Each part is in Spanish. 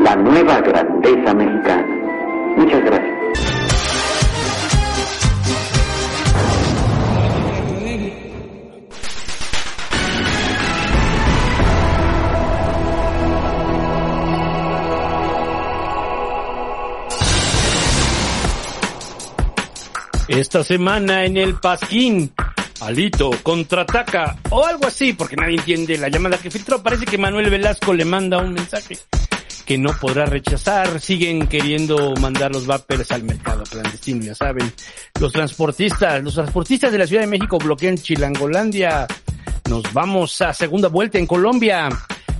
la nueva grandeza mexicana. Muchas gracias. Esta semana en el Pasquín, Alito contraataca o algo así, porque nadie entiende la llamada que filtró. Parece que Manuel Velasco le manda un mensaje que no podrá rechazar. Siguen queriendo mandar los vapers al mercado clandestino, ya saben. Los transportistas, los transportistas de la Ciudad de México bloquean Chilangolandia. Nos vamos a segunda vuelta en Colombia.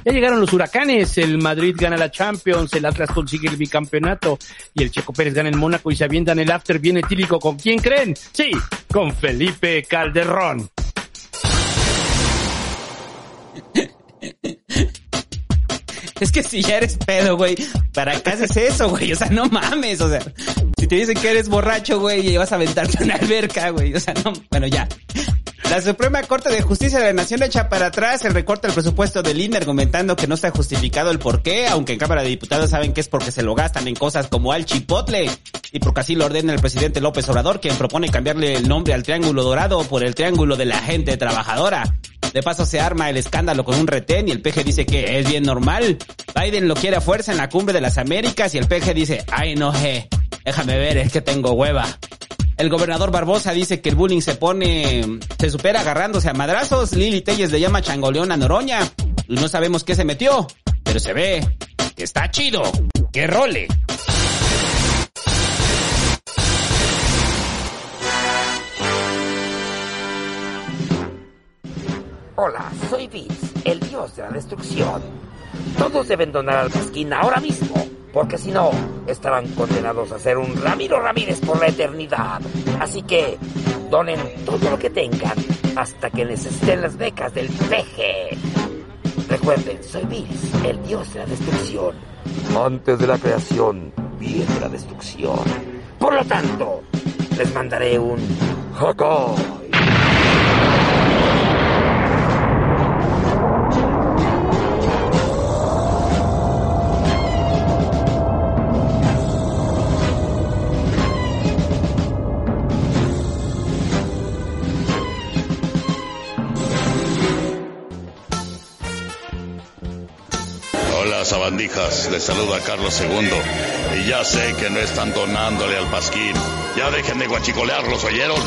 Ya llegaron los huracanes, el Madrid gana la Champions, el Atlas consigue el bicampeonato y el Checo Pérez gana el Mónaco y se avientan el after bien etílico. ¿Con quién creen? Sí, con Felipe Calderón. Es que si ya eres pedo, güey, ¿para qué haces eso, güey? O sea, no mames, o sea, si te dicen que eres borracho, güey, y vas a aventarte en una alberca, güey, o sea, no, bueno, ya. La Suprema Corte de Justicia de la Nación echa para atrás el recorte del presupuesto del INE argumentando que no está justificado el por qué, aunque en Cámara de Diputados saben que es porque se lo gastan en cosas como al chipotle y porque así lo ordena el presidente López Obrador, quien propone cambiarle el nombre al Triángulo Dorado por el Triángulo de la Gente Trabajadora. De paso se arma el escándalo con un retén y el PG dice que es bien normal. Biden lo quiere a fuerza en la cumbre de las Américas y el PG dice, ay no, je, déjame ver, es que tengo hueva. El gobernador Barbosa dice que el bullying se pone, se supera agarrándose a madrazos. Lili Telles le llama changoleón a Noroña. Y no sabemos qué se metió, pero se ve que está chido. ¡Que role! Hola, soy Vince, el dios de la destrucción. Todos deben donar al pasquín ahora mismo, porque si no, estarán condenados a ser un Ramiro Ramírez por la eternidad. Así que, donen todo lo que tengan hasta que necesiten las becas del peje. Recuerden, soy Vince, el dios de la destrucción. Antes de la creación, viene la destrucción. Por lo tanto, les mandaré un Hakai. Hola, sabandijas. Les saluda Carlos II. Y ya sé que no están donándole al pasquín. Ya dejen de guachicolearlos, ¿oyeron?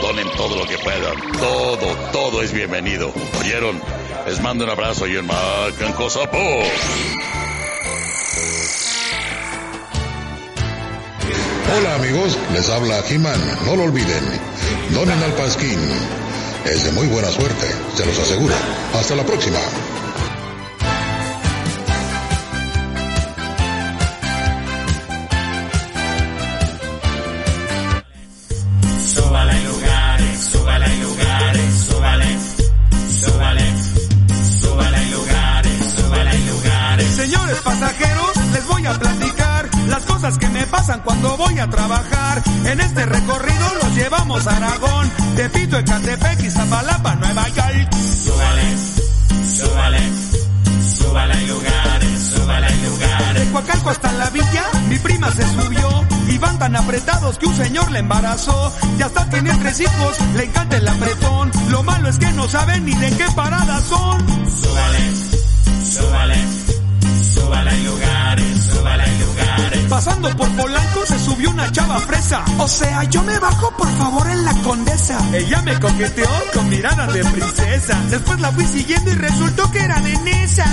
Donen todo lo que puedan. Todo, todo es bienvenido. ¿Oyeron? Les mando un abrazo y un macancosapo. Hola amigos, les habla He-Man. No lo olviden. Donen al pasquín. Es de muy buena suerte, se los aseguro. Hasta la próxima. Pasajeros, les voy a platicar las cosas que me pasan cuando voy a trabajar. En este recorrido los llevamos a Aragón, Tepito, Ecatepec y Zapalapa, Nueva York. Súbale, súbale, súbala en lugares, súbala en lugares. De Coacalco hasta la villa, mi prima se subió y van tan apretados que un señor le embarazó. Y hasta tiene tres hijos, le encanta el apretón. Lo malo es que no saben ni de qué parada son. Súbale, súbale, súbala en lugares, súbala en lugares. Pasando por Polanco se subió una chava fresa. O sea, yo me bajo por favor en la condesa. Ella me coqueteó con miradas de princesa. Después la fui siguiendo y resultó que era de Nesa.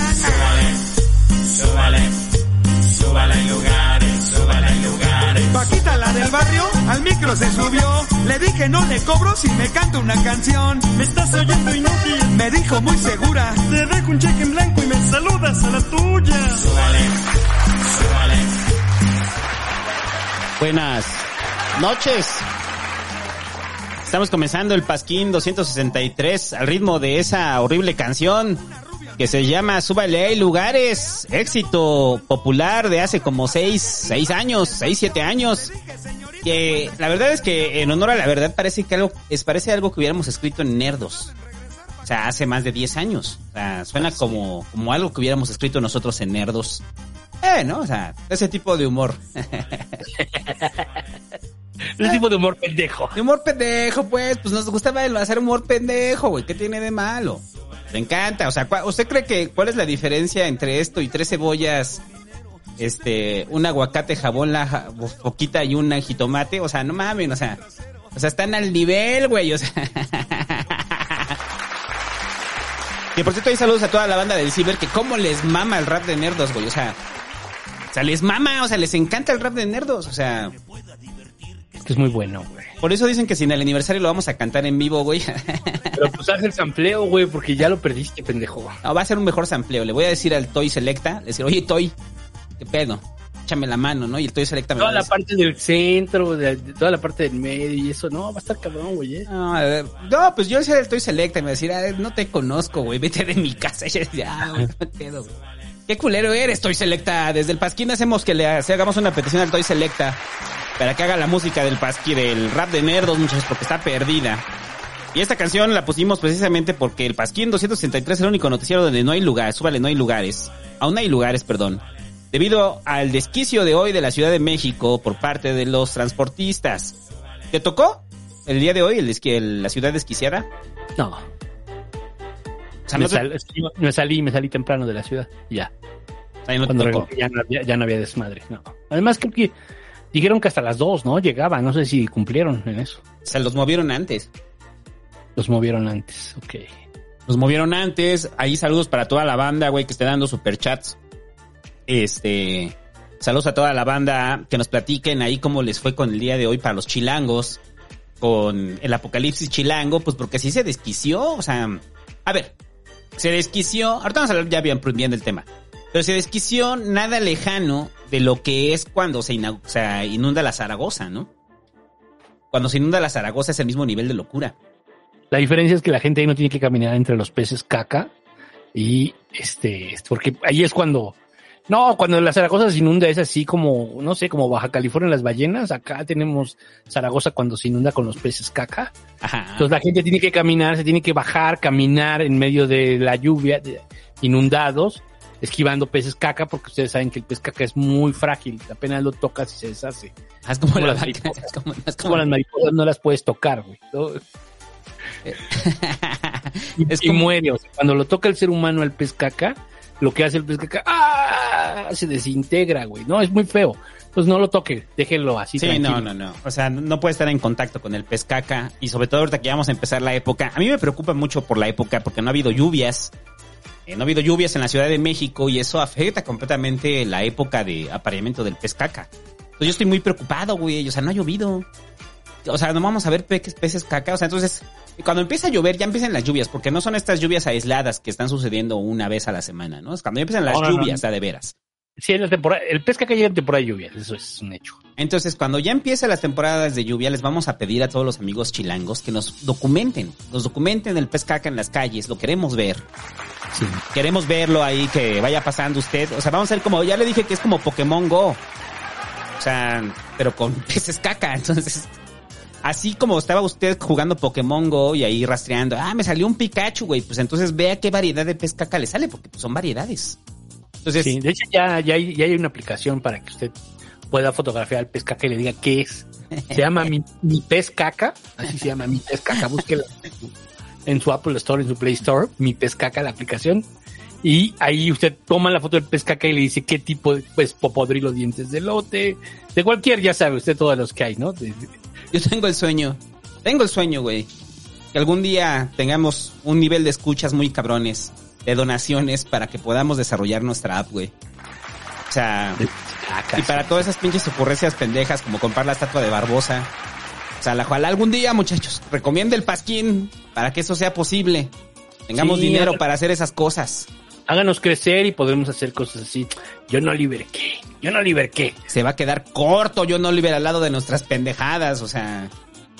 Súbale, súbale en lugares, súbale en lugares. Paquita, la del barrio, al micro se subió. Le dije no le cobro si me canta una canción. Me estás oyendo inútil. Me dijo muy segura. Te dejo un cheque en blanco y me saludas a la tuya. Súbale, súbale. Buenas noches. Estamos comenzando el Pasquín 263 al ritmo de esa horrible canción que se llama Súbale hay lugares, éxito popular de hace como seis, seis años, seis, siete años. Que la verdad es que en honor a la verdad parece que algo, es, parece algo que hubiéramos escrito en Nerdos. O sea, hace más de 10 años. O sea, suena como, como algo que hubiéramos escrito nosotros en Nerdos. Eh, ¿no? O sea, ese tipo de humor. Ese tipo de humor pendejo. De humor pendejo, pues, pues nos gustaba hacer humor pendejo, güey. ¿Qué tiene de malo? Me encanta. O sea, ¿cuál- ¿usted cree que cuál es la diferencia entre esto y tres cebollas, este, un aguacate, jabón, la poquita y un jitomate? O sea, no mames, o sea, o sea, están al nivel, güey, o sea. Que por cierto, hay saludos a toda la banda del ciber que cómo les mama el rap de nerdos, güey. O sea, o sea, les mama, o sea, les encanta el rap de nerdos, o sea. Que es muy bueno, güey. Por eso dicen que si en el aniversario lo vamos a cantar en vivo, güey. Pero pues haz el sampleo, güey, porque ya lo perdiste, pendejo. No, va a ser un mejor sampleo. Le voy a decir al Toy Selecta, le decir, oye Toy, ¿qué pedo? Échame la mano, ¿no? Y el Toy Selecta me Toda va a la parte del centro, de, de toda la parte del medio y eso, no, va a estar cabrón, güey. ¿eh? No, a ver, no, pues yo le decía al Toy Selecta y me va a decir, "Ah, no te conozco, güey, vete de mi casa. Y yo decía, ah, güey, no pedo, güey. Qué culero eres, Toy Selecta. Desde el Pasquín hacemos que le hagamos una petición al Toy Selecta para que haga la música del Pasquín, del rap de nerdos, muchachos, porque está perdida. Y esta canción la pusimos precisamente porque el Pasquín 263 es el único noticiero donde no hay lugar, súbale, no hay lugares. Aún hay lugares, perdón. Debido al desquicio de hoy de la Ciudad de México por parte de los transportistas. ¿Te tocó el día de hoy el- la ciudad desquiciada? No. O sea, me, no te- sal- es que me salí, me salí temprano de la ciudad. Ya. Ahí no te Cuando regresé ya no, había, ya no había desmadre. No. Además, creo que dijeron que hasta las dos, ¿no? Llegaba. No sé si cumplieron en eso. Se los movieron antes. Los movieron antes. Ok. Los movieron antes. Ahí saludos para toda la banda, güey, que esté dando superchats. Este. Saludos a toda la banda que nos platiquen ahí cómo les fue con el día de hoy para los chilangos. Con el apocalipsis chilango, pues porque sí se desquició. O sea, a ver, se desquició. Ahorita vamos a hablar ya bien, bien del tema. Pero se desquició nada lejano de lo que es cuando se, sea, inunda la Zaragoza, ¿no? Cuando se inunda la Zaragoza es el mismo nivel de locura. La diferencia es que la gente ahí no tiene que caminar entre los peces caca. Y este, es porque ahí es cuando. No, cuando la Zaragoza se inunda es así como, no sé, como Baja California las ballenas. Acá tenemos Zaragoza cuando se inunda con los peces caca. Ajá. Entonces la gente tiene que caminar, se tiene que bajar, caminar en medio de la lluvia, de- inundados, esquivando peces caca, porque ustedes saben que el pez caca es muy frágil. Apenas lo tocas y se deshace. Ah, Es como, Como la las vaca, es como, es Como las mariposas no las puedes tocar, güey. ¿no? Y, Es y muere. O sea, cuando lo toca el ser humano al pez caca, lo que hace el pez caca, ¡ah! se desintegra, güey. No, es muy feo. Entonces no lo toque, déjenlo así. Sí, tranquilo. no, no, no. O sea, no puede estar en contacto con el pez caca. Y sobre todo ahorita que ya vamos a empezar la época. A mí me preocupa mucho por la época porque no ha habido lluvias. Eh, no ha habido lluvias en la Ciudad de México y eso afecta completamente la época de apareamiento del pez caca. Entonces yo estoy muy preocupado, güey. O sea, no ha llovido. O sea, no vamos a ver peces, peces caca. O sea, entonces, cuando empieza a llover, ya empiezan las lluvias, porque no son estas lluvias aisladas que están sucediendo una vez a la semana, ¿no? Es cuando ya empiezan las No, no, no, lluvias, no. a de veras. Sí, en la temporada, el pez caca llega en temporada de lluvias, eso es un hecho. Entonces, cuando ya empiecen las temporadas de lluvia, les vamos a pedir a todos los amigos chilangos que nos documenten, nos documenten el pez caca en las calles, lo queremos ver. Sí. Queremos verlo ahí, que vaya pasando usted. O sea, vamos a ser como, ya le dije que es como Pokémon Go. O sea, pero con peces caca. Entonces, así como estaba usted jugando Pokémon Go y ahí rastreando, ah, me salió un Pikachu, güey. Pues entonces vea qué variedad de pez caca le sale, porque pues, son variedades. Entonces, Sí, de hecho ya, ya, hay, ya hay una aplicación para que usted pueda fotografiar al pez caca y le diga qué es. Se llama mi, mi pez caca, así se llama mi pez caca, búsquela en su Apple Store, en su Play Store, mi pez caca la aplicación. Y ahí usted toma la foto del pez caca y le dice qué tipo de pues popodrilo dientes de lote, de cualquier, ya sabe usted todos los que hay, ¿no? De- Yo tengo el sueño. Tengo el sueño, güey. Que algún día tengamos un nivel de escuchas muy cabrones, de donaciones para que podamos desarrollar nuestra app, güey. O sea, y para todas esas pinches ocurrencias pendejas como comprar la estatua de Barbosa. O sea, la ojalá algún día, muchachos, recomiende el pasquín para que eso sea posible. Tengamos Sí, dinero para hacer esas cosas. Háganos crecer y podremos hacer cosas así. Yo no liberqué, yo no liberqué. Se va a quedar corto, yo no libre al lado de nuestras pendejadas, o sea,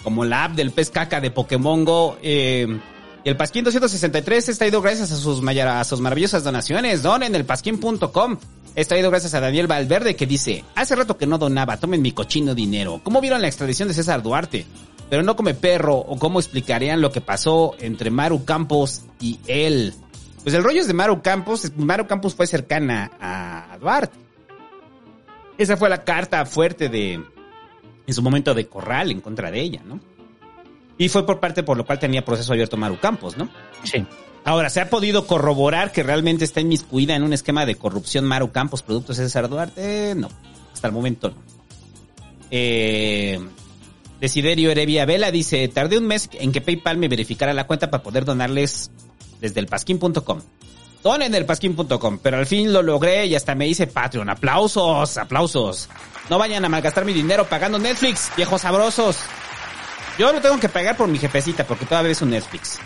como la app del pez caca de Pokémon Go. eh, y el Pasquín 263 es traído gracias a sus, a sus maravillosas donaciones. Donen el pasquín.com. Es traído gracias a Daniel Valverde que dice, hace rato que no donaba, tomen mi cochino dinero. ¿Cómo vieron la extradición de César Duarte? Pero no come perro, o cómo explicarían lo que pasó entre Maru Campos y él. Pues el rollo es de Maru Campos. Maru Campos fue cercana a Duarte. Esa fue la carta fuerte de, en su momento de Corral en contra de ella, ¿no? Y fue por parte por lo cual tenía proceso abierto Maru Campos, ¿no? Sí. Ahora, ¿se ha podido corroborar que realmente está inmiscuida en un esquema de corrupción Maru Campos, producto de César Duarte? No, hasta el momento no. Eh, Desiderio Erevia Vela dice, tardé un mes en que PayPal me verificara la cuenta para poder donarles desde el pasquín.com. Donen el pasquín.com, pero al fin lo logré y hasta me hice Patreon. Aplausos, aplausos. No vayan a malgastar mi dinero pagando Netflix, viejos sabrosos. Yo lo tengo que pagar por mi jefecita porque todavía es un Netflix.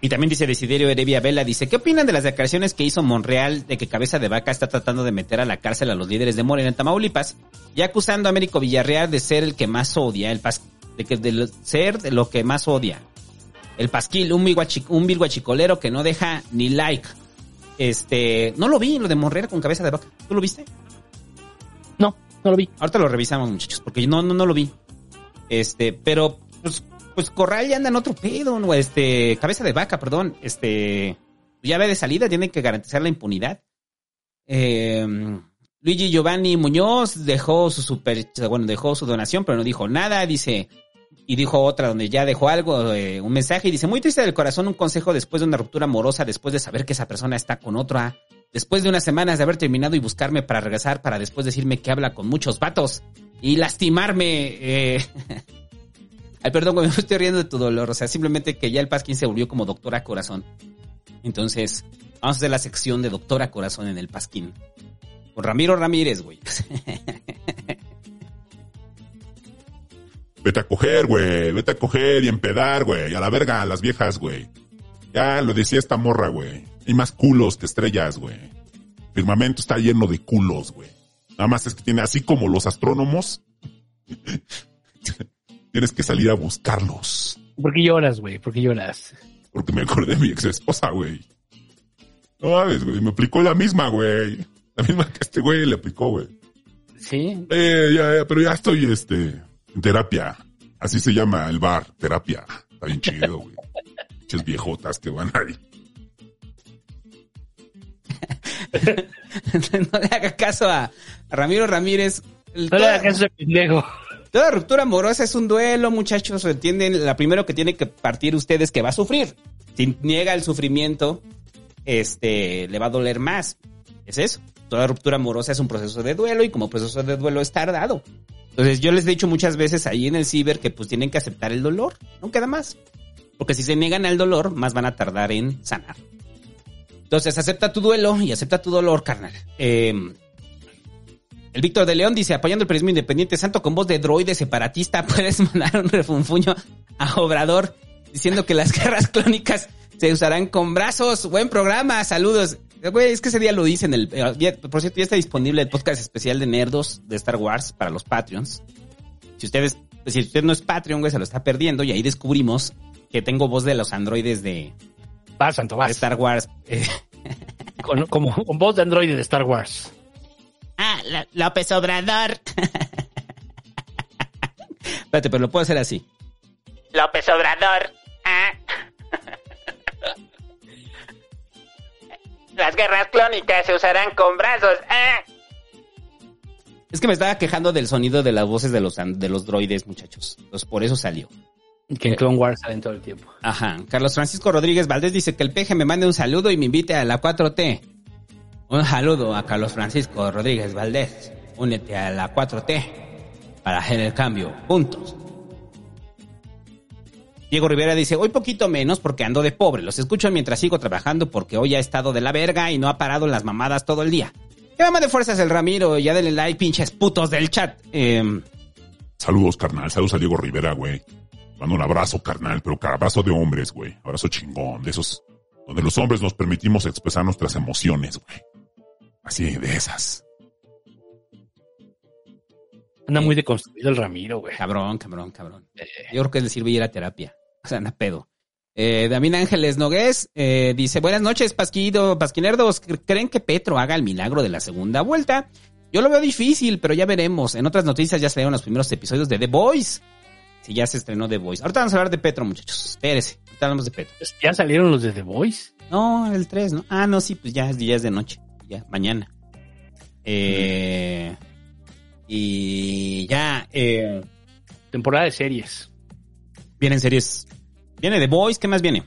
Y también dice Desiderio Erevia Vela, dice, ¿qué opinan de las declaraciones que hizo Monreal de que Cabeza de Vaca está tratando de meter a la cárcel a los líderes de Morena en Tamaulipas y acusando a Américo Villarreal de ser el que más odia, el pas de que de ser lo que más odia? El Pasquil, un un que no deja ni like. Este, no lo vi, lo de Monreal con Cabeza de Vaca. ¿Tú lo viste? No, no lo vi. Ahorita lo revisamos, muchachos, porque no, no, no lo vi. Este, pero, pues, pues Corral ya anda en otro pedo, ¿no? Este, cabeza de vaca, perdón. Este, ya ve de salida, tienen que garantizar la impunidad. Eh, Luigi Giovanni Muñoz dejó su super, bueno, dejó su donación, pero no dijo nada, dice, y dijo otra donde ya dejó algo, eh, un mensaje, y dice, muy triste del corazón, un consejo después de una ruptura amorosa, después de saber que esa persona está con otra, después de unas semanas de haber terminado y buscarme para regresar, para después decirme que habla con muchos vatos y lastimarme. Eh. Ay, perdón, me estoy riendo de tu dolor, o sea, simplemente que ya el Pasquín se volvió como doctora corazón. Entonces, vamos a hacer la sección de doctora corazón en el Pasquín. Con Ramiro Ramírez, güey. Vete a coger, güey. Vete a coger y empedar, güey. A la verga, a las viejas, güey. Ya lo decía esta morra, güey. Hay más culos que estrellas, güey. El firmamento está lleno de culos, güey. Nada más es que tiene, así como los astrónomos, tienes que salir a buscarlos. ¿Por qué lloras, güey? ¿Por qué lloras? Porque me acordé de mi ex esposa, güey. No mames, güey. Me aplicó la misma, güey. La misma que este güey le aplicó, güey. Sí. Eh, ya, ya, pero ya estoy, este, terapia. Así se llama el bar, terapia. Está bien chido, güey. Muchas viejotas que van ahí. no le haga caso a, Ramiro Ramírez. El- No le hagas caso a pendejo. Toda ruptura amorosa es un duelo, muchachos. ¿Entienden? La primero que tiene que partir ustedes que va a sufrir. Si niega el sufrimiento, este, le va a doler más. Es eso. Toda ruptura amorosa es un proceso de duelo y como proceso de duelo es tardado. Entonces yo les he dicho muchas veces ahí en el ciber que pues tienen que aceptar el dolor. No queda más. Porque si se niegan al dolor, más van a tardar en sanar. Entonces acepta tu duelo y acepta tu dolor, carnal. Eh, el Víctor de León dice, apoyando el periodismo independiente, santo con voz de droide separatista, puedes mandar un refunfuño a Obrador diciendo que las guerras clónicas se usarán con brazos. Buen programa, saludos. Güey, es que ese día lo dice en el... eh, ya- Por cierto, ya está disponible el podcast especial de Nerdos de Star Wars para los Patreons. Si ustedes, si usted no es Patreon, güey, se lo está perdiendo y ahí descubrimos que tengo voz de los androides de, Vas, Santo, vas. de Star Wars. Eh, Con, como, con voz de androide de Star Wars. Ah, López Obrador. Espérate, pero lo puedo hacer así. López Obrador. Ah. Las guerras clónicas se usarán con brazos. Ah. Es que me estaba quejando del sonido de las voces de los, de los droides, muchachos. Entonces, por eso salió. Que en Clone Wars salen todo el tiempo. Ajá. Carlos Francisco Rodríguez Valdés dice que el peje me mande un saludo y me invite a la 4T. Un saludo a Carlos Francisco Rodríguez Valdés. Únete a la 4T para hacer el cambio juntos. Diego Rivera dice, hoy poquito menos porque ando de pobre. Los escucho mientras sigo trabajando porque hoy ha estado de la verga y no ha parado las mamadas todo el día. ¿Qué mamá de fuerzas el Ramiro? Ya denle like, pinches putos del chat. Eh, Saludos, carnal. Saludos a Diego Rivera, güey. Mando un abrazo, carnal, pero abrazo de hombres, güey. Abrazo chingón, de esos donde los hombres nos permitimos expresar nuestras emociones, güey. Así, de esas. Anda muy deconstruido el Ramiro, güey. Cabrón, cabrón, cabrón. Yo creo que le sirve ir a terapia. O sea, anda pedo. Eh, David Ángeles Nogués eh, dice, buenas noches, Pasquido, Pasquinerdos. ¿Creen que Petro haga el milagro de la segunda vuelta? Yo lo veo difícil, pero ya veremos. En otras noticias ya salieron los primeros episodios de The Voice. Sí, ya se estrenó The Voice. Ahorita vamos a hablar de Petro, muchachos. Espérese. Ahorita hablamos de Petro. ¿Ya salieron los de The Voice? No, el 3, ¿no? Ah, no, sí, pues ya, ya es de noche. Ya, mañana. Eh, y ya, eh, Temporada de series. Vienen series. Viene The Voice, ¿qué más viene?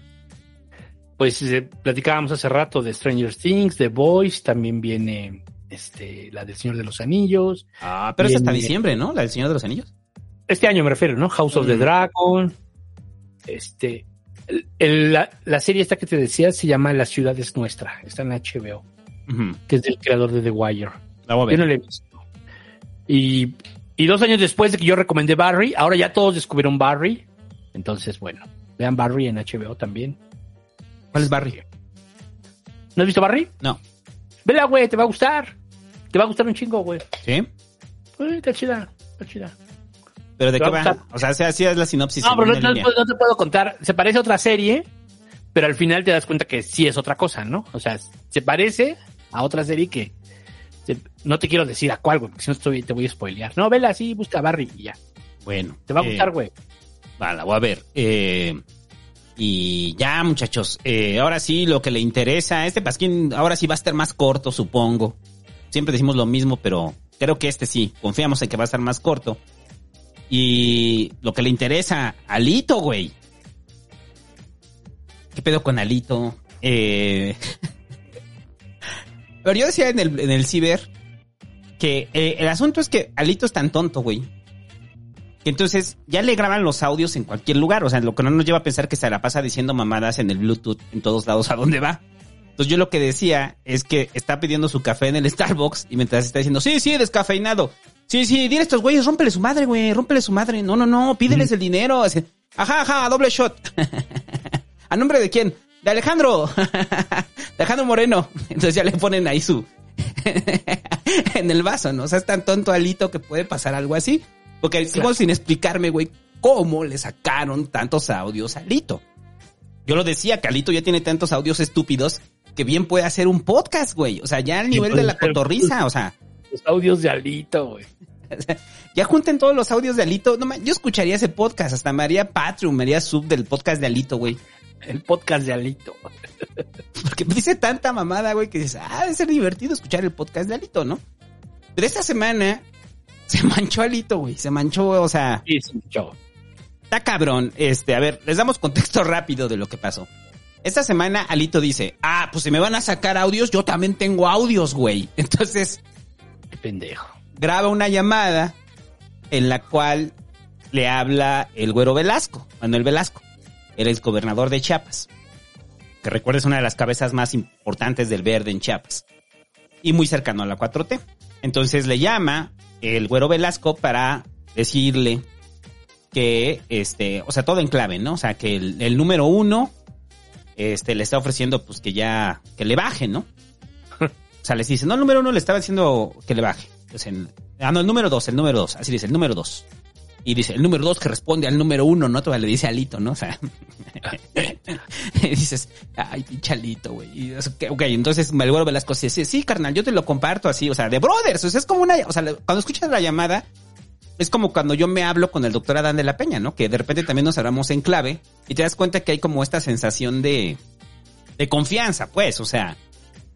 Pues eh, platicábamos hace rato de Stranger Things, The Voice, también viene este, la del Señor de los Anillos. Ah, pero es hasta diciembre, ¿no? La del Señor de los Anillos. Este año me refiero, ¿no? House of the Mm. Dragon. Este. el- el- la, la serie esta que te decía se llama La ciudad es nuestra. Está en HBO, que es del creador de The Wire. La voy a ver. Yo no la he visto. Y, y dos años después de que yo recomendé Barry, ahora ya todos descubrieron Barry. Entonces, bueno, vean Barry en HBO también. ¿Cuál es Barry? ¿No has visto Barry? No. Vela, güey, te va a gustar. Te va a gustar un chingo, güey. ¿Sí? Uy, está chida, está chida. ¿Pero de qué va. O sea, así- es la sinopsis. No, pero no, te puedo contar. Se parece a otra serie, pero al final te das cuenta que sí es otra cosa, ¿no? O sea, se parece a otra serie que se- no te quiero decir a cuál, güey, porque si no estoy- te voy a spoilear. No, vela así, busca a Barry y ya. Bueno. Te va a eh, gustar, güey. Va, la voy a ver. Eh, y ya, muchachos, eh, ahora sí, lo que le interesa, este pasquín ahora sí va a estar más corto, supongo. Siempre decimos lo mismo, pero creo que este sí, confiamos en que va a estar más corto. Y lo que le interesa, Alito, güey. ¿Qué pedo con Alito? Eh... Pero yo decía en el, en el ciber que el asunto es que Alito es tan tonto, güey. Entonces ya le graban los audios en cualquier lugar. O sea, lo que no nos lleva a pensar que se la pasa diciendo mamadas en el Bluetooth en todos lados a dónde va. Entonces yo lo que decía es que está pidiendo su café en el Starbucks y mientras está diciendo, sí, sí, descafeinado. Sí, sí, dile a estos güeyes, rómpele su madre, güey, rómpele su madre. No, no, no, pídeles el dinero. Así, ajá, ajá, doble shot. ¿A nombre de quién? De Alejandro. de Alejandro Moreno. Entonces ya le ponen ahí su... en el vaso, ¿no? O sea, es tan tonto Alito que puede pasar algo así. Porque sigo sin explicarme, güey, cómo le sacaron tantos audios a Alito. Yo lo decía, que Alito ya tiene tantos audios estúpidos que bien puede hacer un podcast, güey. O sea, ya al nivel de la cotorriza, o sea, Los audios de Alito, güey. ya junten todos los audios de Alito. No, yo escucharía ese podcast, hasta me haría Patreon, me haría sub del podcast de Alito, güey. El podcast de Alito. Porque dice tanta mamada, güey, que dices, ah, debe ser divertido escuchar el podcast de Alito, ¿no? Pero esta semana se manchó Alito, güey. Se manchó, o sea. Sí, se manchó. Está cabrón. Este, a ver, les damos contexto rápido de lo que pasó. Esta semana Alito dice, ah, pues si me van a sacar audios, yo también tengo audios, güey. Entonces, Qué pendejo. graba una llamada en la cual le habla el güero Velasco, Manuel Velasco, el ex gobernador de Chiapas, que recuerda es una de las cabezas más importantes del verde en Chiapas y muy cercano a la 4T. Entonces le llama el güero Velasco para decirle que, este, o sea, todo en clave, ¿no? O sea, que el, el número uno, este, le está ofreciendo, pues, que ya, que le baje, ¿no? O sea, les dice, no, el número uno le estaba diciendo que le baje. Pues en- ah, no, el número dos, el número dos. Así dice, el número dos. Y dice, el número dos que responde al número uno, ¿no? Le dice Alito, ¿no? O sea, y dices, ay, pinche Alito, güey. Y, que, Ok, entonces el güero Velasco dice, sí, sí, carnal, yo te lo comparto así, o sea, de brothers. O sea, es como una, o sea, cuando escuchas la llamada, es como cuando yo me hablo con el doctor Adán de la Peña, ¿no? Que de repente también nos hablamos en clave y te das cuenta que hay como esta sensación de, de confianza, pues, o sea,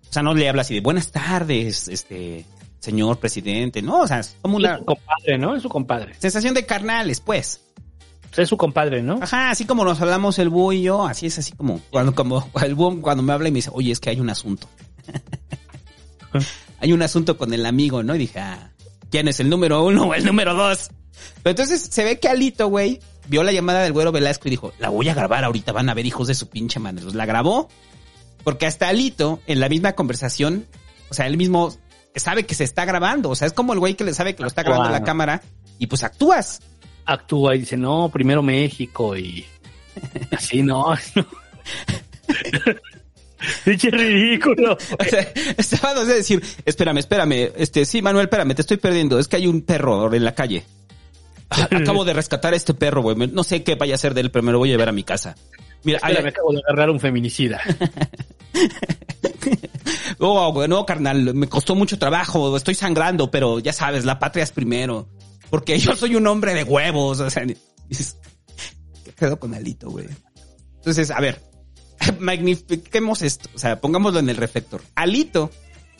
o sea, no le hablas así de buenas tardes, este, señor presidente, no, o sea, es como Es una su compadre, ¿no? Es su compadre. sensación de carnales, pues. Pues es su compadre, ¿no? Ajá, así como nos hablamos el búho y yo, así es así como cuando, como el búho cuando me habla y me dice, oye, es que hay un asunto. hay un asunto con el amigo, ¿no? Y dije, ah, ¿quién es el número uno o el número dos? Pero entonces se ve que Alito, güey, vio la llamada del güero Velasco y dijo, la voy a grabar ahorita, van a ver hijos de su pinche madre. Entonces la grabó, porque hasta Alito, en la misma conversación, o sea, él mismo sabe que se está grabando. O sea, es como el güey que le sabe que lo está grabando la cámara y pues actúas. Actúa y dice, no, primero México y así, no. Diche ridículo. O sea, estaba no sé, decir, espérame, espérame, este, sí, Manuel, espérame, te estoy perdiendo. Es que hay un perro en la calle. Acabo de rescatar a este perro, güey. No sé qué vaya a hacer de él, pero me lo voy a llevar a mi casa. Mira, Espera, me acabo de agarrar un feminicida. oh, no, carnal, me costó mucho trabajo, estoy sangrando, pero ya sabes, la patria es primero. Porque yo soy un hombre de huevos, o sea, ¿qué pedo con Alito, güey? Entonces, a ver, magnifiquemos esto, o sea, pongámoslo en el reflector. Alito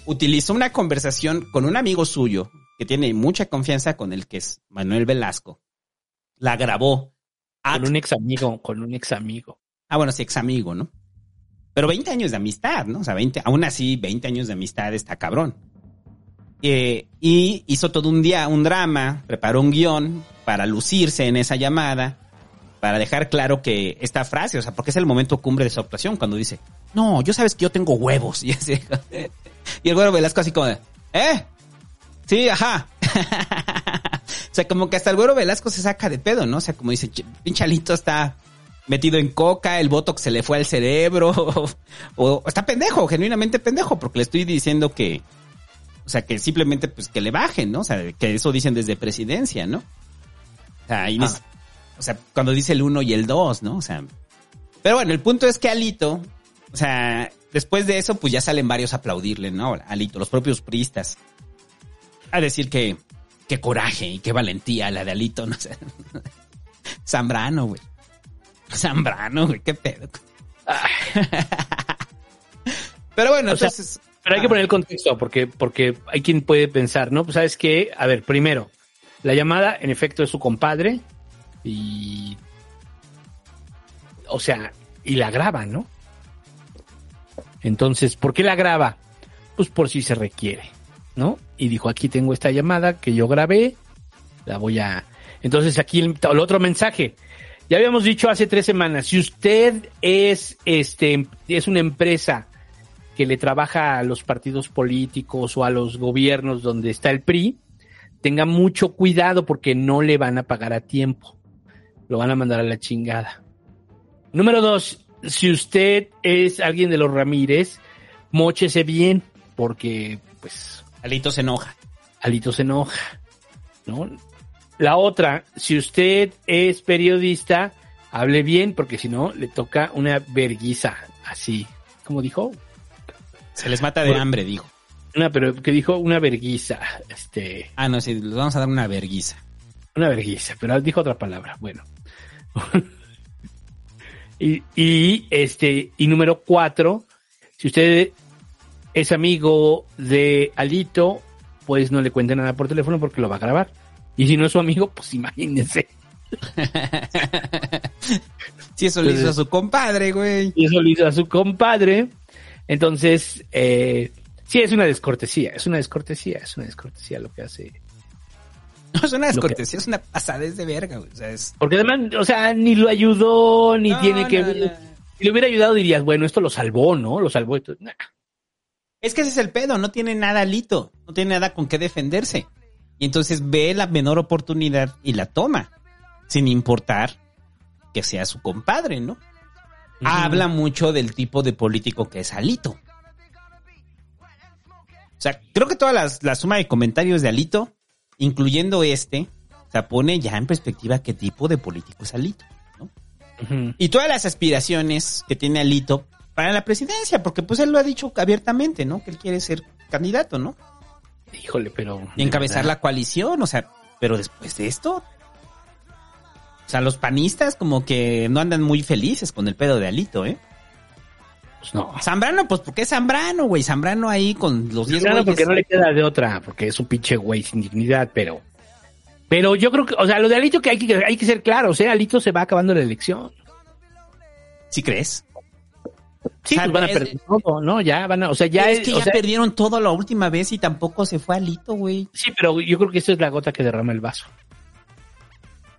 utilizó una conversación con un amigo suyo que tiene mucha confianza con el que es Manuel Velasco. La grabó. Con un ex amigo, con un ex amigo. Ah, bueno, sí, ex amigo, ¿no? Pero 20 años de amistad, ¿no? O sea, 20, aún así, 20 años de amistad está cabrón. Eh, y hizo todo un día, un drama, preparó un guion para lucirse en esa llamada, para dejar claro que esta frase, o sea, porque es el momento cumbre de su actuación, cuando dice, no, yo sabes que yo tengo huevos. Y, así, y el güero Velasco así como de, ¿eh? Sí, ajá. o sea, como que hasta el güero Velasco se saca de pedo, ¿no? O sea, como dice, pinchalito está metido en coca, el botox se le fue al cerebro, o, está pendejo, genuinamente pendejo, porque le estoy diciendo que, o sea, que simplemente pues que le bajen, ¿no? O sea, que eso dicen desde presidencia, ¿no? O sea, ah. o sea cuando dice el uno y el dos, ¿no? O sea, pero bueno, el punto es que Alito, o sea, después de eso, pues ya salen varios a aplaudirle, ¿no? Alito, los propios priistas. A decir que, qué coraje y qué valentía la de Alito, no sé. Zambrano, güey. Zambrano, güey, qué pedo. Pero bueno, entonces. pero hay que poner el contexto, porque, porque hay quien puede pensar, ¿no? Pues sabes qué, a ver, primero, la llamada en efecto es su compadre y. O sea, y la graba, ¿no? Entonces, ¿por qué la graba? Pues por si se requiere, ¿no? Y dijo, aquí tengo esta llamada que yo grabé, la voy a... Entonces aquí el, el otro mensaje, ya habíamos dicho hace tres semanas, si usted es, este, es una empresa que le trabaja a los partidos políticos o a los gobiernos donde está el PRI, tenga mucho cuidado porque no le van a pagar a tiempo. Lo van a mandar a la chingada. Número dos, si usted es alguien de los Ramírez, mochese bien porque, pues... Alito se enoja. Alito se enoja, ¿no? La otra, si usted es periodista, hable bien, porque si no, le toca una verguiza, así, como dijo. Se les mata de hambre, dijo. Una, pero que dijo una verguiza, este. Ah, no, sí, les vamos a dar una verguiza. Una verguiza, pero dijo otra palabra, bueno. y, y, este, y número cuatro, si usted es amigo de Alito, pues no le cuente nada por teléfono porque lo va a grabar. Y si no es su amigo, pues imagínense. si eso lo hizo a su compadre, güey. Y eso lo hizo a su compadre. Entonces, eh, sí, es una descortesía, es una descortesía, es una descortesía lo que hace. No es una descortesía, es una pasadez de verga, güey. Porque además, o sea, ni lo ayudó, ni tiene que... Si le hubiera ayudado dirías, bueno, esto lo salvó, ¿no? Lo salvó. Esto... Es que ese es el pedo, no tiene nada lito, no tiene nada con qué defenderse. Y entonces ve la menor oportunidad y la toma, sin importar que sea su compadre, ¿no? Habla mucho del tipo de político que es Alito. O sea, creo que toda la, suma de comentarios de Alito, incluyendo este, se pone ya en perspectiva qué tipo de político es Alito, ¿no? Y todas las aspiraciones que tiene Alito para la presidencia, porque pues él lo ha dicho abiertamente, ¿no? Que él quiere ser candidato, ¿no? Híjole, pero. Y encabezar la coalición, o sea, pero después de esto. O sea, los panistas como que no andan muy felices con el pedo de Alito, ¿eh? Pues no. Zambrano, pues porque es Zambrano, güey. Zambrano ahí con los 10 Zambrano porque no le queda de otra, porque es un pinche güey sin dignidad, pero. Pero yo creo que, o sea, lo de Alito que hay que, hay que ser claro, o sea, Alito se va acabando la elección. ¿Sí crees? Sí, pues van a es- perder todo, ¿no? Ya van a, o sea, ya es que o ya sea, perdieron todo la última vez y tampoco se fue Alito, güey. Sí, pero yo creo que esto es la gota que derrama el vaso.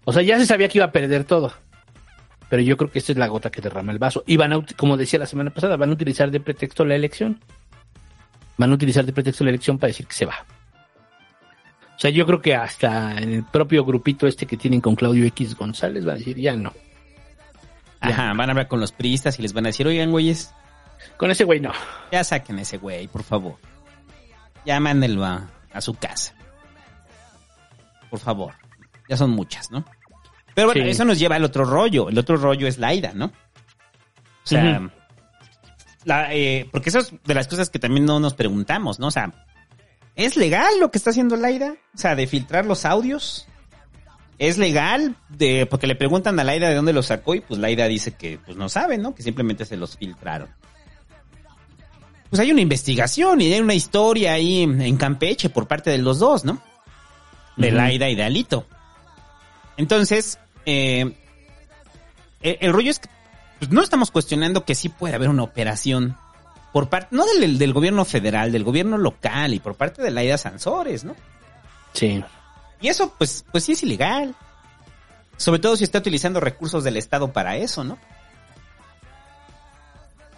O sea, ya se sabía que iba a perder todo. Pero yo creo que esta es la gota que derrama el vaso. Y van a, como decía la semana pasada, van a utilizar de pretexto la elección. Van a utilizar de pretexto la elección para decir que se va. O sea, yo creo que hasta en el propio grupito este que tienen con Claudio X González va a decir, ya no. Ajá, van a hablar con los priistas y les van a decir, oigan, güeyes. Con ese güey no. Ya saquen ese güey, por favor. Ya mándenlo a, a su casa. Por favor. Ya son muchas, ¿no? Pero bueno, Sí. eso nos lleva al otro rollo. El otro rollo es Laida, ¿no? O sea, la, eh, porque eso es de las cosas que también no nos preguntamos, ¿no? O sea, ¿es legal lo que está haciendo Laida? O sea, de filtrar los audios. ¿Es legal? De, porque le preguntan a Laida de dónde los sacó y pues Laida dice que pues no sabe, ¿no? Que simplemente se los filtraron. Pues hay una investigación y hay una historia ahí en Campeche por parte de los dos, ¿no? De. Laida y de Alito. Entonces, eh, el, el rollo es que pues, no estamos cuestionando que sí puede haber una operación por parte, no del, del gobierno federal, del gobierno local y por parte de Laida Sansores, ¿no? Sí. Y eso, pues, pues sí es ilegal. Sobre todo si está utilizando recursos del Estado para eso, ¿no?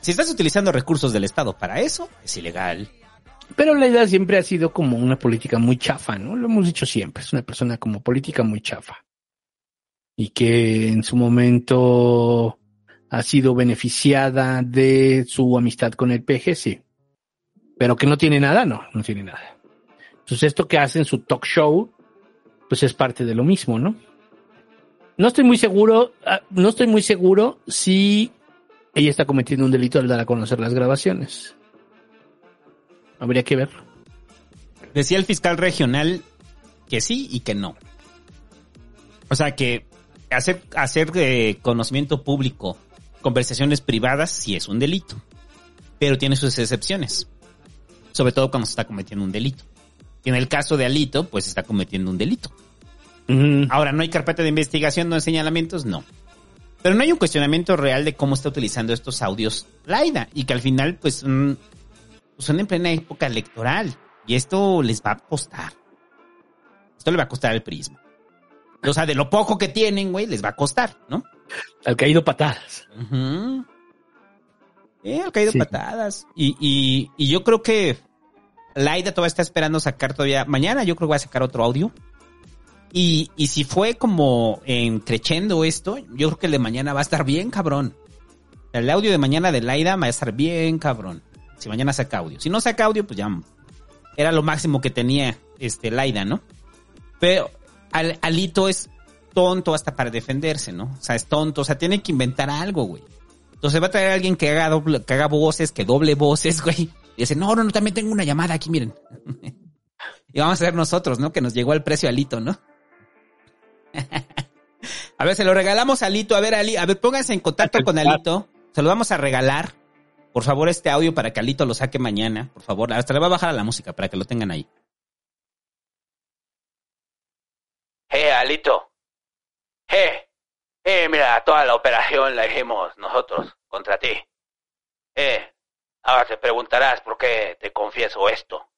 Si estás utilizando recursos del Estado para eso, es ilegal. Pero la idea siempre ha sido como una política muy chafa, ¿no? Lo hemos dicho siempre, es una persona como política muy chafa. Y que en su momento ha sido beneficiada de su amistad con el PG, sí. Pero que no tiene nada, no, no tiene nada. Entonces esto que hace en su talk show, pues es parte de lo mismo, ¿no? No estoy muy seguro, ah, no estoy muy seguro si ella está cometiendo un delito al dar a conocer las grabaciones. Habría que ver. Decía el fiscal regional que sí y que no. O sea que hacer, hacer de conocimiento público conversaciones privadas sí es un delito. Pero tiene sus excepciones. Sobre todo cuando se está cometiendo un delito. En el caso de Alito, pues está cometiendo un delito. Ahora, ¿no hay carpeta de investigación, no hay señalamientos? No. Pero no hay un cuestionamiento real de cómo está utilizando estos audios Laida. Y que al final, pues, mm, son en plena época electoral. Y esto les va a costar. Esto le va a costar al prisma. O sea, de lo poco que tienen, güey, les va a costar, ¿no? Al caído patadas. Eh, al caído Sí. patadas. Y, y, y yo creo que Laida todavía está esperando sacar todavía. Mañana yo creo que va a sacar otro audio. Y, y si fue como en creciendo esto, yo creo que el de mañana va a estar bien cabrón. El audio de mañana de Laida va a estar bien cabrón. Si mañana saca audio. Si no saca audio, pues ya era lo máximo que tenía este Laida, ¿no? Pero Al- Alito es tonto hasta para defenderse, ¿no? O sea, es tonto, o sea, tiene que inventar algo, güey. Entonces va a traer a alguien que haga, doble- que haga voces, que doble voces, güey. Y dice, no, no, no, también tengo una llamada aquí, miren. y vamos a ser nosotros, ¿no? Que nos llegó el precio Alito, ¿no? a ver, se lo regalamos a Alito. A ver, Ali, a ver, pónganse en contacto con Alito. Se lo vamos a regalar. Por favor, este audio para que Alito lo saque mañana. Por favor, hasta le va a bajar a la música para que lo tengan ahí. Eh, Alito. Eh, eh, mira, toda la operación la hicimos nosotros contra ti. Eh, ahora te preguntarás por qué te confieso esto.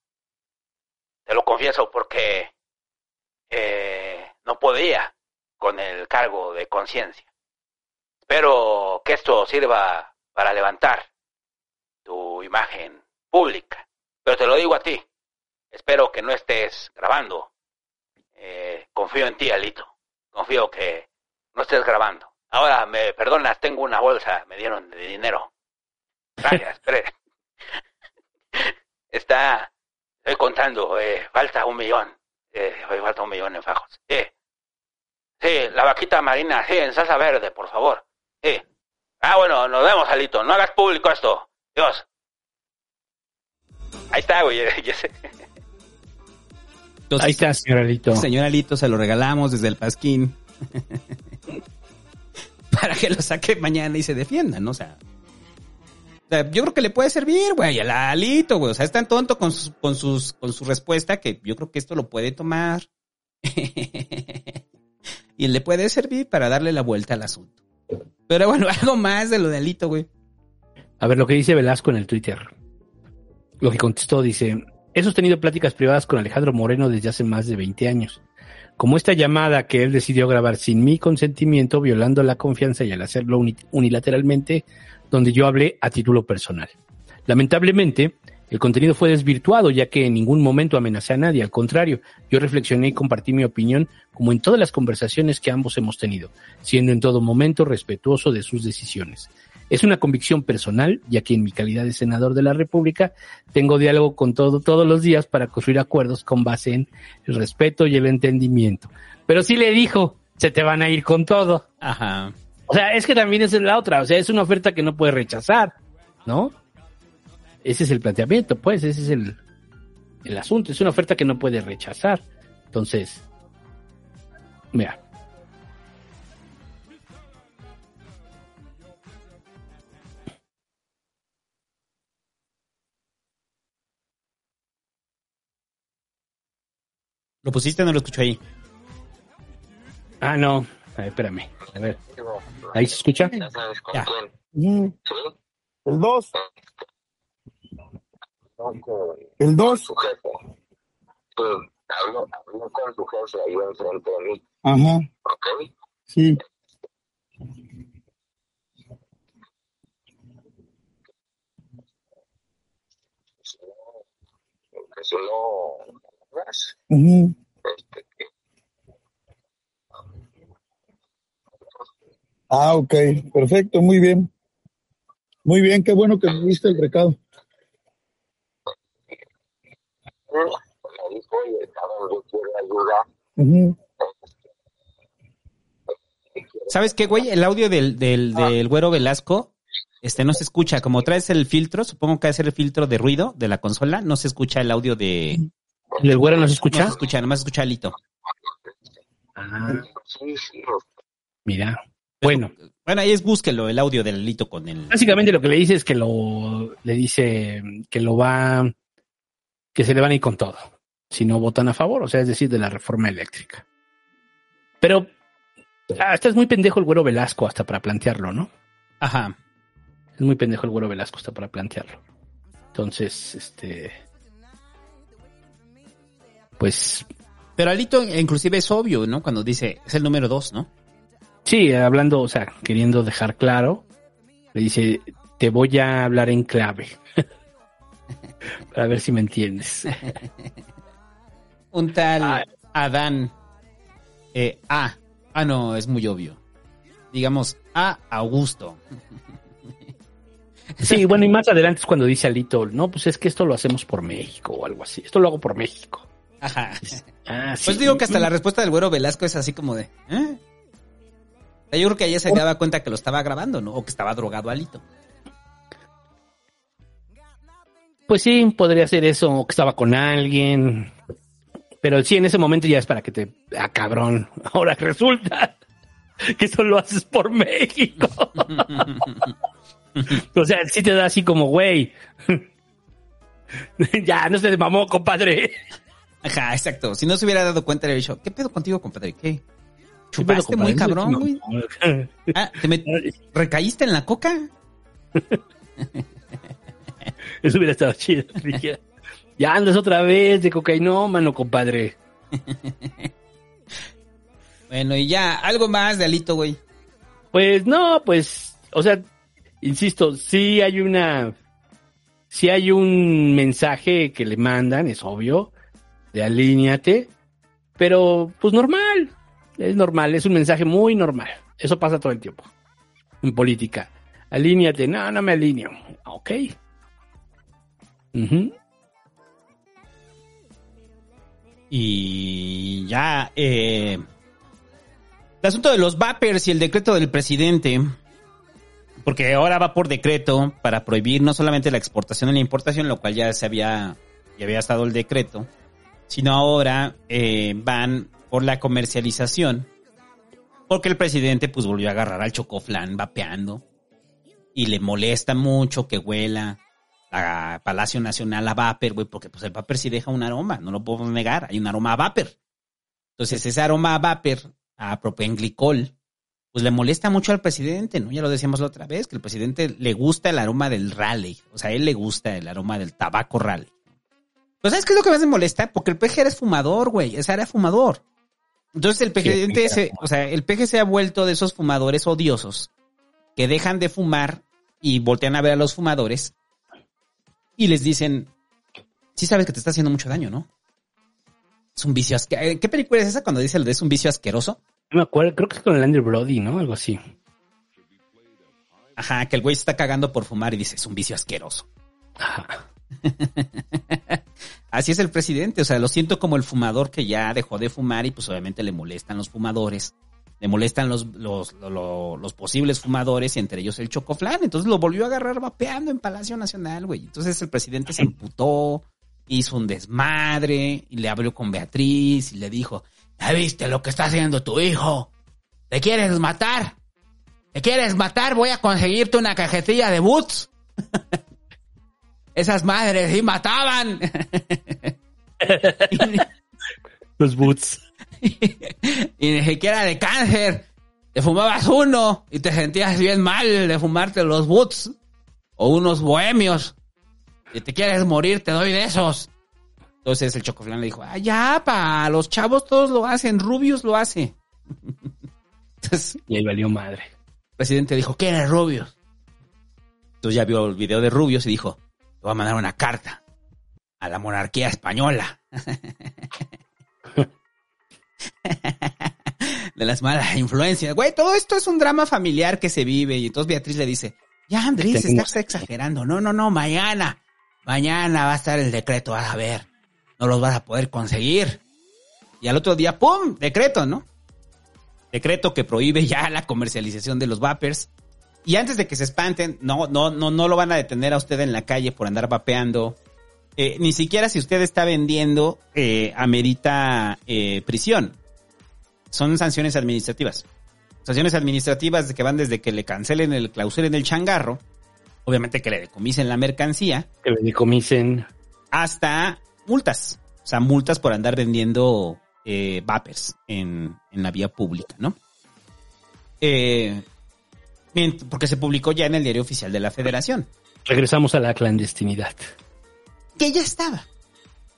Te lo confieso porque eh, no podía con el cargo de conciencia. Espero que esto sirva para levantar tu imagen pública. Pero te lo digo a ti. Espero que no estés grabando eh, confío en ti, Alito. Confío que no estés grabando. Ahora, me perdonas, tengo una bolsa, me dieron de dinero. Gracias, pero está, estoy contando, eh, falta un millón. Eh, hoy falta un millón en fajos. Sí, sí, la vaquita marina, sí, en salsa verde, por favor. Sí. Ah, bueno, nos vemos, Alito. No hagas público esto. Dios. Ahí está, güey. Entonces, Ahí está, señor Alito. Señor Alito, se lo regalamos desde el Pasquín. Para que lo saque mañana y se defienda, ¿no? O sea, yo creo que le puede servir, güey, al Alito, güey. O sea, es tan tonto con, sus- con, sus, con su respuesta que yo creo que esto lo puede tomar y le puede servir para darle la vuelta al asunto. Pero bueno, algo más de lo de Alito, güey. A ver, lo que dice Velasco en el Twitter. Lo que contestó dice, he sostenido pláticas privadas con Alejandro Moreno desde hace más de 20 años. Como esta llamada que él decidió grabar sin mi consentimiento, violando la confianza y al hacerlo uni- unilateralmente, donde yo hablé a título personal. Lamentablemente, el contenido fue desvirtuado ya que en ningún momento amenacé a nadie, al contrario, yo reflexioné y compartí mi opinión como en todas las conversaciones que ambos hemos tenido, siendo en todo momento respetuoso de sus decisiones. Es una convicción personal, ya que en mi calidad de senador de la República tengo diálogo con todo todos los días para construir acuerdos con base en el respeto y el entendimiento. Pero sí le dijo, se te van a ir con todo. Ajá. O sea, es que también esa es la otra, o sea, es una oferta que no puedes rechazar, ¿no? Ese es el planteamiento, pues, ese es el, el asunto, es una oferta que no puedes rechazar. Entonces, mira, ¿Lo pusiste o no lo escucho ahí? ah, no, a ver, espérame, a ver, ¿ahí se escucha? Ya. El 2. El 2. Habló, habló con su jefe ahí enfrente de mí, Ajá. ¿ok? Sí. Si no. Ah, ok. Perfecto, muy bien. Muy bien, qué bueno que me diste el recado. me dijo, oye, cabrón, yo quiero ayuda. Ujú. ¿Sabes qué, güey? El audio del, del, del güero Velasco, este, no se escucha. Como traes el filtro, supongo que va a ser el filtro de ruido de la consola, no se escucha el audio de... ¿El del güero no se escucha? No se escucha, nomás se escucha Alito. Ah, Sí, sí. mira, bueno. Bueno, ahí es búsquelo, el audio del Alito con el... Básicamente lo que le dice es que lo, le dice que lo va, que se le van a ir con todo, si no votan a favor, o sea, es decir, de la reforma eléctrica. Pero hasta es muy pendejo el güero Velasco hasta para plantearlo, ¿no? Ajá. Es muy pendejo el güero Velasco hasta para plantearlo. Entonces, este, pues Pero Alito inclusive es obvio, ¿no? Cuando dice, es el número dos, ¿no? Sí, hablando, o sea, queriendo dejar claro, le dice, te voy a hablar en clave. Para ver si me entiendes. Un tal Adán eh, A. Ah, no, es muy obvio. Digamos, A. Augusto. Sí, bueno, y más adelante es cuando dice Alito, no, pues es que esto lo hacemos por México o algo así. Esto lo hago por México. Ajá. Ah, sí. Pues digo que hasta la respuesta del güero Velasco es así como de, ¿eh? Yo creo que ella se daba cuenta que lo estaba grabando, ¿no? O que estaba drogado Alito. Pues sí, podría ser eso, o que estaba con alguien. Pero sí, en ese momento ya es para que te... Ah, cabrón. Ahora resulta que eso lo haces por México. o sea, sí te da así como, güey. ya, no se mamó, compadre. Ajá, exacto. Si no se hubiera dado cuenta, le hubiera dicho, ¿qué pedo contigo, compadre? ¿Qué? ¿Qué pedo, ¿Chupaste muy cabrón, güey? Ah, ¿te met- ¿Recaíste en la coca? Eso hubiera estado chido. Ya andas otra vez de cocainómano, compadre. Bueno, y ya, algo más de Alito, güey. Pues no, pues, o sea, insisto, sí hay una, sí hay un mensaje que le mandan, es obvio, de alíñate, pero pues normal, es normal, es un mensaje muy normal. Eso pasa todo el tiempo en política. Alíñate, no, no me alineo. Ok. Y ya, eh, el asunto de los vapers y el decreto del presidente, porque ahora va por decreto para prohibir no solamente la exportación y la importación, lo cual ya se había, ya había estado el decreto, sino ahora eh, van por la comercialización, porque el presidente pues volvió a agarrar al chocoflán vapeando y le molesta mucho que huela a Palacio Nacional a vapor, güey, porque pues el vapor sí deja un aroma, no lo podemos negar, hay un aroma a vapor. Entonces, ese aroma a vapor, a propenglicol, pues le molesta mucho al presidente, ¿no? Ya lo decíamos la otra vez, que el presidente le gusta el aroma del rally. O sea, él le gusta el aroma del tabaco rally. Pues, ¿sabes qué es lo que más me molesta? Porque el PG era fumador, güey. Ese era fumador. Entonces, el presidente, se, o sea, el PG se ha vuelto de esos fumadores odiosos que dejan de fumar y voltean a ver a los fumadores y les dicen, sí sabes que te está haciendo mucho daño, ¿no? Es un vicio asqueroso. ¿Qué película es esa cuando dice es un vicio asqueroso? No me acuerdo, creo que es con el Andrew Brody, ¿no? Algo así. Ajá, que el güey se está cagando por fumar y dice, es un vicio asqueroso. Ajá. Así es el presidente, o sea, lo siento como el fumador que ya dejó de fumar y pues obviamente le molestan los fumadores, le molestan los, los, los, posibles fumadores y entre ellos el chocoflán, entonces lo volvió a agarrar vapeando en Palacio Nacional, güey. Entonces el presidente se emputó, hizo un desmadre y le habló con Beatriz y le dijo, ¿ya viste lo que está haciendo tu hijo? ¿Te quieres matar? ¿Te quieres matar? Voy a conseguirte una cajetilla de boots. Esas madres sí mataban. Los boots. y ni siquiera de cáncer. Te fumabas uno y te sentías bien mal de fumarte los boots. O unos bohemios. Si te quieres morir, te doy de esos. Entonces el chocoflán le dijo, ah, ya, pa, los chavos todos lo hacen, Rubius lo hace. y ahí valió madre. El presidente dijo, ¿quién es Rubius? Entonces ya vio el video de Rubius y dijo, le voy a mandar una carta a la monarquía española. de las malas influencias. Güey, todo esto es un drama familiar que se vive. Y entonces Beatriz le dice, ya Andrés, estás exagerando. No, no, no, mañana. Mañana va a estar el decreto, vas a ver. No los vas a poder conseguir. Y al otro día, ¡pum! Decreto, ¿no? Decreto que prohíbe ya la comercialización de los vapers. Y antes de que se espanten, no, no, no, no lo van a detener a usted en la calle por andar vapeando. Eh, ni siquiera si usted está vendiendo, eh, amerita eh, prisión. Son sanciones administrativas. Sanciones administrativas que van desde que le cancelen el clausuren el changarro, obviamente que le decomisen la mercancía. Que le decomisen. Hasta multas. O sea, multas por andar vendiendo eh, vapers en, en la vía pública, ¿no? Eh, porque se publicó ya en el diario oficial de la federación. Regresamos a la clandestinidad. Que ya estaba.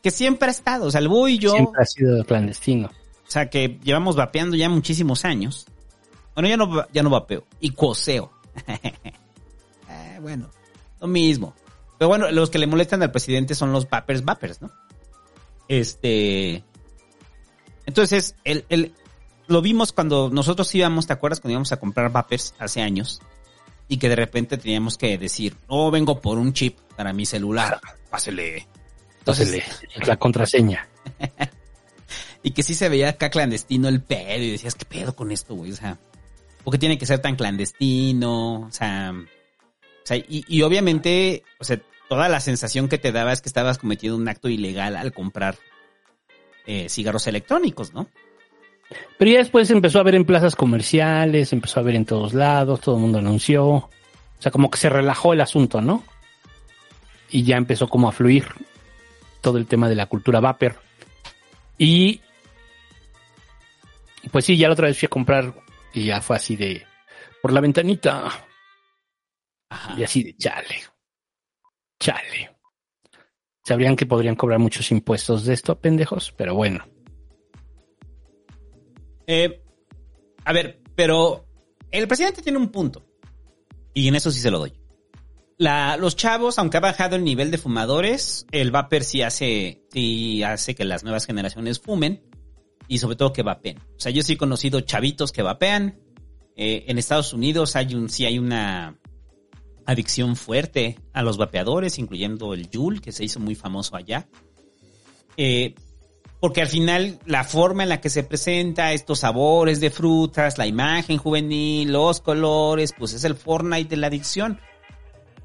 Que siempre ha estado. O sea, el Bú y yo. Siempre ha sido clandestino. O sea, que llevamos vapeando ya muchísimos años. Bueno, ya no, ya no vapeo. Y coseo. eh, bueno, lo mismo. Pero bueno, los que le molestan al presidente son los vapers vapers, ¿no? Este. Entonces, el, el, lo vimos cuando nosotros íbamos, ¿te acuerdas? Cuando íbamos a comprar vapers hace años y que de repente teníamos que decir, oh, vengo por un chip para mi celular, pásele. Entonces, pásele, la contraseña. y que sí se veía acá clandestino el pedo y decías, ¿qué pedo con esto, güey? O sea, ¿por qué tiene que ser tan clandestino? O sea, o sea y, y obviamente, o sea, toda la sensación que te daba es que estabas cometiendo un acto ilegal al comprar eh, cigarros electrónicos, ¿no? Pero ya después empezó a ver en plazas comerciales, empezó a ver en todos lados, todo el mundo anunció. O sea, como que se relajó el asunto, ¿no? Y ya empezó como a fluir todo el tema de la cultura vapor. Y pues sí, ya la otra vez fui a comprar y ya fue así de por la ventanita. Ajá. Y así de chale. Chale. Sabrían que podrían cobrar muchos impuestos de esto, pendejos, pero bueno. Eh, a ver, pero el presidente tiene un punto. Y en eso sí se lo doy. La, los chavos, aunque ha bajado el nivel de fumadores, el vapor sí hace, sí hace que las nuevas generaciones fumen y sobre todo que vapen. O sea, yo sí he conocido chavitos que vapean. Eh, en Estados Unidos hay un, sí hay una adicción fuerte a los vapeadores, incluyendo el Juul, que se hizo muy famoso allá. Eh, porque al final la forma en la que se presenta estos sabores de frutas, la imagen juvenil, los colores, pues es el Fortnite de la adicción.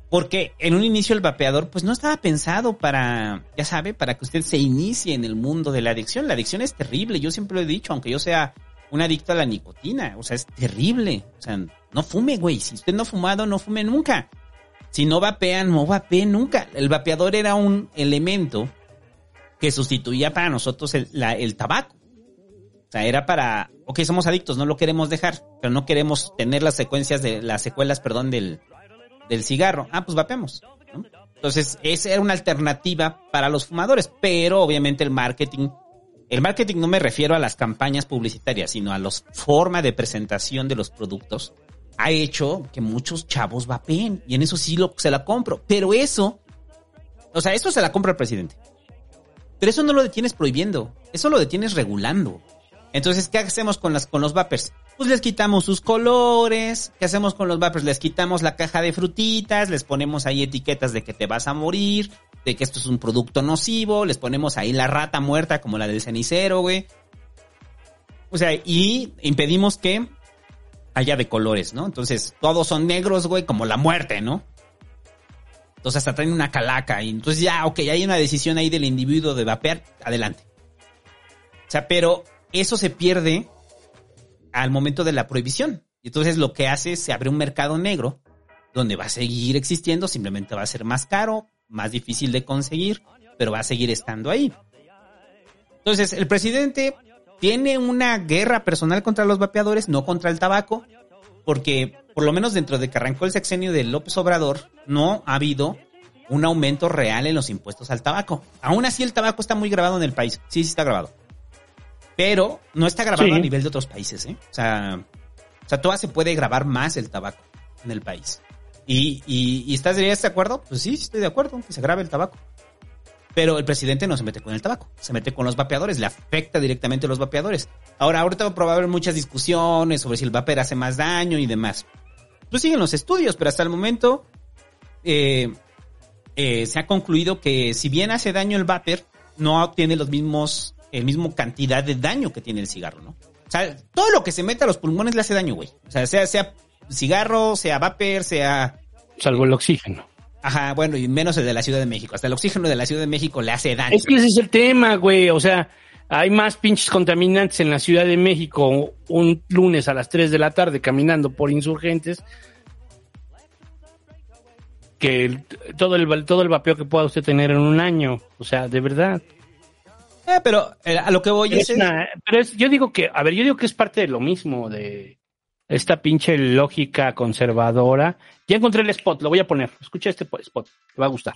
Porque en un inicio el vapeador pues no estaba pensado para, ya sabe, para que usted se inicie en el mundo de la adicción. La adicción es terrible, yo siempre lo he dicho, aunque yo sea un adicto a la nicotina, o sea, es terrible. O sea, no fume, güey. Si usted no ha fumado, no fume nunca. Si no vapean, no vapeen nunca. El vapeador era un elemento que sustituía para nosotros el, tabaco. O sea, era para, ok, somos adictos, no lo queremos dejar, pero no queremos tener las secuencias de, las secuelas, perdón, del, del cigarro. Ah, pues vapeamos. ¿no? Entonces, esa era una alternativa para los fumadores, pero obviamente el marketing, el marketing no me refiero a las campañas publicitarias, sino a la forma de presentación de los productos, ha hecho que muchos chavos vapeen, y en eso sí lo, se la compro. Pero eso, o sea, eso se la compra el presidente. Pero eso no lo detienes prohibiendo, eso lo detienes regulando. Entonces, ¿qué hacemos con, las, con los vapers? Pues les quitamos sus colores. ¿Qué hacemos con los vapers? Les quitamos la caja de frutitas, les ponemos ahí etiquetas de que te vas a morir, de que esto es un producto nocivo, les ponemos ahí la rata muerta como la del cenicero, güey. O sea, y impedimos que haya de colores, ¿no? Entonces, todos son negros, güey, como la muerte, ¿no? Entonces hasta traen una calaca y entonces ya, ok, hay una decisión ahí del individuo de vapear, adelante. O sea, pero eso se pierde al momento de la prohibición. Y entonces lo que hace es se abre un mercado negro donde va a seguir existiendo, simplemente va a ser más caro, más difícil de conseguir, pero va a seguir estando ahí. Entonces, el presidente tiene una guerra personal contra los vapeadores, no contra el tabaco, porque por lo menos dentro de que arrancó el sexenio de López Obrador, no ha habido un aumento real en los impuestos al tabaco. Aún así, el tabaco está muy grabado en el país. Sí, sí está grabado. Pero no está grabado a nivel de otros países, ¿eh? O sea, o sea, todavía se puede grabar más el tabaco en el país. ¿Y, y, estás de acuerdo? Pues sí, estoy de acuerdo, que se grabe el tabaco. Pero el presidente no se mete con el tabaco, se mete con los vapeadores, le afecta directamente a los vapeadores. Ahora, ahorita va a haber muchas discusiones sobre si el vapor hace más daño y demás. Pues siguen los estudios, pero hasta el momento eh, eh, se ha concluido que si bien hace daño el vapor, no tiene los mismos el mismo cantidad de daño que tiene el cigarro, ¿no? O sea, todo lo que se mete a los pulmones le hace daño, güey. O sea, sea, sea cigarro, sea vapor, sea... Salvo el oxígeno. Ajá, bueno, y menos el de la Ciudad de México. Hasta el oxígeno de la Ciudad de México le hace daño. Es que ese es el tema, güey. O sea, hay más pinches contaminantes en la Ciudad de México un lunes a las 3 de la tarde caminando por insurgentes que todo el, todo el vapeo que pueda usted tener en un año. O sea, de verdad. Eh, pero eh, a lo que voy es... pero es, yo digo que, a ver, yo digo que es parte de lo mismo, de esta pinche lógica conservadora. Ya encontré el spot, lo voy a poner. Escucha este spot, te va a gustar.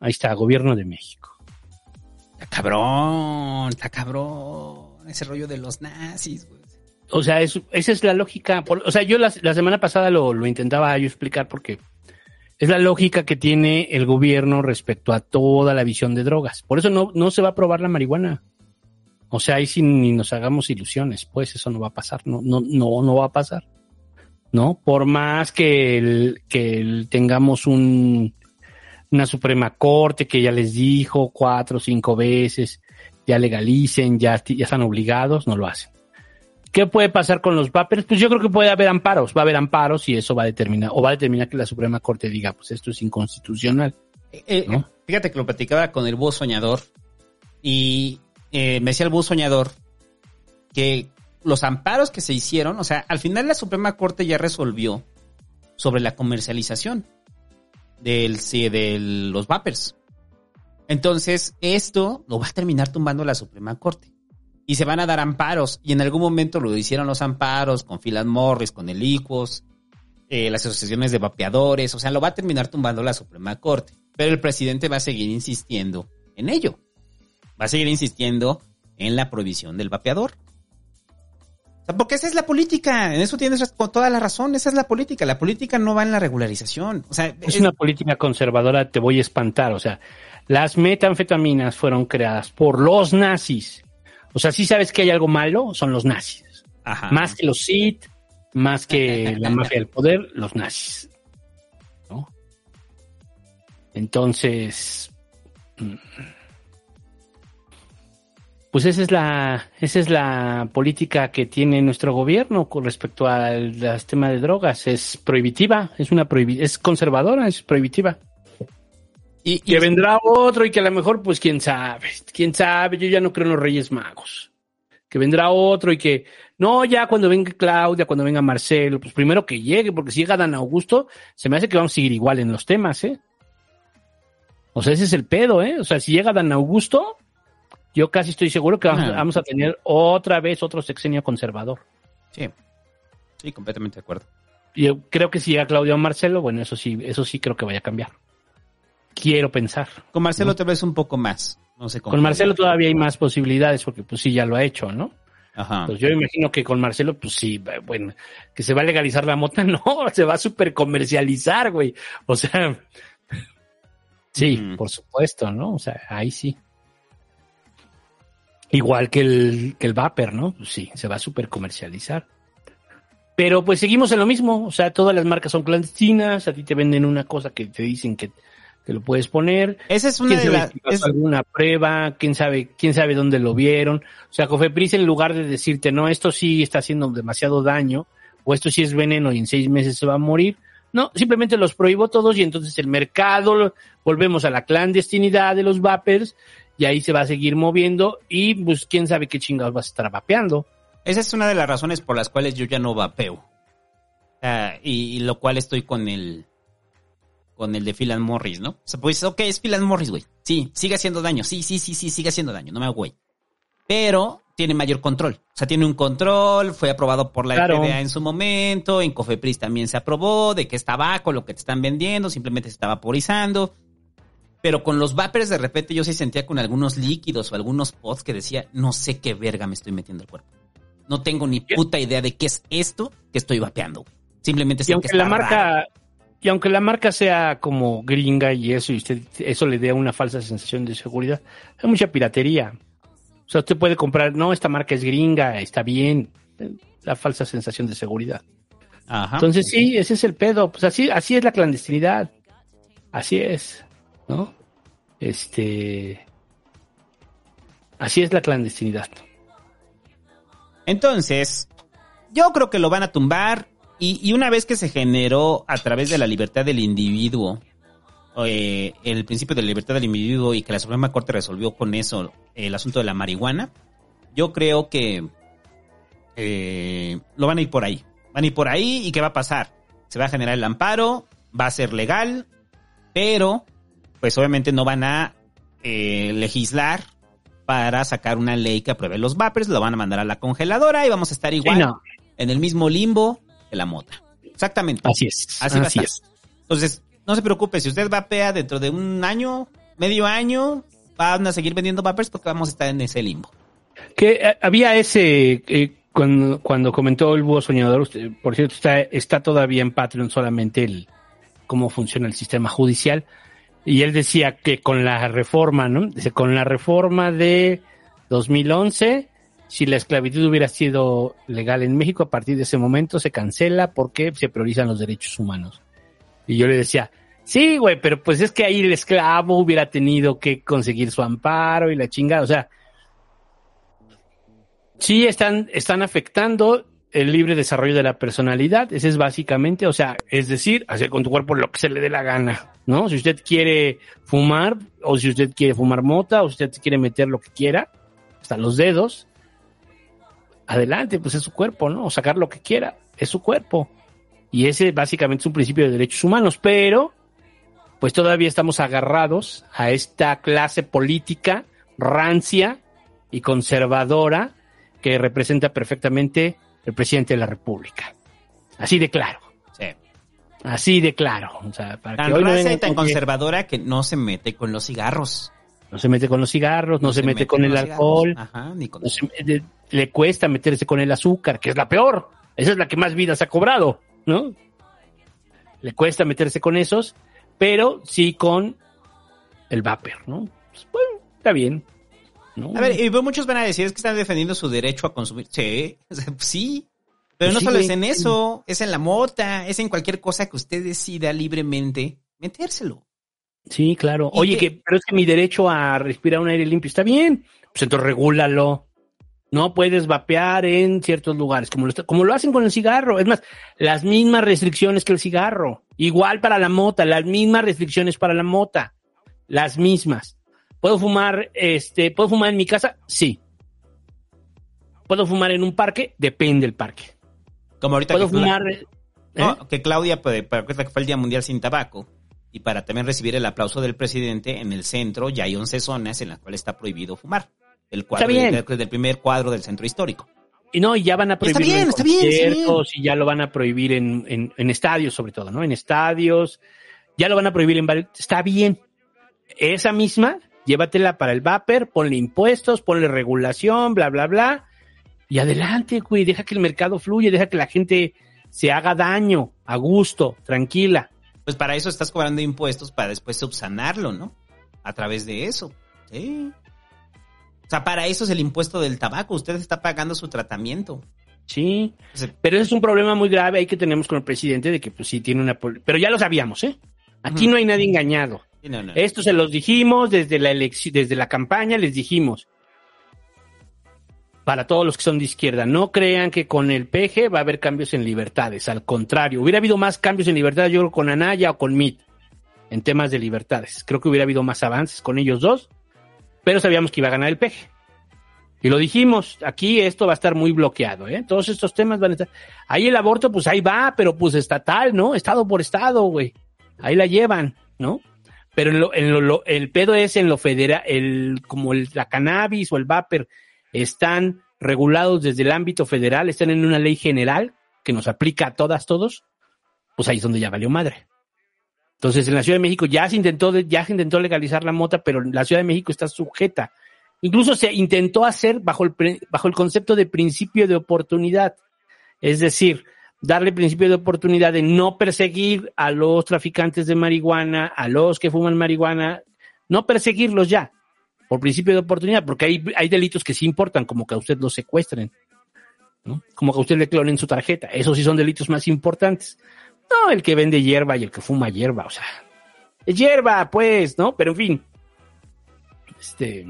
Ahí está, Gobierno de México. Está cabrón, está cabrón. Ese rollo de los nazis, güey. O sea, esa es la lógica. o sea, yo la, semana pasada lo, lo intentaba yo explicar porque es la lógica que tiene el gobierno respecto a toda la visión de drogas. Por eso no, no se va a probar la marihuana. O sea, ahí si ni nos hagamos ilusiones, pues eso no va a pasar, no, no, no, no va a pasar. ¿No? Por más que, el, que tengamos un, una Suprema Corte que ya les dijo cuatro o cinco veces, ya legalicen, ya, ya están obligados, no lo hacen. ¿Qué puede pasar con los vapers? Pues yo creo que puede haber amparos, va a haber amparos y eso va a determinar, o va a determinar que la Suprema Corte diga, pues esto es inconstitucional. Eh, eh, fíjate que lo platicaba con el búho soñador y eh, me decía el búho soñador que los amparos que se hicieron, o sea, al final la Suprema Corte ya resolvió sobre la comercialización del, de los vapers. Entonces, esto lo va a terminar tumbando la Suprema Corte y se van a dar amparos. Y en algún momento lo hicieron los amparos con Philip Morris, con el ICUOS, eh, las asociaciones de vapeadores. O sea, lo va a terminar tumbando la Suprema Corte. Pero el presidente va a seguir insistiendo en ello. Va a seguir insistiendo en la prohibición del vapeador. Porque esa es la política. En eso tienes toda la razón. Esa es la política. La política no va en la regularización. O sea, es, es una política conservadora, te voy a espantar. O sea, las metanfetaminas fueron creadas por los nazis o sea, si sabes que hay algo malo, son los nazis. Más que los Sith, más que la mafia del poder, los nazis. ¿No? Entonces. Pues esa es la, esa es la política que tiene nuestro gobierno con respecto al, al tema de drogas. Es prohibitiva, es una prohibi es conservadora, es prohibitiva. Y, que vendrá otro y que a lo mejor, pues quién sabe, quién sabe, yo ya no creo en los Reyes Magos. Que vendrá otro y que, no, ya cuando venga Claudia, cuando venga Marcelo, pues primero que llegue, porque si llega Dan Augusto, se me hace que vamos a seguir igual en los temas, ¿eh? O sea, ese es el pedo, ¿eh? O sea, si llega Dan Augusto, yo casi estoy seguro que vamos, Ah. vamos a tener otra vez otro sexenio conservador. Sí. Sí, completamente de acuerdo. Y Yo creo que si llega Claudia o Marcelo, bueno, eso sí, eso sí creo que vaya a cambiar. Quiero pensar. Con Marcelo ¿no? tal vez un poco más. No sé cómo. Con Marcelo todavía hay más posibilidades porque pues sí, ya lo ha hecho, ¿no? Ajá. Pues yo imagino que con Marcelo, pues sí, bueno, que se va a legalizar la mota, no, se va a super comercializar, güey. O sea, sí, por supuesto, ¿no? O sea, ahí sí. Igual que el, que el Vapor, ¿no? Pues sí, se va a super comercializar. Pero pues seguimos en lo mismo, o sea, todas las marcas son clandestinas, a ti te venden una cosa que te dicen que te lo puedes poner. Esa es una ¿Quién de las- es- alguna prueba, quién sabe, quién sabe dónde lo vieron. O sea, Cofepris en lugar de decirte, no, esto sí está haciendo demasiado daño, o esto sí es veneno y en seis meses se va a morir. No, simplemente los prohíbo todos y entonces el mercado, volvemos a la clandestinidad de los vapers y ahí se va a seguir moviendo y pues quién sabe qué chingados vas a estar vapeando. Esa es una de las razones por las cuales yo ya no vapeo. Sea, y, y lo cual estoy con el con el de Philan Morris, ¿no? O sea, pues, ok, es Philan Morris, güey. Sí, sigue haciendo daño. Sí, sí, sí, sí, sigue haciendo daño. No me hago güey. Pero tiene mayor control. O sea, tiene un control, fue aprobado por la Claro. FDA en su momento, en Cofepris también se aprobó, de que es tabaco lo que te están vendiendo, simplemente se está vaporizando. Pero con los vapers de repente yo sí sentía con algunos líquidos o algunos pods que decía, no sé qué verga me estoy metiendo al cuerpo. No tengo ni puta idea de qué es esto que estoy vapeando. Simplemente Y sé que aunque está la raro. marca, y aunque la marca sea como gringa y eso, y usted, eso le dé una falsa sensación de seguridad, hay mucha piratería. O sea, usted puede comprar, no, esta marca es gringa, está bien, la falsa sensación de seguridad. Ajá. Entonces sí, ese es el pedo, pues así, así es la clandestinidad, así es, ¿no? Este, así es la clandestinidad. Entonces, yo creo que lo van a tumbar y, y una vez que se generó a través de la libertad del individuo, eh, el principio de la libertad del individuo y que la Suprema Corte resolvió con eso el asunto de la marihuana, yo creo que eh, lo van a ir por ahí. Van a ir por ahí y ¿qué va a pasar? Se va a generar el amparo, va a ser legal, pero pues obviamente no van a eh, legislar para sacar una ley que apruebe los vapers, lo van a mandar a la congeladora y vamos a estar igual no. en el mismo limbo que la mota. Exactamente. Así es. Así, es. Entonces, no se preocupe, si usted vapea dentro de un año, medio año, van a seguir vendiendo vapers porque vamos a estar en ese limbo. Que eh, había ese, eh, cuando, cuando comentó el búho soñador, usted, por cierto, está, está todavía en Patreon solamente el cómo funciona el sistema judicial. Y él decía que con la reforma, ¿no? Dice, con la reforma de 2011, si la esclavitud hubiera sido legal en México, a partir de ese momento se cancela porque se priorizan los derechos humanos. Y yo le decía, sí, güey, pero pues es que ahí el esclavo hubiera tenido que conseguir su amparo y la chingada. O sea, sí están, están afectando el libre desarrollo de la personalidad. Ese es básicamente, o sea, es decir, hacer con tu cuerpo lo que se le dé la gana, ¿no? Si usted quiere fumar, o si usted quiere fumar mota, o si usted quiere meter lo que quiera, hasta los dedos, adelante, pues es su cuerpo, ¿no? O sacar lo que quiera, es su cuerpo. Y ese básicamente es un principio de derechos humanos, pero pues todavía estamos agarrados a esta clase política rancia y conservadora que representa perfectamente el presidente de la República. Así de claro. Sí. Así de claro. O sea, para Tan que hoy no raza y tan conservadora que no se mete con los cigarros. no se mete con los cigarros, no, se, mete, con el alcohol. Ajá, ni con no se- le, le cuesta meterse con el azúcar, que es la peor. Esa es la que más vidas ha cobrado, ¿no? Le cuesta meterse con esos, pero sí con el vapor, ¿no? Pues, bueno, está bien. ¿No? A ver, y muchos van a decir es que están defendiendo su derecho a consumir. Sí, sea, sí. Pero Pues no sí, solo es en eso, es en la mota, es en cualquier cosa que usted decida libremente metérselo. Sí, claro. ¿Y Oye, que, pero es que mi derecho a respirar un aire limpio está bien. Pues entonces regúlalo. No puedes vapear en ciertos lugares, como lo, está- como lo hacen con el cigarro. Es más, las mismas restricciones que el cigarro. Igual para la mota, las mismas restricciones para la mota. Las mismas. ¿Puedo fumar, este, ¿puedo fumar en mi casa? Sí. ¿Puedo fumar en un parque? Depende del parque. Como ahorita ¿Puedo que, Cla- fumar? ¿eh? No, que Claudia, pues, para que fue el Día Mundial sin Tabaco, y para también recibir el aplauso del presidente, en el centro ya hay 11 zonas en las cuales está prohibido fumar. El cuadro bien. del, del primer cuadro del centro histórico. Y no, y ya van a prohibir está bien, en está bien, está bien. conciertos, y ya lo van a prohibir en, en, en estadios, sobre todo, ¿no? En estadios, ya lo van a prohibir en varios. Está bien. Esa misma, llévatela para el vapor, ponle impuestos, ponle regulación, bla, bla, bla. Y adelante, güey, deja que el mercado fluya, deja que la gente se haga daño, a gusto, tranquila. Pues para eso estás cobrando impuestos para después subsanarlo, ¿no? A través de eso. Sí. O sea, para eso es el impuesto del tabaco. Usted está pagando su tratamiento. Sí. Pero ese es un problema muy grave ahí que tenemos con el presidente de que pues sí tiene una... Pero ya lo sabíamos, ¿eh? Aquí no hay nadie engañado. No. Esto se los dijimos desde la elección, desde la campaña les dijimos. Para todos los que son de izquierda, no crean que con el PG va a haber cambios en libertades. Al contrario, hubiera habido más cambios en libertades, yo creo, con Anaya o con MIT, en temas de libertades. Creo que hubiera habido más avances con ellos dos, pero sabíamos que iba a ganar el PG. Y lo dijimos, aquí esto va a estar muy bloqueado, ¿eh? Todos estos temas van a estar. Ahí el aborto, pues ahí va, pero pues estatal, ¿no? Estado por estado, güey. Ahí la llevan, ¿no? Pero en lo, en lo- el pedo es en lo federal, el, como la cannabis o el vapor están regulados desde el ámbito federal, están en una ley general que nos aplica a todas, todos, pues ahí es donde ya valió madre. Entonces, en la Ciudad de México ya se intentó, ya se intentó legalizar la mota, pero la Ciudad de México está sujeta. Incluso se intentó hacer bajo el, bajo el concepto de principio de oportunidad. Es decir, darle principio de oportunidad de no perseguir a los traficantes de marihuana, a los que fuman marihuana, no perseguirlos ya, por principio de oportunidad, porque hay, hay delitos que sí importan, como que a usted lo secuestren, ¿no? Como que a usted le clonen su tarjeta. Esos sí son delitos más importantes. No, el que vende hierba y el que fuma hierba, o sea, es hierba, pues, ¿no? Pero en fin, este,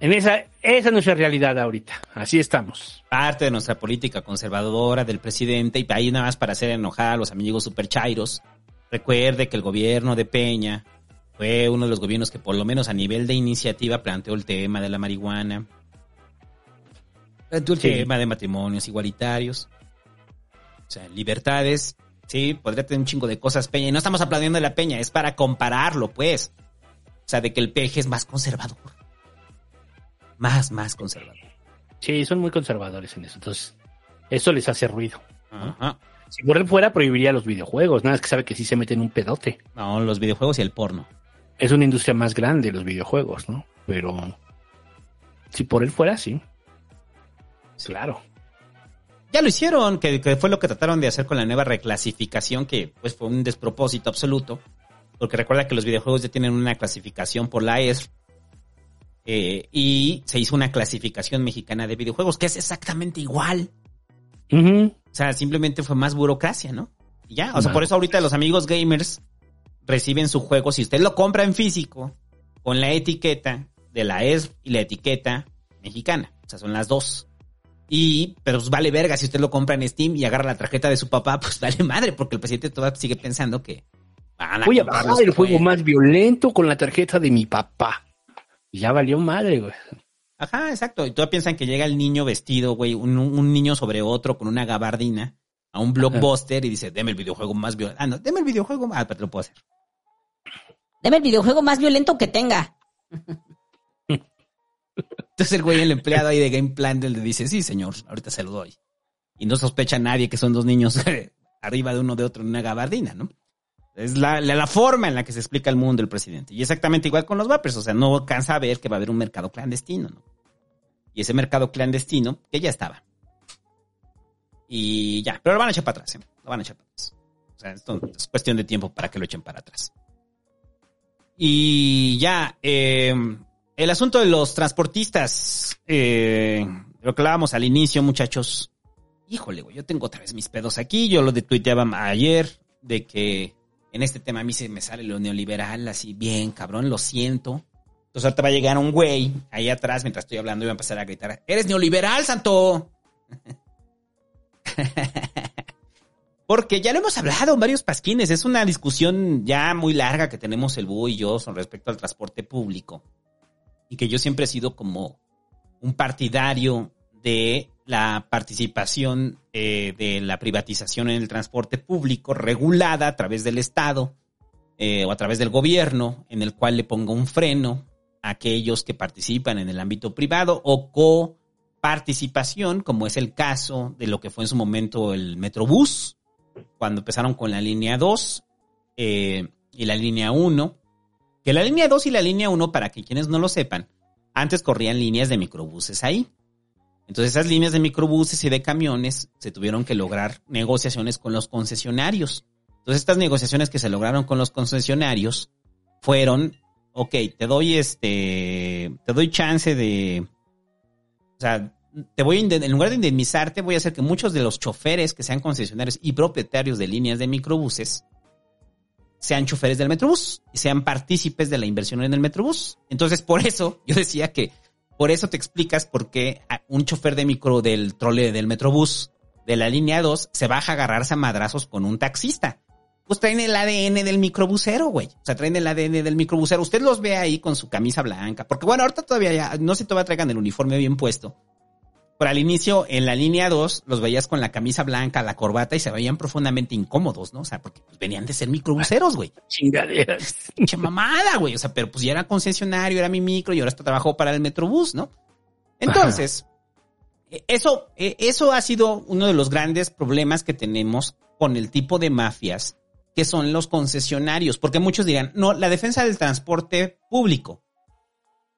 en esa, esa es nuestra realidad ahorita. Así estamos. Parte de nuestra política conservadora del presidente y ahí nada más para hacer enojar a los amigos super chairos. Recuerde que el gobierno de Peña fue uno de los gobiernos que por lo menos a nivel de iniciativa planteó el tema de la marihuana. Planteó el Sí. tema de matrimonios igualitarios. O sea, libertades. Sí, podría tener un chingo de cosas Peña. Y no estamos aplaudiendo a la Peña, es para compararlo, pues. O sea, de que el PG es más conservador. Más, más conservador. Sí, son muy conservadores en eso. Entonces, eso les hace ruido. ¿no? Ajá. Si por él fuera, prohibiría los videojuegos. Nada, es que sabe que sí se meten un pedote. No, los videojuegos y el porno. Es una industria más grande los videojuegos, ¿no? Pero si por él fuera, sí. Claro. Ya lo hicieron, que, que fue lo que trataron de hacer con la nueva reclasificación, que pues fue un despropósito absoluto. Porque recuerda que los videojuegos ya tienen una clasificación por la ESR. Eh, y se hizo una clasificación mexicana de videojuegos, que es exactamente igual. O sea, simplemente fue más burocracia, ¿no? Y ya, o sea, por eso ahorita los amigos gamers reciben su juego, si usted lo compra en físico, con la etiqueta de la ESR y la etiqueta mexicana. O sea, son las dos. Y, pero pues vale verga, si usted lo compra en Steam y agarra la tarjeta de su papá, pues vale madre, porque el presidente todavía sigue pensando que van a Voy a bajar el juego más violento con la tarjeta de mi papá. Y ya valió madre, güey. Ajá, exacto. Y todavía piensan que llega el niño vestido, güey, un, un niño sobre otro con una gabardina a un blockbuster y dice, deme el videojuego más violento. Ah, no, deme el videojuego más... Ah, pero lo puedo hacer. Deme el videojuego más violento que tenga. Entonces el güey, el empleado ahí de Game Plan, le dice, sí, señor, ahorita se lo doy. Y no sospecha nadie que son dos niños arriba de uno de otro en una gabardina, ¿no? Es la, la, forma en la que se explica el mundo el presidente. Y exactamente igual con los vapers, o sea, no cansa ver que va a haber un mercado clandestino, ¿no? Y ese mercado clandestino, que ya estaba. Y ya, pero lo van a echar para atrás, ¿eh? Lo van a echar para atrás. O sea, esto es cuestión de tiempo para que lo echen para atrás. Y ya, eh, el asunto de los transportistas, eh, lo que hablábamos al inicio, muchachos. Híjole, güey, yo tengo otra vez mis pedos aquí. Yo lo de tuiteaba ayer de que en este tema a mí se me sale lo neoliberal así bien, cabrón, lo siento. Entonces ahorita va a llegar un güey ahí atrás mientras estoy hablando y va a empezar a gritar, eres neoliberal, santo. Porque ya lo hemos hablado en varios pasquines, es una discusión ya muy larga que tenemos el Búho y yo con respecto al transporte público. Y que yo siempre he sido como un partidario de la participación eh, de la privatización en el transporte público regulada a través del Estado eh, o a través del gobierno, en el cual le ponga un freno a aquellos que participan en el ámbito privado o coparticipación, como es el caso de lo que fue en su momento el Metrobús, cuando empezaron con la línea 2 eh, y la línea 1. Que la línea 2 y la línea 1, para que quienes no lo sepan, antes corrían líneas de microbuses ahí. Entonces esas líneas de microbuses y de camiones se tuvieron que lograr negociaciones con los concesionarios. Entonces estas negociaciones que se lograron con los concesionarios fueron, ok, te doy este, te doy chance de, o sea, te voy a, en lugar de indemnizarte, voy a hacer que muchos de los choferes que sean concesionarios y propietarios de líneas de microbuses sean choferes del Metrobús y sean partícipes de la inversión en el Metrobús. Entonces, por eso yo decía que por eso te explicas por qué un chofer de micro del trole del Metrobús de la línea 2 se baja a agarrarse a madrazos con un taxista. Pues traen el ADN del microbusero, güey. O sea, traen el ADN del microbusero. Usted los ve ahí con su camisa blanca. Porque bueno, ahorita todavía ya, no si todavía traigan el uniforme bien puesto. Pero al inicio, en la línea 2, los veías con la camisa blanca, la corbata y se veían profundamente incómodos, ¿no? O sea, porque pues, venían de ser microbuseros, güey. Chingaderas. Pinche mamada, güey. O sea, pero pues ya era concesionario, era mi micro y ahora está trabajó para el Metrobús, ¿no? Entonces, eh, eso, eh, eso ha sido uno de los grandes problemas que tenemos con el tipo de mafias que son los concesionarios. Porque muchos dirán, no, la defensa del transporte público.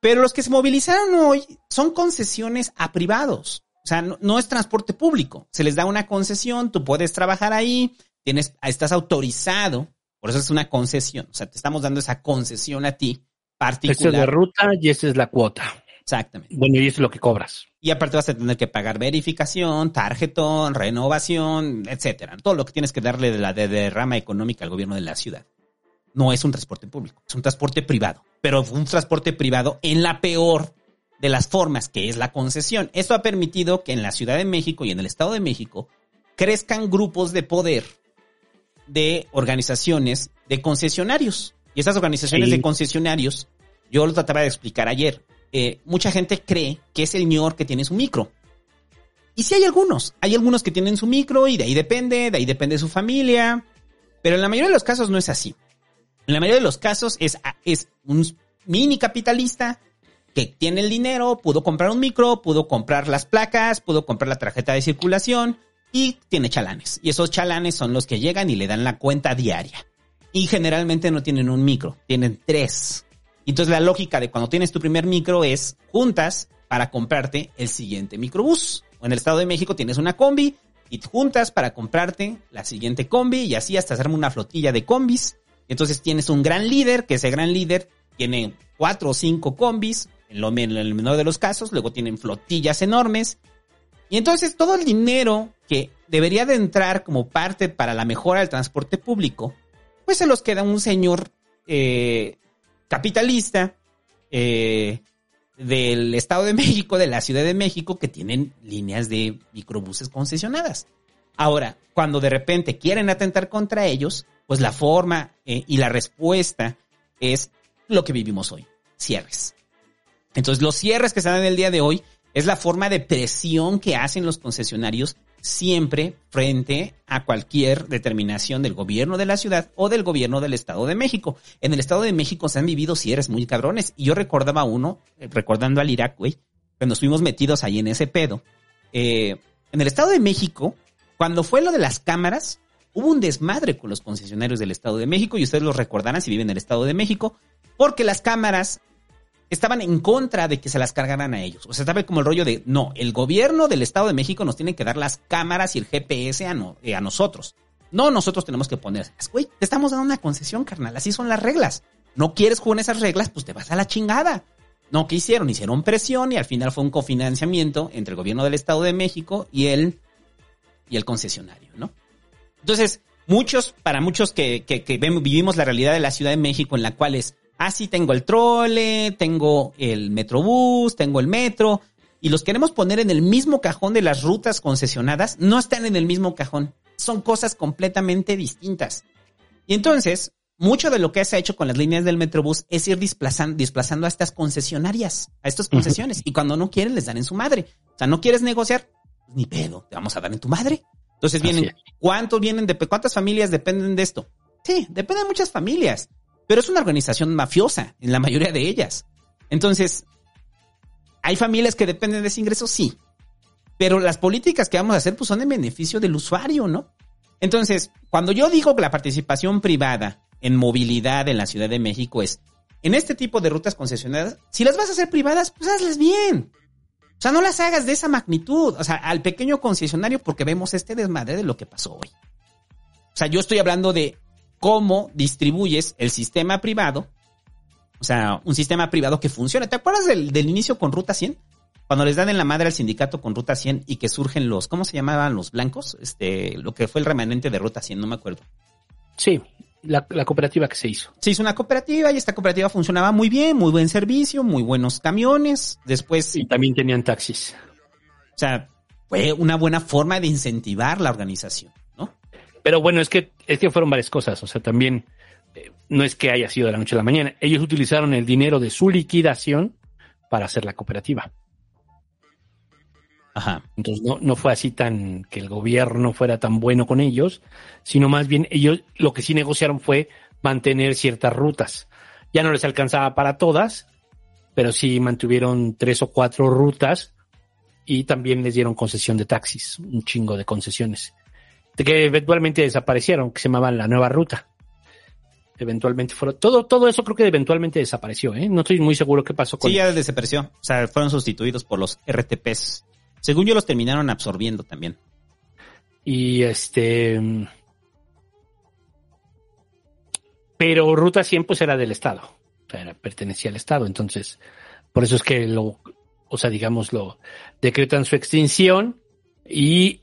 Pero los que se movilizaron hoy son concesiones a privados. O sea, no, es transporte público. Se les da una concesión, tú puedes trabajar ahí, tienes, estás autorizado. Por eso es una concesión. O sea, te estamos dando esa concesión a ti particular. Esa es la ruta y esa es la cuota. Exactamente. Bueno, y eso es lo que cobras. Y aparte vas a tener que pagar verificación, tarjetón, renovación, etcétera. Todo lo que tienes que darle de la de derrama económica al gobierno de la ciudad no es un transporte público, es un transporte privado, pero un transporte privado en la peor de las formas, que es la concesión. Esto ha permitido que en la Ciudad de México y en el Estado de México crezcan grupos de poder de organizaciones de concesionarios. Y esas organizaciones de concesionarios, yo lo trataba de explicar ayer, eh, mucha gente cree que es el señor que tiene su micro. Y sí hay algunos, hay algunos que tienen su micro y de ahí depende, de ahí depende su familia, pero en la mayoría de los casos no es así. En la mayoría de los casos es, es un mini capitalista que tiene el dinero, pudo comprar un micro, pudo comprar las placas, pudo comprar la tarjeta de circulación y tiene chalanes. Y esos chalanes son los que llegan y le dan la cuenta diaria. Y generalmente no tienen un micro, tienen tres. Entonces la lógica de cuando tienes tu primer micro es juntas para comprarte el siguiente microbús. O en el Estado de México tienes una combi y juntas para comprarte la siguiente combi y así hasta hacerme una flotilla de combis entonces tienes un gran líder, que ese gran líder tiene cuatro o cinco combis, en, lo, en el menor de los casos, luego tienen flotillas enormes. Y entonces todo el dinero que debería de entrar como parte para la mejora del transporte público, pues se los queda un señor eh, capitalista eh, del Estado de México, de la Ciudad de México, que tienen líneas de microbuses concesionadas. Ahora, cuando de repente quieren atentar contra ellos, pues la forma eh, y la respuesta es lo que vivimos hoy, cierres. Entonces los cierres que se dan el día de hoy es la forma de presión que hacen los concesionarios siempre frente a cualquier determinación del gobierno de la ciudad o del gobierno del Estado de México. En el Estado de México se han vivido cierres muy cabrones y yo recordaba uno, eh, recordando al Irak, güey, cuando estuvimos metidos ahí en ese pedo. Eh, en el Estado de México, cuando fue lo de las cámaras, hubo un desmadre con los concesionarios del Estado de México y ustedes lo recordarán si viven en el Estado de México, porque las cámaras estaban en contra de que se las cargaran a ellos. O sea, estaba como el rollo de, no, el gobierno del Estado de México nos tiene que dar las cámaras y el GPS a, eh, a nosotros. No, nosotros tenemos que poner, güey, te estamos dando una concesión, carnal, así son las reglas. No quieres jugar esas reglas, pues te vas a la chingada. No, ¿qué hicieron? Hicieron presión y al final fue un cofinanciamiento entre el gobierno del Estado de México y el, y el concesionario, ¿no? Entonces, muchos, para muchos que, que, vivimos la realidad de la Ciudad de México en la cual es, Ah, sí, tengo el trole, tengo el metrobús, tengo el metro, y los queremos poner en el mismo cajón de las rutas concesionadas, no están en el mismo cajón. Son cosas completamente distintas. Y entonces, mucho de lo que se ha hecho con las líneas del Metrobús es ir desplazando, desplazando a estas concesionarias, a estas concesiones. Y cuando no quieren, les dan en su madre. O sea, no quieres negociar, ni pedo, te vamos a dar en tu madre. Entonces vienen, ¿cuántos vienen de, cuántas familias dependen de esto? Sí, dependen de muchas familias, pero es una organización mafiosa en la mayoría de ellas. Entonces, ¿hay familias que dependen de ese ingreso? Sí. Pero las políticas que vamos a hacer, pues son en beneficio del usuario, ¿no? Entonces, cuando yo digo que la participación privada en movilidad en la Ciudad de México es, en este tipo de rutas concesionadas, si las vas a hacer privadas, pues hazlas bien. O sea, no las hagas de esa magnitud, o sea, al pequeño concesionario porque vemos este desmadre de lo que pasó hoy. O sea, yo estoy hablando de cómo distribuyes el sistema privado, o sea, un sistema privado que funciona. ¿Te acuerdas del, inicio con Ruta 100? Cuando les dan en la madre al sindicato con Ruta 100 y que surgen los, ¿cómo se llamaban los blancos? Este, lo que fue el remanente de Ruta 100, no me acuerdo. Sí, la, la, cooperativa que se hizo. Se hizo una cooperativa y esta cooperativa funcionaba muy bien, muy buen servicio, muy buenos camiones. Después. Y también tenían taxis. O sea, fue una buena forma de incentivar la organización, ¿no? Pero bueno, es que, es que fueron varias cosas. O sea, también eh, no es que haya sido de la noche a la mañana. Ellos utilizaron el dinero de su liquidación para hacer la cooperativa. Ajá. Entonces no, no fue así tan que el gobierno fuera tan bueno con ellos, sino más bien ellos lo que sí negociaron fue mantener ciertas rutas. Ya no les alcanzaba para todas, pero sí mantuvieron tres o cuatro rutas y también les dieron concesión de taxis, un chingo de concesiones, de que eventualmente desaparecieron, que se llamaban la nueva ruta. Eventualmente fueron, todo, todo eso creo que eventualmente desapareció, ¿eh? No estoy muy seguro qué pasó con Sí, ya desapareció. O sea, fueron sustituidos por los RTPs. Según yo los terminaron absorbiendo también. Y este. Pero Ruta 100 pues era del Estado. O sea, era, pertenecía al Estado. Entonces, por eso es que lo, o sea, digamos, lo decretan su extinción y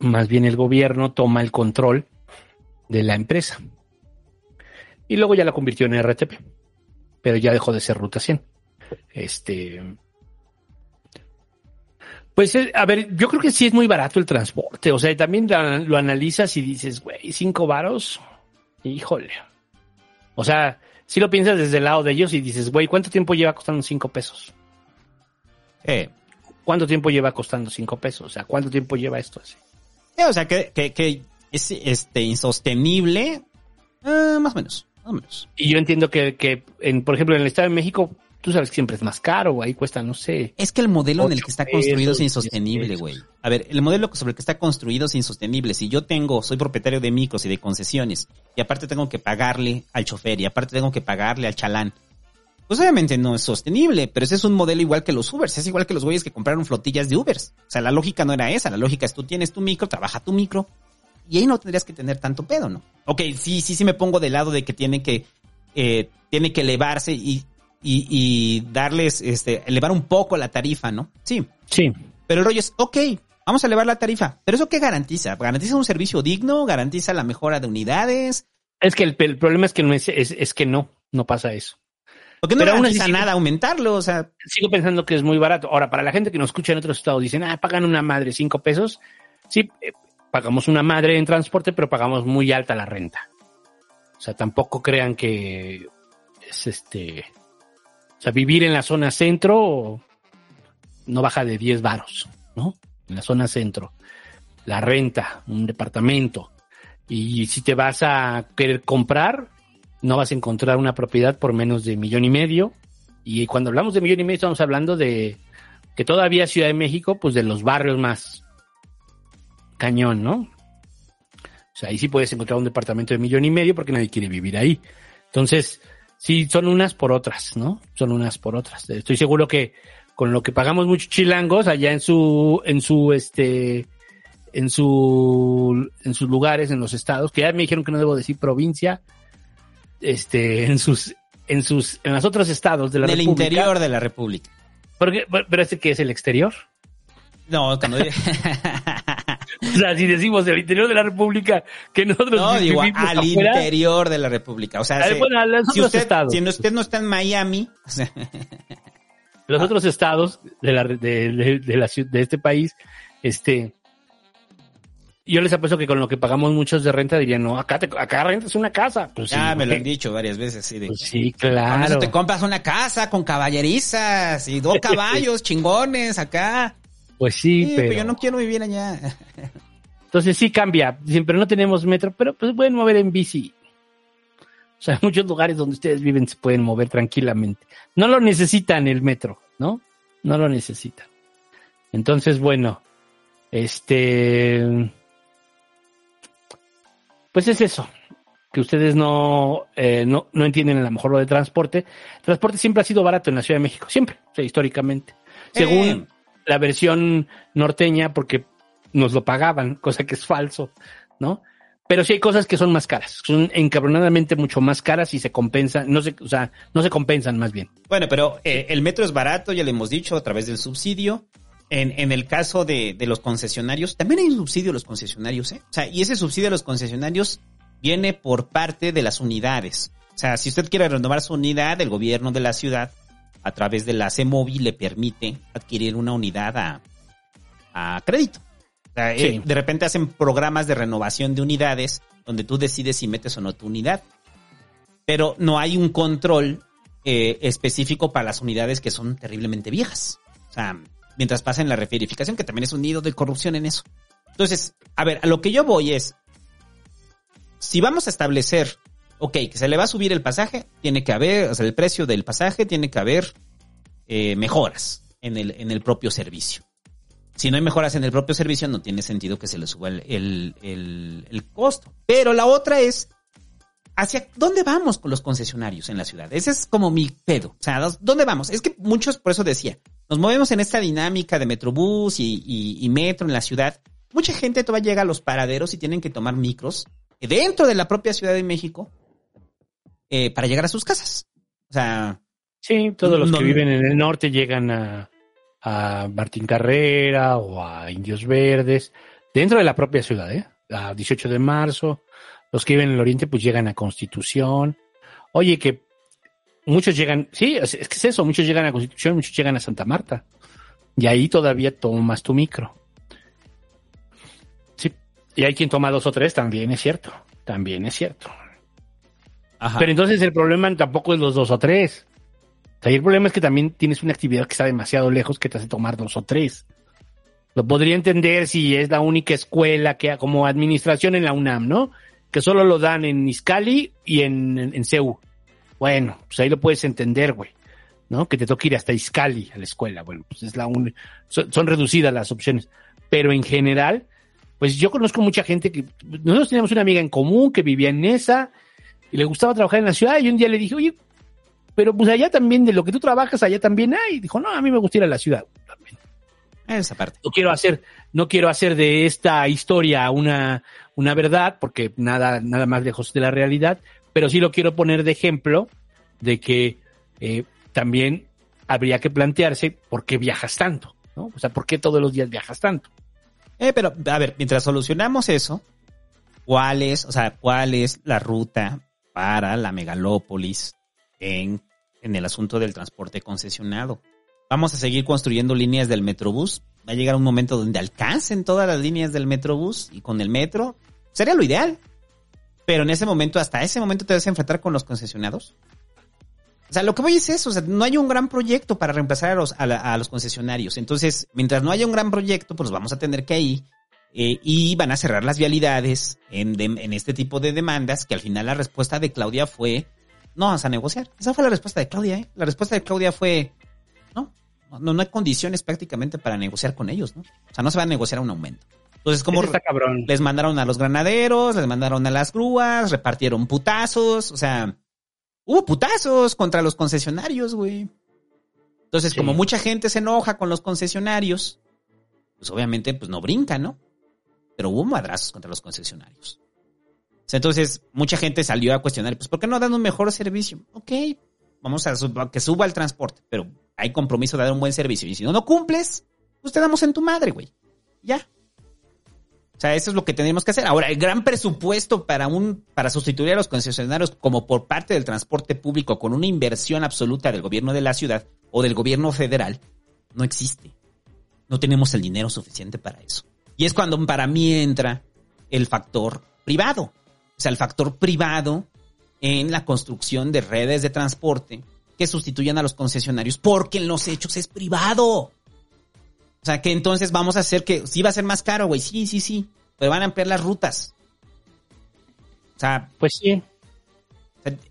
más bien el gobierno toma el control de la empresa. Y luego ya la convirtió en RTP. Pero ya dejó de ser Ruta 100. Este. Pues, a ver, yo creo que sí es muy barato el transporte. O sea, también lo, analizas y dices, güey, cinco varos. Híjole. O sea, si lo piensas desde el lado de ellos y dices, güey, ¿cuánto tiempo lleva costando cinco pesos? Eh, ¿Cuánto tiempo lleva costando cinco pesos? O sea, ¿cuánto tiempo lleva esto así? Eh, o sea, que, que, que es este insostenible, eh, más o menos, más o menos. Y yo entiendo que, que en, por ejemplo, en el Estado de México, tú sabes que siempre es más caro, ahí cuesta, no sé. Es que el modelo en el que está construido es insostenible, güey. A ver, el modelo sobre el que está construido es insostenible. Si yo tengo, soy propietario de micros y de concesiones, y aparte tengo que pagarle al chofer, y aparte tengo que pagarle al chalán, pues obviamente no es sostenible, pero ese es un modelo igual que los Ubers, es igual que los güeyes que compraron flotillas de Ubers. O sea, la lógica no era esa, la lógica es tú tienes tu micro, trabaja tu micro, y ahí no tendrías que tener tanto pedo, ¿no? Ok, sí, sí, sí me pongo del lado de que tiene que, eh, tiene que elevarse y, y, y, darles, este, elevar un poco la tarifa, ¿no? Sí. Sí. Pero el rollo es, ok, vamos a elevar la tarifa, pero ¿eso qué garantiza? ¿Garantiza un servicio digno? ¿Garantiza la mejora de unidades? Es que el, el problema es que no es, es, es, que no, no pasa eso. Porque no pero garantiza nada aumentarlo, o sea. Sigo pensando que es muy barato. Ahora, para la gente que nos escucha en otros estados, dicen, ah, pagan una madre cinco pesos. Sí, eh, pagamos una madre en transporte, pero pagamos muy alta la renta. O sea, tampoco crean que es este, o sea, vivir en la zona centro no baja de 10 varos, ¿no? En la zona centro. La renta, un departamento. Y si te vas a querer comprar, no vas a encontrar una propiedad por menos de millón y medio. Y cuando hablamos de millón y medio, estamos hablando de que todavía Ciudad de México, pues de los barrios más cañón, ¿no? O sea, ahí sí puedes encontrar un departamento de millón y medio porque nadie quiere vivir ahí. Entonces, sí, son unas por otras, ¿no? Son unas por otras. Estoy seguro que con lo que pagamos muchos chilangos allá en su, en su, este, en su, en sus lugares, en los estados, que ya me dijeron que no debo decir provincia, este, en sus, en sus, en los otros estados de la en República. el interior de la República. Porque, pero este que es el exterior. No, cuando O sea, si decimos el interior de la República, que nosotros No, digo, al afuera, interior de la República. O sea, se- bueno, si, usted, estados. si usted no está en Miami, o sea, los otros estados de, la, de, de- de la ciu- de este país, este, yo les apuesto que con lo que pagamos muchos de renta dirían, no, acá, te, acá rentas una casa. Pues ya sí, me lo han dicho varias veces. Sí, Pues sí, Con eso claro. te compras una casa con caballerizas y dos caballos chingones acá. Pues sí, Sí, pero... pero yo no quiero vivir allá. Entonces sí cambia. Dicen, pero no tenemos metro, pero pues pueden mover en bici. O sea, en muchos lugares donde ustedes viven se pueden mover tranquilamente. No lo necesitan el metro, ¿no? No lo necesitan. Entonces, bueno, este... Pues es eso, que ustedes no, eh, no, no entienden a lo mejor lo de transporte. Transporte siempre ha sido barato en la Ciudad de México, siempre, o sea, históricamente. Según Eh. La versión norteña, porque nos lo pagaban, cosa que es falso, ¿no? Pero sí hay cosas que son más caras, son encabronadamente mucho más caras y se compensan, no se, o sea, no se compensan más bien. Bueno, pero eh, el metro es barato, ya lo hemos dicho, a través del subsidio. En, en el caso de, de los concesionarios, también hay un subsidio a los concesionarios, ¿eh? O sea, y ese subsidio a los concesionarios viene por parte de las unidades. O sea, si usted quiere renovar su unidad, el gobierno de la ciudad, a través de la CEMOVI, le permite adquirir una unidad a, a crédito. O sea, Sí. eh, de repente hacen programas de renovación de unidades donde tú decides si metes o no tu unidad. Pero no hay un control eh, específico para las unidades que son terriblemente viejas. O sea, mientras pasen la referificación, que también es un nido de corrupción en eso. Entonces, a ver, a lo que yo voy es, si vamos a establecer, ok, que se le va a subir el pasaje, tiene que haber, o sea, el precio del pasaje tiene que haber eh, mejoras en el, en el propio servicio. Si no hay mejoras en el propio servicio, no tiene sentido que se le suba el, el, el- costo. Pero la otra es, ¿hacia dónde vamos con los concesionarios en la ciudad? Ese es como mi pedo. O sea, ¿dónde vamos? Es que muchos, por eso decía, nos movemos en esta dinámica de Metrobús y, y- y metro en la ciudad. Mucha gente todavía llega a los paraderos y tienen que tomar micros dentro de la propia Ciudad de México eh, para llegar a sus casas. O sea, Sí, todos los No, que viven en el norte llegan a, a Martín Carrera o a Indios Verdes, dentro de la propia ciudad, ¿eh? A 18 de marzo. Los que viven en el oriente pues llegan a Constitución. Oye, que muchos llegan, sí, es, es que es eso, muchos llegan a Constitución, muchos llegan a Santa Marta. Y ahí todavía tomas tu micro. Sí, y hay quien toma dos o tres, también es cierto, también es cierto. Pero entonces el problema tampoco es los dos o tres. O sea, el problema es que también tienes una actividad que está demasiado lejos que te hace tomar dos o tres. Lo podría entender si es la única escuela que como administración en la UNAM, ¿no? Que solo lo dan en Izcali y en, en, en CEU. Bueno, pues ahí lo puedes entender, güey. ¿No? Que te toque ir hasta Izcali a la escuela. Bueno, pues es la un... son reducidas las opciones. Pero en general, pues yo conozco mucha gente que... Nosotros teníamos una amiga en común que vivía en esa y le gustaba trabajar en la ciudad y un día le dije, oye, pero pues allá también, de lo que tú trabajas, allá también hay. Dijo, no, a mí me gusta ir a la ciudad. esa parte. No quiero hacer, no quiero hacer de esta historia una, una verdad, porque nada, nada más lejos de la realidad, pero sí lo quiero poner de ejemplo de que eh, también habría que plantearse por qué viajas tanto, ¿no? O sea, ¿por qué todos los días viajas tanto? Eh, pero, a ver, mientras solucionamos eso, ¿cuál es, o sea, cuál es la ruta para la megalópolis en, en el asunto del transporte concesionado? Vamos a seguir construyendo líneas del Metrobús. Va a llegar un momento donde alcancen todas las líneas del Metrobús y con el metro sería lo ideal. Pero en ese momento, hasta ese momento te vas a enfrentar con los concesionados. O sea, lo que voy es eso, o sea, no hay un gran proyecto para reemplazar a los, a, la- a los concesionarios. Entonces, mientras no haya un gran proyecto, pues vamos a tener que ahí eh, y van a cerrar las vialidades en, de- en este tipo de demandas, que al final la respuesta de Claudia fue, no vamos a negociar. Esa fue la respuesta de Claudia, ¿eh? La respuesta de Claudia fue, no, no, no hay condiciones prácticamente para negociar con ellos, ¿no? O sea, no se va a negociar un aumento. Entonces, como Ese está cabrón. les mandaron a los granaderos, les mandaron a las grúas, repartieron putazos, o sea, hubo putazos contra los concesionarios, güey. Entonces, como mucha gente se enoja con los concesionarios, pues obviamente pues no brinca, ¿no? Pero hubo madrazos contra los concesionarios. Entonces, mucha gente salió a cuestionar, pues, ¿por qué no dan un mejor servicio? Ok, vamos a que suba el transporte, pero hay compromiso de dar un buen servicio. Y si no, no cumples, pues te damos en tu madre, güey. Ya. O sea, eso es lo que tenemos que hacer. Ahora, el gran presupuesto para un para sustituir a los concesionarios como por parte del transporte público con una inversión absoluta del gobierno de la ciudad o del gobierno federal no existe. No tenemos el dinero suficiente para eso. Y es cuando para mí entra el factor privado. O sea, el factor privado en la construcción de redes de transporte que sustituyan a los concesionarios porque en los hechos es privado. O sea, que entonces vamos a hacer que sí va a ser más caro, güey. Sí, sí, sí. Pero van a ampliar las rutas. O sea, pues sí.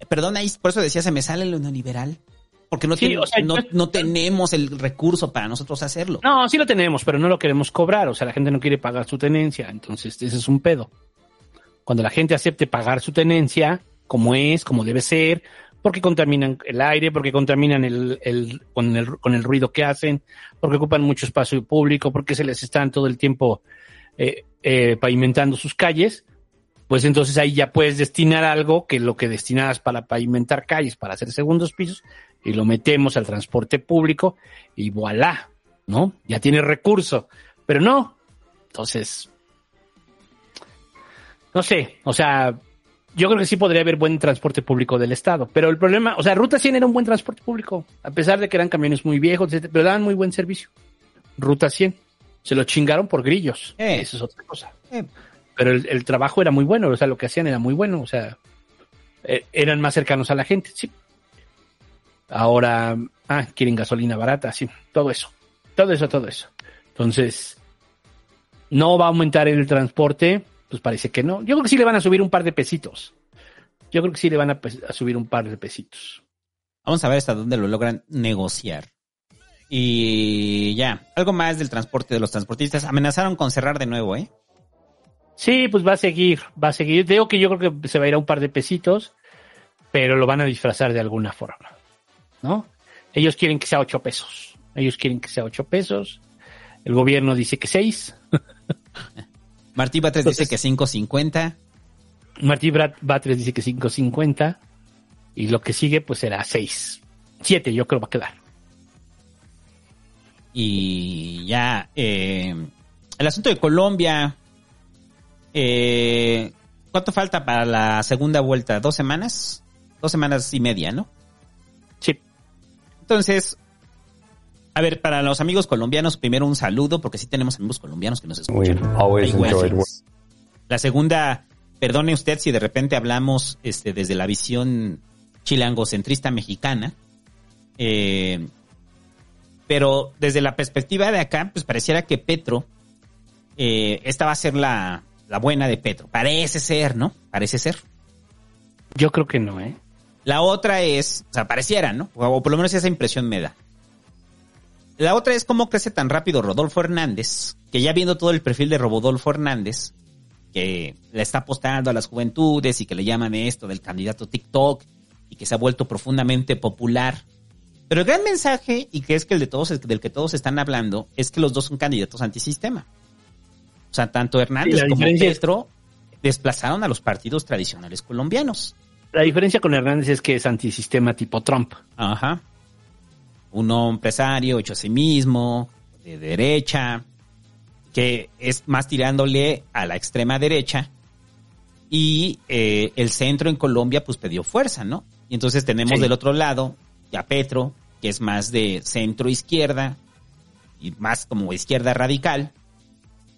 perdón, ahí por eso decía, se me sale lo neoliberal. Porque no, Sí, ten- o sea, no, tenemos el recurso para nosotros hacerlo. No, sí lo tenemos, pero no lo queremos cobrar. O sea, la gente no quiere pagar su tenencia. Entonces, ese es un pedo. Cuando la gente acepte pagar su tenencia, como es, como debe ser, porque contaminan el aire, porque contaminan el, el- con, el, con el ruido que hacen, porque ocupan mucho espacio público, porque se les están todo el tiempo eh, eh, pavimentando sus calles, pues entonces ahí ya puedes destinar algo que lo que destinabas para pavimentar calles, para hacer segundos pisos, y lo metemos al transporte público y voilà, ¿no? Ya tiene recurso, pero no. Entonces, no sé, o sea, yo creo que sí podría haber buen transporte público del Estado, pero el problema, o sea, Ruta 100 era un buen transporte público, a pesar de que eran camiones muy viejos, pero daban muy buen servicio. Ruta 100, se lo chingaron por grillos, eso es otra cosa. Eh. Pero el, el trabajo era muy bueno, o sea, lo que hacían era muy bueno, o sea, eh, eran más cercanos a la gente, sí. Ahora, ah, quieren gasolina barata, sí, todo eso, todo eso, todo eso. Entonces, no va a aumentar el transporte, pues parece que no. Yo creo que sí le van a subir un par de pesitos. Yo creo que sí le van a, subir un par de pesitos. Vamos a ver hasta dónde lo logran negociar. Y ya, algo más del transporte de los transportistas. Amenazaron con cerrar de nuevo, ¿eh? Sí, pues va a seguir, va a seguir. Digo que yo creo que se va a ir a un par de pesitos, pero lo van a disfrazar de alguna forma, ¿no? Ellos quieren que sea ocho pesos. Ellos quieren que sea ocho pesos. El gobierno dice que seis. Martí Batres dice que 5.50. Martí Batres dice que 5.50. Y lo que sigue, pues será 6. 7, yo creo va a quedar. Y ya, eh, el asunto de Colombia. Eh, ¿Cuánto falta para la segunda vuelta? ¿Dos semanas? Dos semanas y media, ¿no? Entonces, a ver, para los amigos colombianos, primero un saludo, porque sí tenemos amigos colombianos que nos escuchan. La segunda, perdone usted si de repente hablamos este, desde la visión chilangocentrista mexicana. Eh, pero desde la perspectiva de acá, pues pareciera que Petro, eh, esta va a ser la, la buena de Petro. Parece ser, ¿no? Parece ser. Yo creo que no, ¿eh? La otra es, o sea, pareciera, ¿no? O, por lo menos esa impresión me da. La otra es cómo crece tan rápido Rodolfo Hernández, que ya viendo todo el perfil de Rodolfo Hernández, que le está apostando a las juventudes y que le llaman esto del candidato TikTok y que se ha vuelto profundamente popular. Pero el gran mensaje, y que es que el de todos, del que todos están hablando, es que los dos son candidatos antisistema. O sea, tanto Hernández como Petro desplazaron a los partidos tradicionales colombianos. La diferencia con Hernández es que es antisistema tipo Trump. Ajá. Un empresario hecho a sí mismo, de derecha, que es más tirándole a la extrema derecha. Y eh, el centro en Colombia pues pidió fuerza, ¿no? Y entonces tenemos Sí. del otro lado a Petro, que es más de centro izquierda y más como izquierda radical.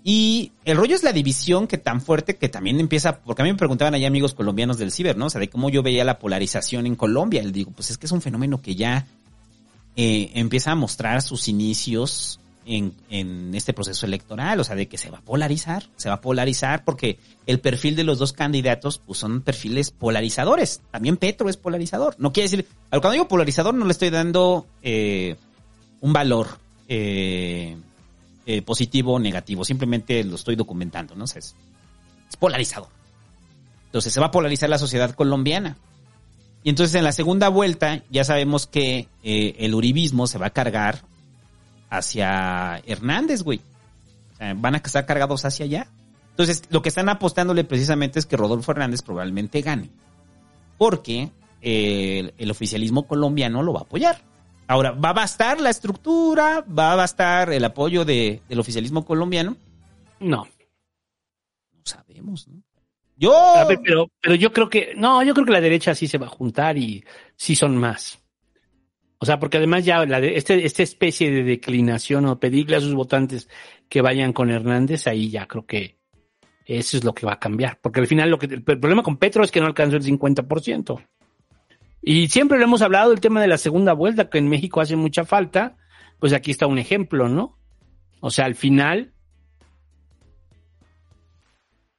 Y el rollo es la división que tan fuerte que también empieza, porque a mí me preguntaban allá amigos colombianos del ciber, ¿no? O sea, de cómo yo veía la polarización en Colombia. Y digo, pues es que es un fenómeno que ya eh, empieza a mostrar sus inicios en, en este proceso electoral, o sea, de que se va a polarizar, se va a polarizar porque el perfil de los dos candidatos pues son perfiles polarizadores. También Petro es polarizador. No quiere decir, cuando digo polarizador no le estoy dando eh, un valor eh, eh, positivo o negativo, simplemente lo estoy documentando, ¿no? O sea, es, es polarizador. Entonces se va a polarizar la sociedad colombiana. Y entonces en la segunda vuelta ya sabemos que eh, el uribismo se va a cargar hacia Hernández, güey. Van a estar cargados hacia allá. Entonces, lo que están apostándole precisamente es que Rodolfo Hernández probablemente gane. Porque eh, el, el oficialismo colombiano lo va a apoyar. Ahora, ¿va a bastar la estructura? ¿Va a bastar el apoyo de- del oficialismo colombiano? No. sabemos, ¿no? Yo. A ver, pero, pero yo creo que, no, yo creo que la derecha sí se va a juntar y sí son más. O sea, porque además ya la de, este, esta especie de declinación o pedirle a sus votantes que vayan con Hernández, ahí ya creo que eso es lo que va a cambiar. Porque al final lo que, el problema con Petro es que no alcanzó el 50%. Y siempre lo hemos hablado del tema de la segunda vuelta, que en México hace mucha falta. Pues aquí está un ejemplo, ¿no? O sea, al final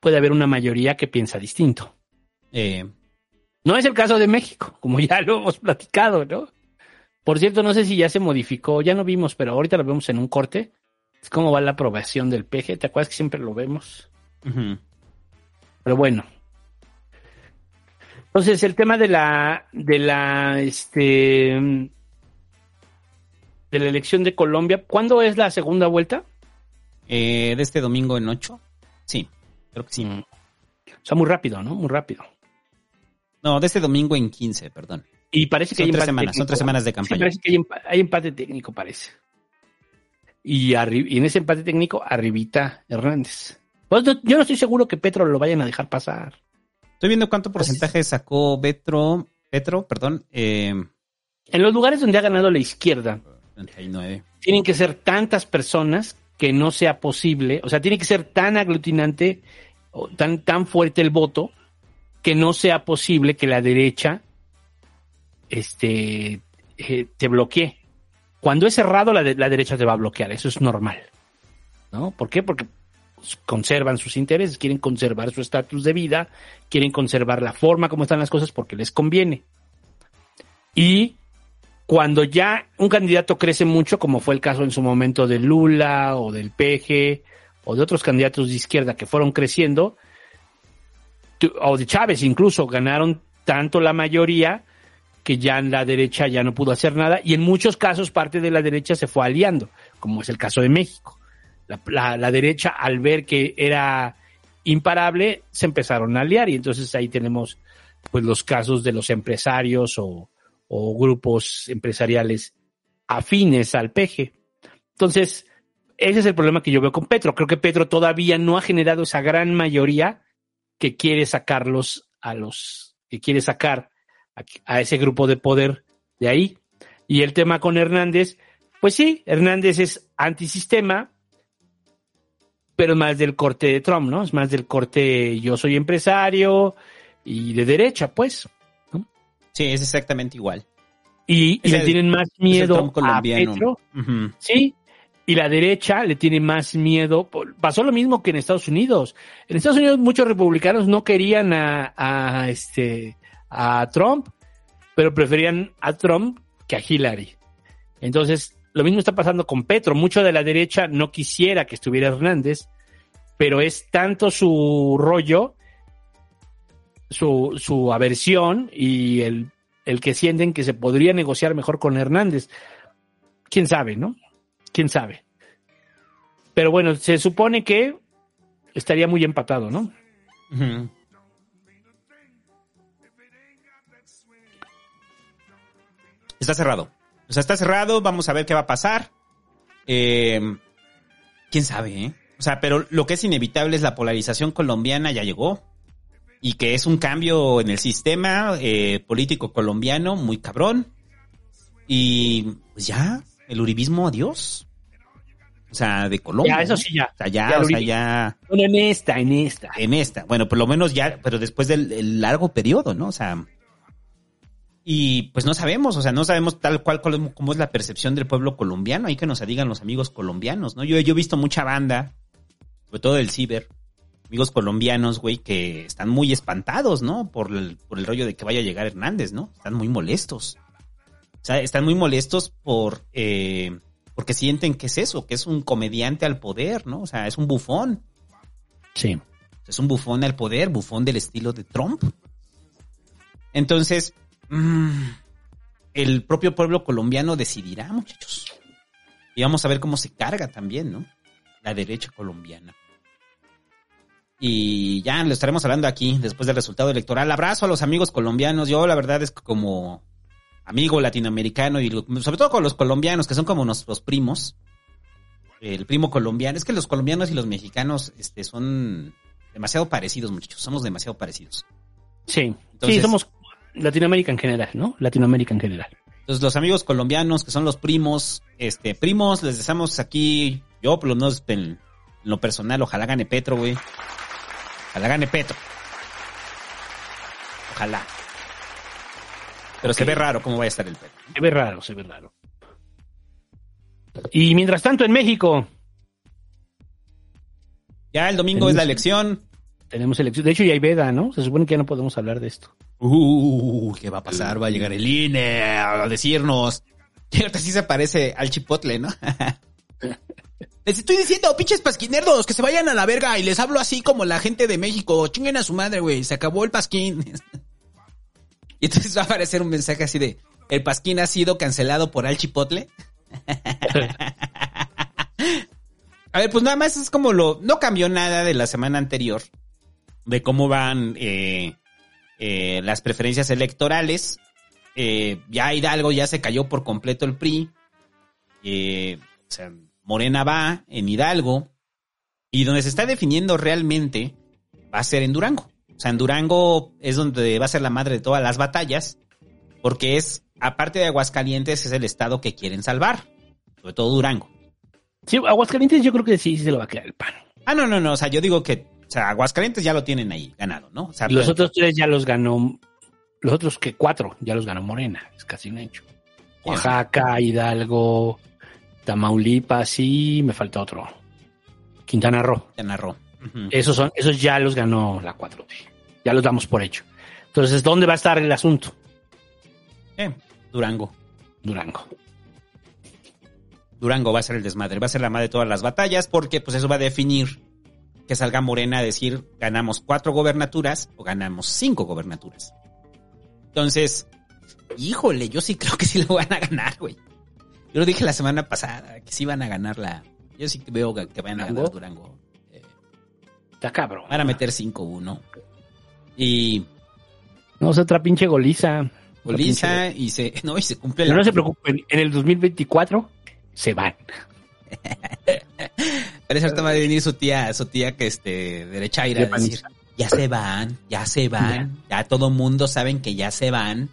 puede haber una mayoría que piensa distinto. Eh, No es el caso de México, como ya lo hemos platicado, ¿no? Por cierto, no sé si ya se modificó, ya no vimos, pero ahorita lo vemos en un corte. Es cómo va la aprobación del PG. ¿Te acuerdas que siempre lo vemos? Pero bueno. Entonces, el tema de la, de la, este, de la elección de Colombia, ¿cuándo es la segunda vuelta? Eh, de este domingo en 8. Sí, creo que sí. O sea, muy rápido, ¿no? Muy rápido. No, de este domingo en 15, perdón. Y parece que Son hay tres empate semanas, son técnico. tres semanas de Sí, campaña. parece que hay, empa- hay empate técnico, parece. Y, y en ese empate técnico, arribita Hernández. Pues no- yo no estoy seguro que Petro lo vayan a dejar pasar. Estoy viendo cuánto porcentaje sacó Petro, Petro, perdón, eh, En los lugares donde ha ganado la izquierda, 39. tienen que ser tantas personas que no sea posible, o sea, tiene que ser tan aglutinante o tan, tan fuerte el voto que no sea posible que la derecha este, eh, te bloquee. Cuando es cerrado, la, de- la derecha te va a bloquear, eso es normal. ¿No? ¿Por qué? Porque conservan sus intereses, quieren conservar su estatus de vida, quieren conservar la forma como están las cosas porque les conviene. Y cuando ya un candidato crece mucho, como fue el caso en su momento de Lula o del PG o de otros candidatos de izquierda que fueron creciendo, o de Chávez incluso, ganaron tanto la mayoría que ya en la derecha ya no pudo hacer nada y en muchos casos parte de la derecha se fue aliando, como es el caso de México. La, la- derecha al ver que era imparable se empezaron a aliar y entonces ahí tenemos pues los casos de los empresarios o, o grupos empresariales afines al PG. Entonces, ese es el problema que yo veo con Petro. Creo que Petro todavía no ha generado esa gran mayoría que quiere sacarlos a los, que quiere sacar a ese grupo de poder de ahí. Y el tema con Hernández, pues sí, Hernández es antisistema, pero más del corte de Trump, ¿no? Es más del corte yo soy empresario y de derecha, pues. Sí, es exactamente igual. Y, y Es le el- tienen más es miedo a. Petro, Ujú. sí, y la derecha le tiene más miedo. Pasó lo mismo que en Estados Unidos. En Estados Unidos muchos republicanos no querían a, a, este a Trump, pero preferían a Trump que a Hillary. Entonces, lo mismo está pasando con Petro. Mucho de la derecha no quisiera que estuviera Hernández, pero es tanto su rollo, su, su aversión y el, el que sienten que se podría negociar mejor con Hernández. Quién sabe, ¿no? Quién sabe. Pero bueno, se supone que estaría muy empatado, ¿no? Está cerrado. O sea, está cerrado, vamos a ver qué va a pasar. Eh, Quién sabe, ¿eh? O sea, pero lo que es inevitable es la polarización colombiana ya llegó. Y que es un cambio en el sistema eh, político colombiano muy cabrón. Y pues ya, el uribismo, adiós. O sea, de Colombia. Ya, eso sí, ya. O sea, ya, Ya o sea, ya. Bueno, en esta, en esta. En esta. Bueno, por lo menos ya, pero después del el largo periodo, ¿no? O sea. Y pues no sabemos, o sea, no sabemos tal cual cómo, es la percepción del pueblo colombiano. Hay que nos digan los amigos colombianos, ¿no? Yo, yo he visto mucha banda, sobre todo del ciber, amigos colombianos, güey, que están muy espantados, ¿no? Por el, por el rollo de que vaya a llegar Hernández, ¿no? Están muy molestos. O sea, están muy molestos por, eh, porque sienten que es eso, que es un comediante al poder, ¿no? O sea, es un bufón. Sí. Es un bufón al poder, bufón del estilo de Trump. Entonces, mm, el propio pueblo colombiano decidirá, muchachos. Y vamos a ver cómo se carga también, ¿no? La derecha colombiana. Y ya lo estaremos hablando aquí después del resultado electoral. Abrazo a los amigos colombianos. Yo la verdad es que como amigo latinoamericano y sobre todo con los colombianos que son como nuestros primos. El primo colombiano. Es que los colombianos y los mexicanos este, son demasiado parecidos, muchachos. Somos demasiado parecidos. Sí, Entonces- sí, somos Latinoamérica en general, ¿no? Latinoamérica en general. Entonces, los amigos colombianos, que son los primos, este, primos, les deseamos aquí, yo por lo menos en, lo personal, ojalá gane Petro, güey. Ojalá gane Petro. Ojalá. Pero se ve raro cómo va a estar el Petro. Se ve raro, se ve raro. Y mientras tanto en México Ya el domingo es la elección. tenemos elección. De hecho ya hay veda, ¿no? Se supone que ya no podemos hablar de esto. Uh, ¿qué va a pasar? Va a llegar el INE a decirnos. Ahorita sí se parece al chipotle, ¿no? Les estoy diciendo, pinches pasquinerdos, que se vayan a la verga y les hablo así como la gente de México. Chinguen a su madre, güey. Se acabó el pasquín. Y entonces va a aparecer un mensaje así de, el pasquín ha sido cancelado por al chipotle. A ver, pues nada más es como lo... No cambió nada de la semana anterior. De cómo van eh, eh, las preferencias electorales. Eh, ya Hidalgo ya se cayó por completo el PRI. Eh, o sea, Morena va en Hidalgo. Y donde se está definiendo realmente va a ser en Durango. O sea, en Durango es donde va a ser la madre de todas las batallas. Porque es, aparte de Aguascalientes, es el estado que quieren salvar. Sobre todo Durango. Sí, Aguascalientes yo creo que sí, sí se lo va a quedar el pan. Ah, no, no, no. O sea, yo digo que, o sea, Aguascalientes ya lo tienen ahí ganado, ¿no? O sea, Los pero- otros tres ya los ganó, los otros que cuatro ya los ganó Morena, es casi un hecho. Oaxaca, Hidalgo, Tamaulipas y me falta otro. Quintana Roo. Quintana Roo. Esos son, esos ya los ganó la 4T. Ya los damos por hecho. Entonces, ¿dónde va a estar el asunto? Eh, Durango. Durango. Durango va a ser el desmadre, va a ser la madre de todas las batallas, porque pues eso va a definir que salga Morena a decir ganamos cuatro gobernaturas o ganamos cinco gobernaturas. Entonces, híjole, yo sí creo que sí lo van a ganar, güey. Yo lo dije la semana pasada, que sí van a ganar la... Yo sí que veo que que van a ganar Durango. Está cabrón. Van a meter 5-1. Y No, es otra pinche goliza. Goliza y se... No, y se cumple Pero la... no se preocupen, en el 2024 se van. Pero ahorita va a venir su tía, su tía que este, derecha ir De a decir, ya se van, ya se van, ya, todo mundo saben que ya se van.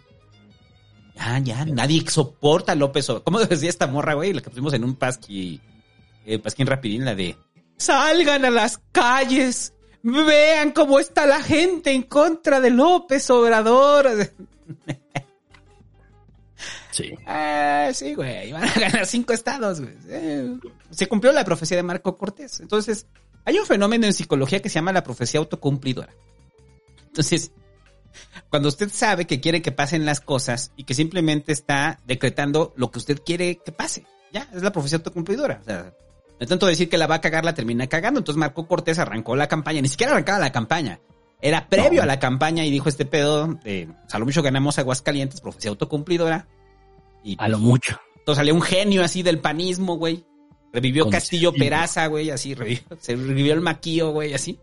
Ya, ya, nadie soporta a López Obrador. ¿Cómo decía esta morra, güey? La que pusimos en un pasqui, eh, pasquín rapidín, la de, salgan a las calles, vean cómo está la gente en contra de López Obrador. Sí. Ah, sí, güey. Van a ganar cinco estados, güey. Se cumplió la profecía de Marco Cortés. Entonces, hay un fenómeno en psicología que se llama la profecía autocumplidora. Entonces, cuando usted sabe que quiere que pasen las cosas y que simplemente está decretando lo que usted quiere que pase, ya, es la profecía autocumplidora. O sea, de tanto decir que la va a cagar, la termina cagando. Entonces, Marco Cortés arrancó la campaña, ni siquiera arrancaba la campaña. Era previo a la campaña y dijo este pedo de, a lo mucho ganamos Aguascalientes, profecía autocumplidora. Y, A lo mucho. entonces salió un genio así del panismo, güey. Revivió Con Castillo. Peraza, güey, así, revivió, se revivió el maquillo, güey, así.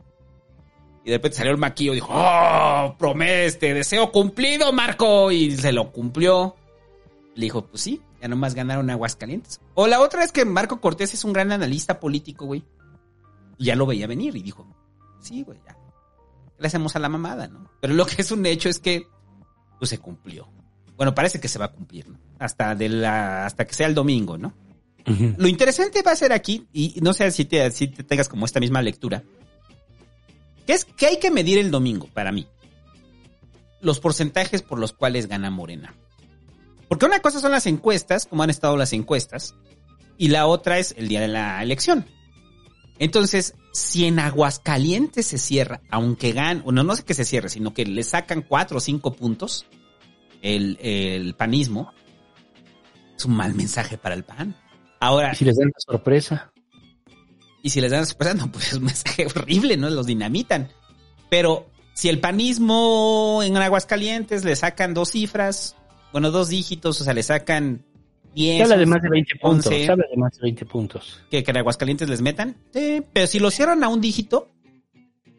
Y de repente salió el maquillo y dijo, oh, promeste, deseo cumplido, Marco. Y se lo cumplió. Le dijo, pues sí, ya nomás ganaron Aguascalientes. O la otra es que Marco Cortés es un gran analista político, güey. Y ya lo veía venir y dijo, sí, güey, ya. Le hacemos a la mamada, ¿no? Pero lo que es un hecho es que, pues se cumplió. Bueno, parece que se va a cumplir, ¿no? Hasta, de la, hasta que sea el domingo, ¿no? Lo interesante va a ser aquí, y no sé si te, si te tengas como esta misma lectura, que es que hay que medir el domingo para mí. Los porcentajes por los cuales gana Morena. Porque una cosa son las encuestas, como han estado las encuestas, y la otra es el día de la elección. Entonces, si en Aguascalientes se cierra, aunque gan, bueno, no sé que se cierre, sino que le sacan cuatro o cinco puntos el, el panismo, es un mal mensaje para el PAN. Ahora, Si les dan la sorpresa. y si les dan la sorpresa, no, pues es un mensaje horrible, ¿no? Los dinamitan. Pero si el panismo en Aguascalientes le sacan dos cifras, bueno, dos dígitos, o sea, le sacan 10. Se habla de más de 20 puntos. 11, Se habla de más de 20 puntos. que, que en Aguascalientes les metan. Sí, pero si lo cierran a un dígito,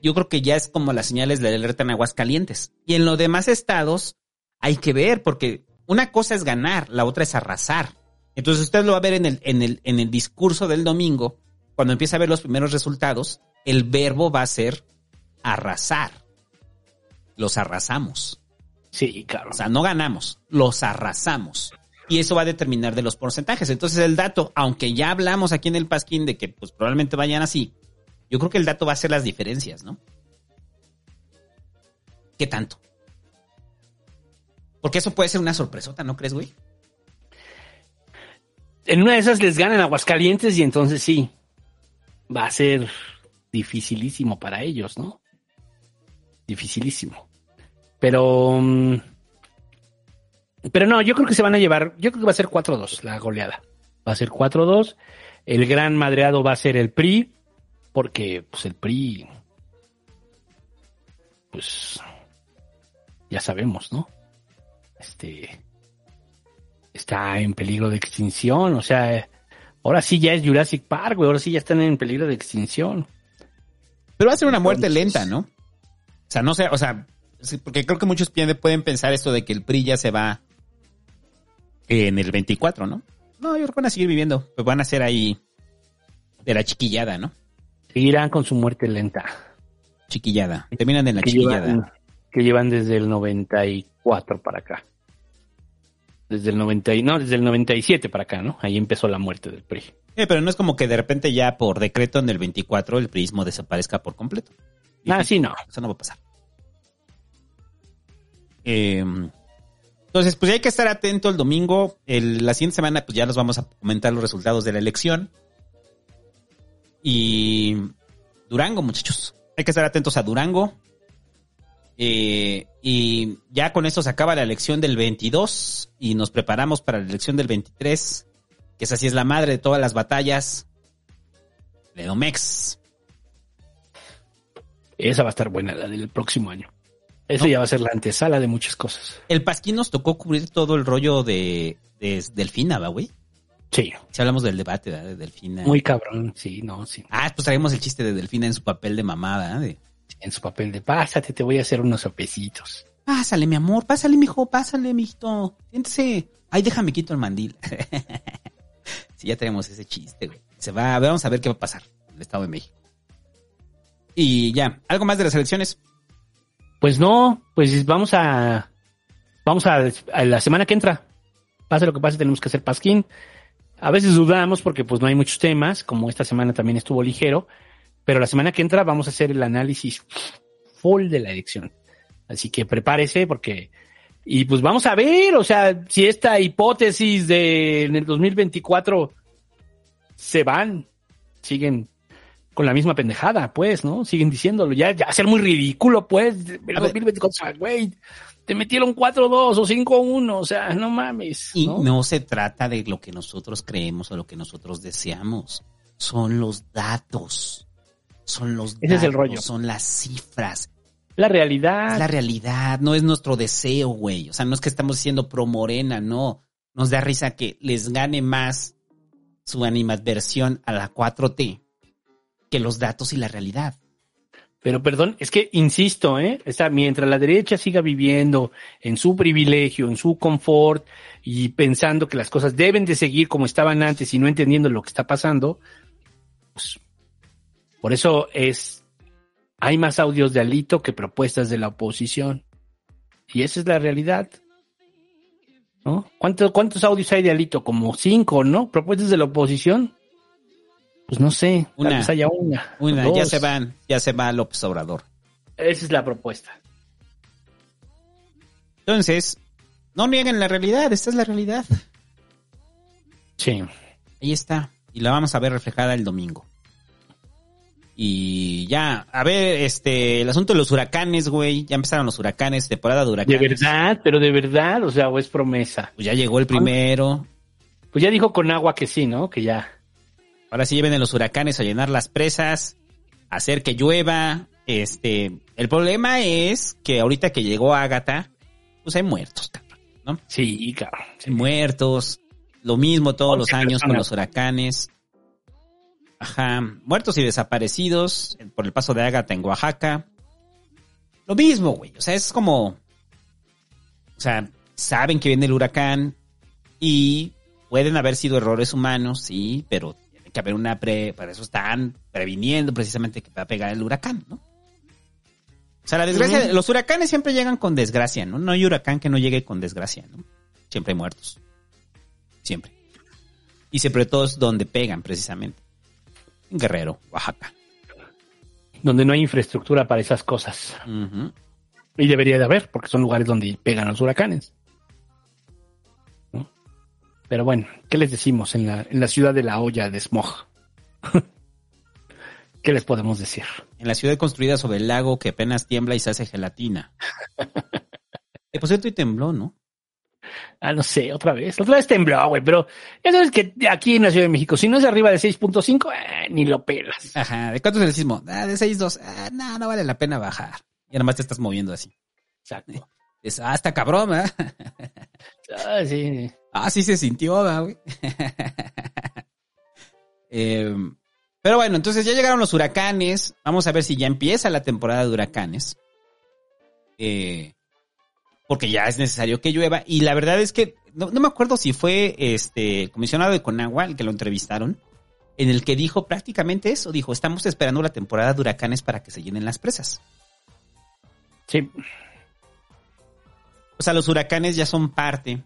yo creo que ya es como las señales de alerta en Aguascalientes. Y en los demás estados hay que ver, porque una cosa es ganar, la otra es arrasar. Entonces usted lo va a ver en el, en el, en el discurso del domingo, cuando empieza a ver los primeros resultados, el verbo va a ser arrasar. Los arrasamos. Sí, claro. O sea, no ganamos, los arrasamos. Y eso va a determinar de los porcentajes. Entonces el dato, aunque ya hablamos aquí en el Pasquín de que pues probablemente vayan así, yo creo que el dato va a ser las diferencias, ¿no? ¿Qué tanto? Porque eso puede ser una sorpresota, ¿no crees, güey? En una de esas les ganan Aguascalientes y entonces sí, va a ser dificilísimo para ellos, ¿no? Dificilísimo. Pero... mm, Pero no, yo creo que se van a llevar, yo creo que va a ser 4-2 la goleada. Va a ser 4-2. El gran madreado va a ser el PRI, porque pues el PRI, pues ya sabemos, ¿no? Este está en peligro de extinción, o sea, ahora sí ya es Jurassic Park, güey, ahora sí ya están en peligro de extinción. Pero va a ser una muerte lenta, ¿no? O sea, no sé, o sea, porque creo que muchos pueden pensar esto de que el PRI ya se va en el 24, ¿no? No, yo creo que van a seguir viviendo. Pues van a ser ahí de la chiquillada, ¿no? Seguirán con su muerte lenta. Chiquillada. Terminan en la que chiquillada. llevan, que llevan desde el 94 para acá. Desde el 90 y, no, desde el 97 para acá, ¿no? Ahí empezó la muerte del PRI. Eh, pero no es como que de repente ya por decreto en el 24 el prismo desaparezca por completo. Ah, sí, no. Eso no va a pasar. Eh, entonces, pues ya hay que estar atento el domingo. El- la siguiente semana, pues ya nos vamos a comentar los resultados de la elección. Y Durango, muchachos. Hay que estar atentos a Durango. Eh, y ya con esto se acaba la elección del 22 y nos preparamos para la elección del 23, que esa sí es la madre de todas las batallas. Ledomex. Esa va a estar buena, la del próximo año. Eso ya va a ser la antesala de muchas cosas. El Pasquín nos tocó cubrir todo el rollo de, de Delfina, ¿va, güey? Sí. Si hablamos del debate ¿verdad? de Delfina. Muy cabrón, sí, no, sí. Ah, pues traemos el chiste de Delfina en su papel de mamada. De, En su papel de pásate, te voy a hacer unos sopecitos. Pásale, mi amor, pásale, mijo, pásale, mijito. Siéntese. Ay, déjame quito el mandil. sí, ya tenemos ese chiste, güey. Se va, vamos a ver qué va a pasar en el Estado de México. Y ya, ¿algo más de las elecciones? Pues no, pues vamos a. Vamos a, a la semana que entra. Pase lo que pase, tenemos que hacer pasquín. A veces dudamos porque pues no hay muchos temas, como esta semana también estuvo ligero, pero la semana que entra vamos a hacer el análisis full de la elección. Así que prepárese porque y pues vamos a ver, o sea, si esta hipótesis de en el 2024 se van, siguen con la misma pendejada, pues, ¿no? Siguen diciéndolo, ya, ya ser muy ridículo, pues, el 2024, o sea, güey, te metieron 4-2 o 5-1, o sea, no mames. Y ¿no? no se trata de lo que nosotros creemos o lo que nosotros deseamos. Son los datos. Son los Ese es el datos, rollo. Son las cifras. La realidad. Es la realidad, no es nuestro deseo, güey. O sea, no es que estamos diciendo pro morena, no. Nos da risa que les gane más su animadversión a la 4T que los datos y la realidad. Pero perdón, es que insisto, ¿eh? Mientras la derecha siga viviendo en su privilegio, en su confort y pensando que las cosas deben de seguir como estaban antes y no entendiendo lo que está pasando, pues, por eso es, hay más audios de Alito que propuestas de la oposición. Y esa es la realidad. ¿No? ¿Cuántos, cuántos audios hay de Alito? Como cinco, ¿no? Propuestas de la oposición. Pues no sé, tal Una. vez haya una. Una, dos. ya se van, ya se va López Obrador. Esa es la propuesta. Entonces, no nieguen la realidad, esta es la realidad. Sí. Ahí está. Y la vamos a ver reflejada el domingo. Y ya, a ver, este, el asunto de los huracanes, güey. Ya empezaron los huracanes, temporada de De huracanes. verdad, pero de verdad, o sea, o es promesa. Pues ya llegó el primero. Pues ya dijo con agua que sí, ¿no? Que ya. Ahora sí vienen los huracanes a llenar las presas, a hacer que llueva. Este, el problema es que ahorita que llegó Ágata, pues hay muertos, cabrón, ¿no? Sí, cabrón. Hay muertos. Lo mismo todos los años con los huracanes. Ajá. Muertos y desaparecidos por el paso de Ágata en Oaxaca. Lo mismo, güey. O sea, es como. O sea, saben que viene el huracán y pueden haber sido errores humanos, sí, pero tiene que haber una pre. Para eso están previniendo precisamente que va a pegar el huracán, ¿no? O sea, la desgracia, Ujú. los huracanes siempre llegan con desgracia, ¿no? No hay huracán que no llegue con desgracia, ¿no? Siempre hay muertos. Siempre. Y siempre todos donde pegan, precisamente. En Guerrero, Oaxaca. Donde no hay infraestructura para esas cosas. Y debería de haber, porque son lugares donde pegan los huracanes. ¿No? Pero bueno, ¿qué les decimos en la, en la ciudad de la olla de smog? ¿Qué les podemos decir? En la ciudad construida sobre el lago que apenas tiembla y se hace gelatina. Eh, por cierto, y tembló, ¿no? Ah, no sé, otra vez. Otra vez tembló, güey, pero ya sabes que aquí en la Ciudad de México, si no es arriba de 6.5, eh, ni lo pelas. Ajá. ¿De cuánto es el sismo? Ah, de 6.2. Ah, no, no vale la pena bajar. Y además te estás moviendo así. Exacto. Es, ah, está cabrón, ¿eh? Ah, sí. Ah, sí se sintió, ¿verdad, güey. Eh, pero bueno, entonces ya llegaron los huracanes. Vamos a ver si ya empieza la temporada de huracanes. Eh, porque ya es necesario que llueva. Y la verdad es que no, no me acuerdo si fue este comisionado de Conagua el que lo entrevistaron, en el que dijo prácticamente eso. Dijo, estamos esperando la temporada de huracanes para que se llenen las presas. Sí. O sea, los huracanes ya son parte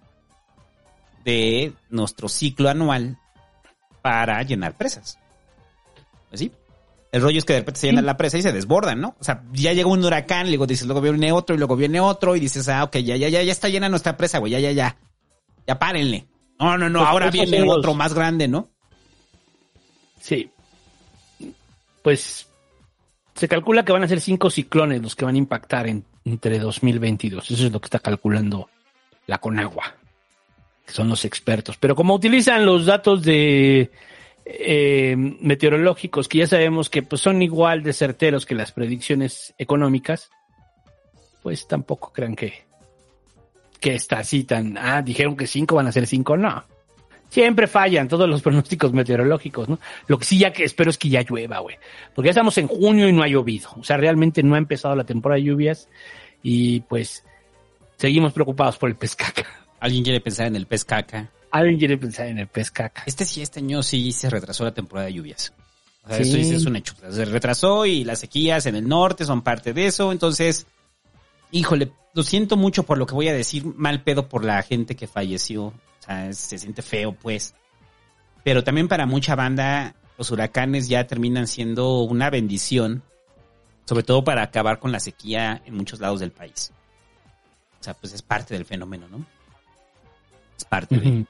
de nuestro ciclo anual para llenar presas. Pues sí. El rollo es que de repente se llena la presa y se desbordan, ¿no? O sea, ya llega un huracán, luego dices, luego viene otro y luego viene otro y dices, ah, ok, ya, ya, ya, ya está llena nuestra presa, güey, ya, ya, ya. Ya párenle. No, no, no, Pues ahora viene otro más grande, ¿no? Sí. Pues se calcula que van a ser cinco ciclones los que van a impactar en, entre 2022. Eso es lo que está calculando la Conagua, que son los expertos. Pero como utilizan los datos de eh, meteorológicos, que ya sabemos que pues, son igual de certeros que las predicciones económicas, pues tampoco crean que, que está así tan, ah, dijeron que cinco van a ser cinco, no. Siempre fallan todos los pronósticos meteorológicos, ¿no? Lo que sí ya que espero es que ya llueva, güey. Porque ya estamos en junio y no ha llovido. O sea, realmente no ha empezado la temporada de lluvias y pues seguimos preocupados por el pez caca. Alguien quiere pensar en el pez caca. Alguien quiere pensar en el pez caca. Este sí, este año sí se retrasó la temporada de lluvias. O sea, Sí. esto es un hecho. Se retrasó y las sequías en el norte son parte de eso. Entonces, híjole, lo siento mucho por lo que voy a decir. Mal pedo por la gente que falleció. O sea, es- se siente feo, pues. Pero también para mucha banda, los huracanes ya terminan siendo una bendición. Sobre todo para acabar con la sequía en muchos lados del país. O sea, pues es parte del fenómeno, ¿no? Es parte de...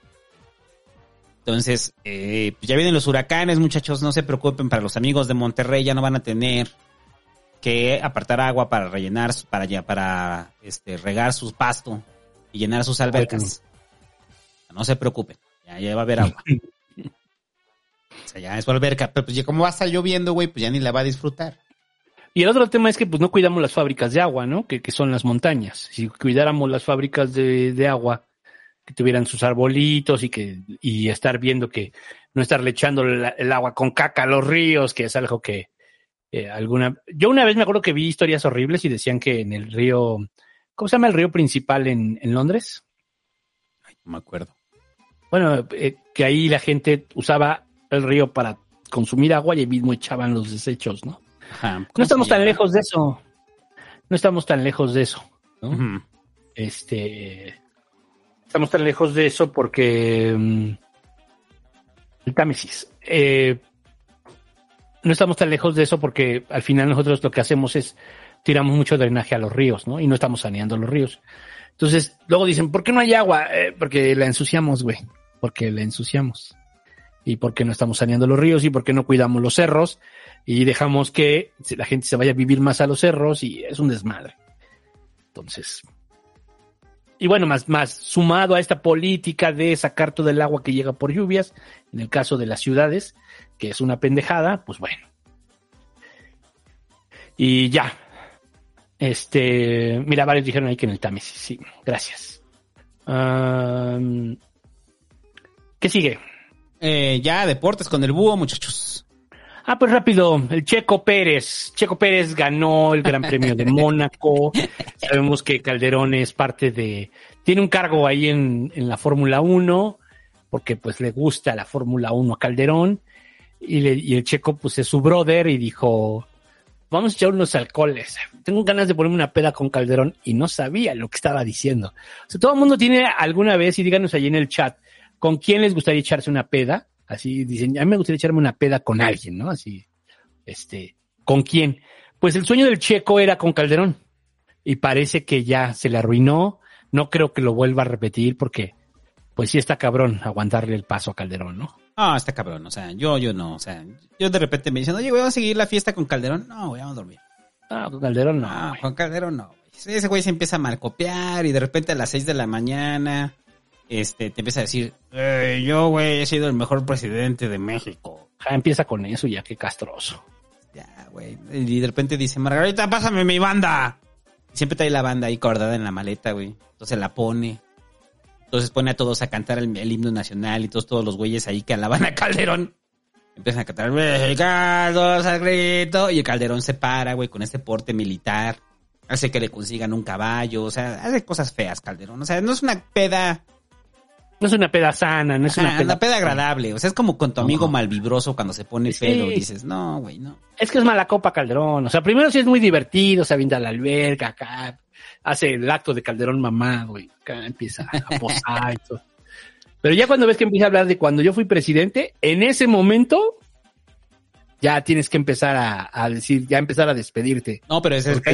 Entonces, eh, pues ya vienen los huracanes, muchachos, no se preocupen, para los amigos de Monterrey ya no van a tener que apartar agua para rellenar, para ya, para este, regar sus pasto y llenar sus albercas. No se preocupen, ya, ya va a haber agua. o sea, ya es su alberca, pero pues ya como va a estar lloviendo, güey, pues ya ni la va a disfrutar. Y el otro tema es que pues no cuidamos las fábricas de agua, ¿no? Que, que son las montañas. Si cuidáramos las fábricas de, de agua, que tuvieran sus arbolitos y que y estar viendo que no estarle echando la- el agua con caca a los ríos, que es algo que eh, alguna yo una vez me acuerdo que vi historias horribles y decían que en el río ¿cómo se llama el río principal en, en Londres? No me acuerdo. Bueno, eh, que ahí la gente usaba el río para consumir agua y ahí mismo echaban los desechos, ¿no? Ajá. No estamos tan lejos de eso. No estamos tan lejos de eso. Este. Estamos tan lejos de eso porque. mm, el Támesis. Eh, no estamos tan lejos de eso porque al final nosotros lo que hacemos es tiramos mucho drenaje a los ríos, ¿no? Y no estamos saneando los ríos. Entonces, luego dicen, ¿por qué no hay agua? Eh, porque la ensuciamos, güey. Porque la ensuciamos. Y porque no estamos saneando los ríos y porque no cuidamos los cerros y dejamos que la gente se vaya a vivir más a los cerros y es un desmadre. Entonces, y bueno, más, más sumado a esta política de sacar todo el agua que llega por lluvias, en el caso de las ciudades, que es una pendejada, pues bueno. Y ya. Este, mira, varios dijeron ahí que en el Támesis, sí, gracias. ¿Qué sigue? Eh, ya, deportes con el búho, muchachos. Ah, pues rápido, el Checo Pérez. Checo Pérez ganó el Gran Premio de Mónaco. Sabemos que Calderón es parte de... Tiene un cargo ahí en, en la Fórmula 1, porque pues le gusta la Fórmula 1 a Calderón. Y, le- y el Checo pues es su brother y dijo, vamos a echar unos alcoholes. Tengo ganas de ponerme una peda con Calderón y no sabía lo que estaba diciendo. O sea, todo el mundo tiene alguna vez, y díganos allí en el chat, ¿con quién les gustaría echarse una peda? Así dicen, a mí me gustaría echarme una peda con alguien, ¿no? Así, este, ¿con quién? Pues el sueño del checo era con Calderón. Y parece que ya se le arruinó. No creo que lo vuelva a repetir porque, pues sí está cabrón aguantarle el paso a Calderón, ¿no? Ah, está cabrón. O sea, yo, yo no. O sea, yo de repente me dicen, oye, vamos a seguir la fiesta con Calderón. No, güey, vamos a dormir. Ah, con Calderón no. Ah, con Calderón no. Ese güey se empieza a malcopiar y de repente a las 6 de la mañana, este, te empieza a decir, "Eh, yo, güey, he sido el mejor presidente de México. Ya empieza con eso, ya qué castroso. Ya, güey. Y de repente dice, Margarita, pásame mi banda. Y siempre trae la banda ahí cordada en la maleta, güey. Entonces la pone. Entonces pone a todos a cantar el, el himno nacional y todos, todos los güeyes ahí que alaban a Calderón. Empiezan a cantar Mexicanos al grito. Y el Calderón se para, güey, con este porte militar. Hace que le consigan un caballo. O sea, hace cosas feas, Calderón. O sea, no es una peda. No es una peda sana, no es una peda. una peda agradable. O sea, es como con tu amigo No. malvibroso cuando se pone Sí. pedo. y dices, no, güey, no. Es que es mala copa Calderón. O sea, primero sí es muy divertido, se avienta a la alberca acá, hace el acto de Calderón mamado y acá empieza a posar y todo. Pero ya cuando ves que empieza a hablar de cuando yo fui presidente, en ese momento ya tienes que empezar a, a decir, ya empezar a despedirte. No, pero ese es Porque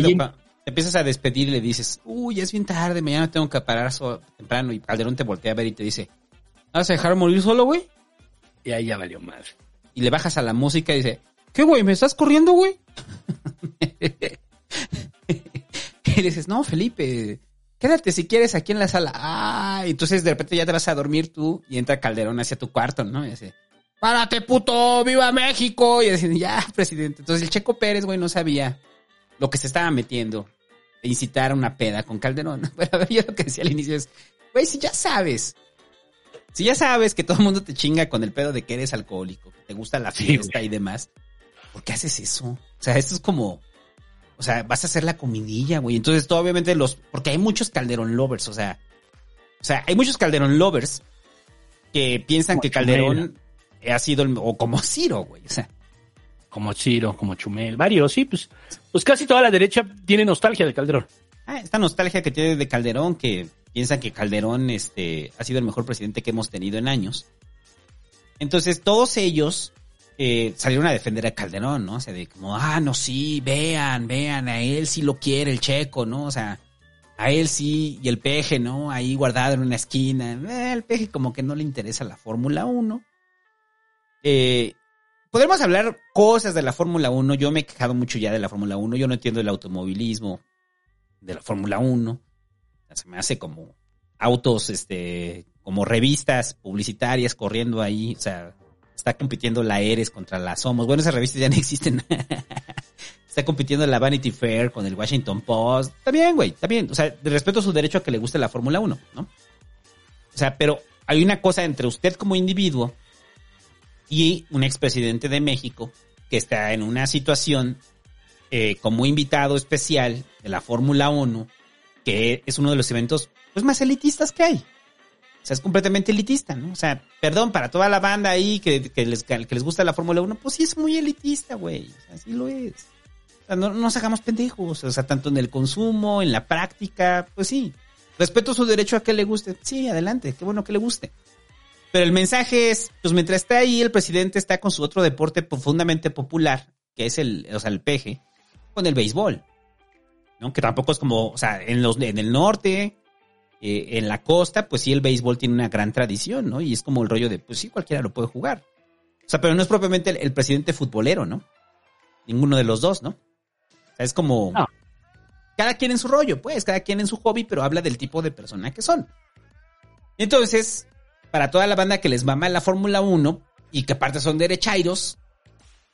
Te empiezas a despedir y le dices, uy, es bien tarde, mañana tengo que parar temprano. Y Calderón te voltea a ver y te dice, ¿vas a dejar morir solo, güey? Y ahí ya valió madre. Y le bajas a la música y dice, ¿qué, güey? ¿Me estás corriendo, güey? y le dices, no, Felipe, quédate si quieres aquí en la sala. Ah, y entonces de repente ya te vas a dormir tú y entra Calderón hacia tu cuarto, ¿no? Y dice, párate, puto, viva México. Y dice, ya, presidente. Entonces el Checo Pérez, güey, no sabía lo que se estaba metiendo incitar a una peda con Calderón. Pero a ver, yo lo que decía al inicio es, güey, si ya sabes, si ya sabes que todo el mundo te chinga con el pedo de que eres alcohólico, que te gusta la Sí, fiesta y demás, ¿por qué haces eso? O sea, esto es como, o sea, vas a hacer la comidilla, güey. Entonces, todo obviamente los, porque hay muchos Calderón lovers, o sea, o sea, hay muchos Calderón lovers que piensan Como que. Calderón ha sido, el- o como Ciro, güey, o sea. Como Chiro, como Chumel, varios, sí, pues, pues casi toda la derecha tiene nostalgia de Calderón. Ah, esta nostalgia que tiene de Calderón, que piensan que Calderón este, ha sido el mejor presidente que hemos tenido en años. Entonces, todos ellos eh, salieron a defender a Calderón, ¿no? O sea, de como, ah, no, sí, vean, vean, a él sí lo quiere el checo, ¿no? O sea, a él sí, y el peje, ¿no? Ahí guardado en una esquina. Eh, el peje como que no le interesa la Fórmula 1. Eh, podremos hablar cosas de la Fórmula 1. Yo me he quejado mucho ya de la Fórmula 1. Yo no entiendo el automovilismo de la Fórmula 1. Se me hace como autos, este, como revistas publicitarias corriendo ahí. O sea, está compitiendo la Eres contra la Somos. Bueno, esas revistas ya no existen. está compitiendo la Vanity Fair con el Washington Post. Está bien, güey, está bien. O sea, respeto su derecho a que le guste la Fórmula 1, ¿no? O sea, pero hay una cosa entre usted como individuo y un expresidente de México que está en una situación eh, como invitado especial de la Fórmula 1, que es uno de los eventos pues, más elitistas que hay. O sea, es completamente elitista, ¿no? O sea, perdón, para toda la banda ahí que, que les, que les gusta la Fórmula 1, pues sí es muy elitista, güey. O sea, así lo es. O sea, no, no nos hagamos pendejos. O sea, tanto en el consumo, en la práctica, pues sí. Respeto su derecho a que le guste. Sí, adelante, qué bueno que le guste. Pero el mensaje es, pues mientras está ahí, el presidente está con su otro deporte profundamente popular, que es el, o sea, el peje, con el béisbol. ¿No? Que tampoco es como, o sea, en los, en el norte, eh, en la costa, pues sí, el béisbol tiene una gran tradición, ¿no? Y es como el rollo de, pues sí, cualquiera lo puede jugar. O sea, pero no es propiamente el, el presidente futbolero, ¿no? Ninguno de los dos, ¿no? O sea, es como... Cada quien en su rollo, pues, cada quien en su hobby, pero habla del tipo de persona que son. Entonces, para toda la banda que les mama la Fórmula 1 y que aparte son derechairos,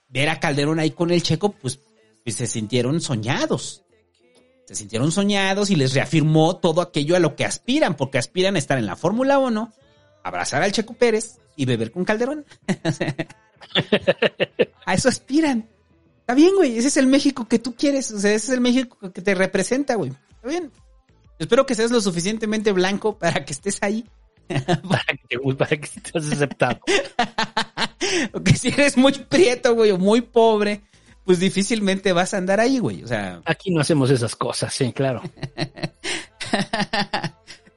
ver a Calderón ahí con el checo, pues, pues se sintieron soñados. Se sintieron soñados y les reafirmó todo aquello a lo que aspiran, porque aspiran a estar en la Fórmula 1, abrazar al Checo Pérez y beber con Calderón. a eso aspiran. Está bien, güey. Ese es el México que tú quieres. O sea, ese es el México que te representa, güey. Está bien. Espero que seas lo suficientemente blanco para que estés ahí. para que te guste, para que estés aceptado. o que si eres muy prieto, güey, o muy pobre, pues difícilmente vas a andar ahí, güey. O sea, Aquí no hacemos esas cosas, sí, claro.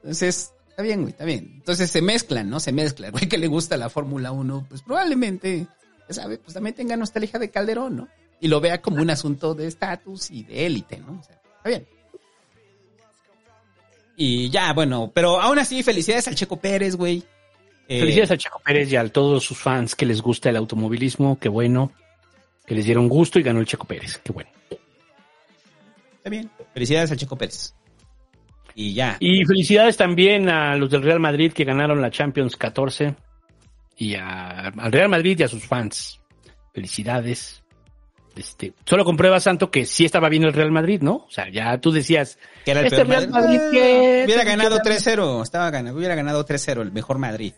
entonces, está bien, güey, está bien. Entonces se mezclan, ¿no? Se mezclan. Güey, que le gusta la Fórmula 1, pues probablemente, ya sabe, pues también tenga nostalgia de Calderón, ¿no? Y lo vea como un asunto de estatus y de élite, ¿no? O sea, está bien. Y ya, bueno, pero aún así, felicidades al Checo Pérez, güey. Eh, Felicidades a Checo Pérez y a todos sus fans que les gusta el automovilismo, qué bueno. Que les dieron gusto y ganó el Checo Pérez, qué bueno. Está bien. Felicidades al Checo Pérez. Y ya. Y felicidades también a los del Real Madrid que ganaron la Champions 14 y a- al Real Madrid y a sus fans. Felicidades. Este, solo comprueba Santo que sí estaba bien el Real Madrid, ¿no? O sea, ya tú decías Que era el este Real Madrid. Madrid que Hubiera ganado que- 3-0. Estaba ganando. Hubiera ganado 3-0 el mejor Madrid.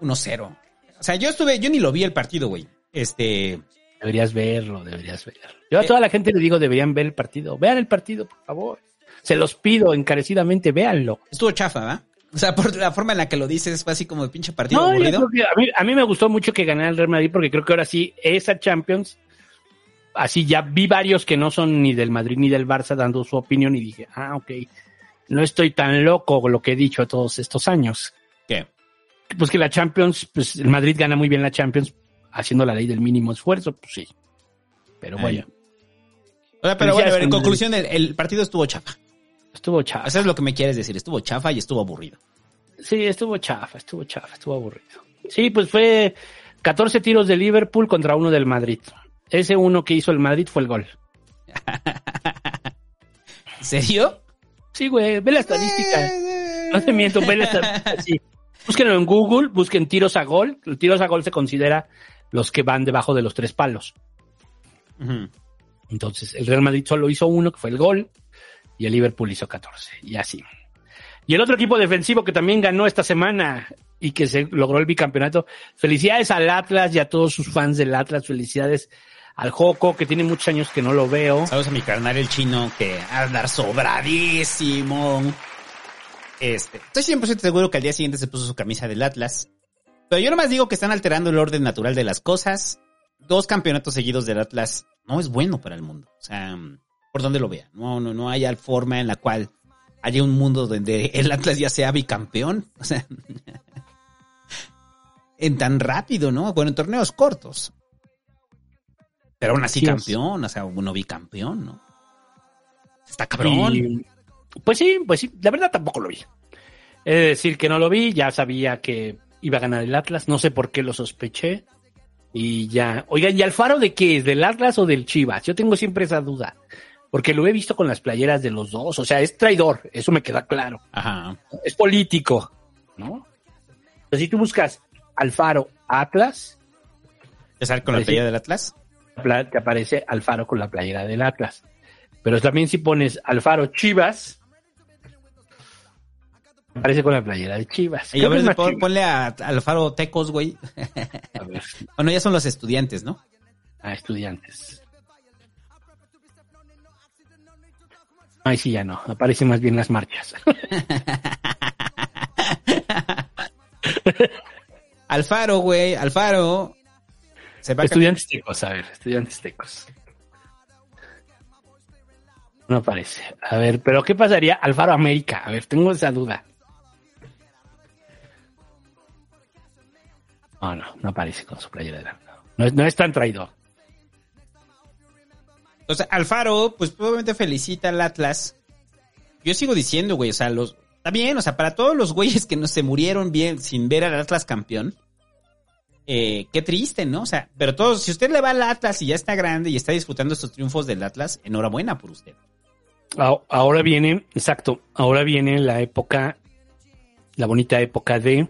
1-0. O sea, yo estuve, yo ni lo vi el partido, güey. Este, Deberías verlo, deberías verlo. Yo a toda la gente le digo, deberían ver el partido. Vean el partido, por favor. Se los pido encarecidamente, véanlo. estuvo chafa, ¿va? O sea, por la forma en la que lo dices, fue así como de pinche partido No, aburrido. a, mí, a mí me gustó mucho que ganara el Real Madrid porque creo que ahora sí, esa Champions, así ya vi varios que no son ni del Madrid ni del Barça dando su opinión y dije, ah, ok, no estoy tan loco con lo que he dicho todos estos años. ¿Qué? Pues que la Champions, pues el Madrid gana muy bien la Champions haciendo la ley del mínimo esfuerzo, pues sí. Pero Ay. bueno, O sea, pero bueno, a ver, en conclusión, el, el partido estuvo chafa. estuvo chafa. Eso es lo que me quieres decir. Estuvo chafa y estuvo aburrido. Sí, estuvo chafa, estuvo chafa, estuvo aburrido. Sí, pues fue 14 tiros de Liverpool contra uno del Madrid. Ese uno que hizo el Madrid fue el gol. ¿En serio? Sí, güey, ve la estadística. No te miento, ve la estadística. Sí. Búsquenlo en Google, busquen tiros a gol. Los tiros a gol se considera los que van debajo de los tres palos. Entonces, el Real Madrid solo hizo uno, que fue el gol, y el Liverpool hizo 14, y así. Y el otro equipo defensivo que también ganó esta semana y que se logró el bicampeonato. Felicidades al Atlas y a todos sus fans del Atlas. Felicidades al Joco, que tiene muchos años que no lo veo. Saludos a mi carnal el chino que andar sobradísimo. Este, estoy 100% seguro que al día siguiente se puso su camisa del Atlas. Pero yo nomás digo que están alterando el orden natural de las cosas. Dos campeonatos seguidos del Atlas no es bueno para el mundo. O sea, por donde lo vea. No, no, no hay forma en la cual haya un mundo donde el Atlas ya sea bicampeón. O sea, en tan rápido, ¿no? Bueno, en torneos cortos. Pero aún así Así es. campeón, o sea, uno bicampeón, ¿no? Está cabrón. Y, pues sí, pues sí, la verdad tampoco lo vi. De decir que no lo vi, ya sabía que iba a ganar el Atlas, no sé por qué lo sospeché. Y ya, oigan, ¿y Alfaro de qué es? ¿Del Atlas o del Chivas? Yo tengo siempre esa duda. Porque lo he visto con las playeras de los dos. O sea, es traidor, eso me queda claro. Ajá. Es político, ¿no? Pero si tú buscas Alfaro Atlas, ¿Te sale con la Pues playera del Atlas? Te aparece Alfaro con la playera del Atlas. Pero también si pones Alfaro Chivas, aparece con la playera de Chivas. Y a ver, pon- Chivas. ponle a, a Alfaro Tecos, güey. A ver, Bueno, ya son los estudiantes, ¿no? a estudiantes. Ay, sí, ya no. Aparecen más bien las marchas. Alfaro, güey, Alfaro. Se va a- estudiantes tecos, a ver, estudiantes tecos. No aparece. A ver, pero ¿qué pasaría Alfaro América? A ver, tengo esa duda. No, no, no aparece con su playera de la- No, es- no es tan traidor. O sea, Alfaro, pues probablemente felicita al Atlas. Yo sigo diciendo, güey, o sea, los... Está bien, o sea, para todos los güeyes que no se murieron bien sin ver al Atlas campeón. Eh, qué triste, ¿no? O sea, pero todos, si usted le va al Atlas y ya está grande y está disfrutando estos triunfos del Atlas, enhorabuena por usted. Ahora viene, exacto, ahora viene la época, la bonita época de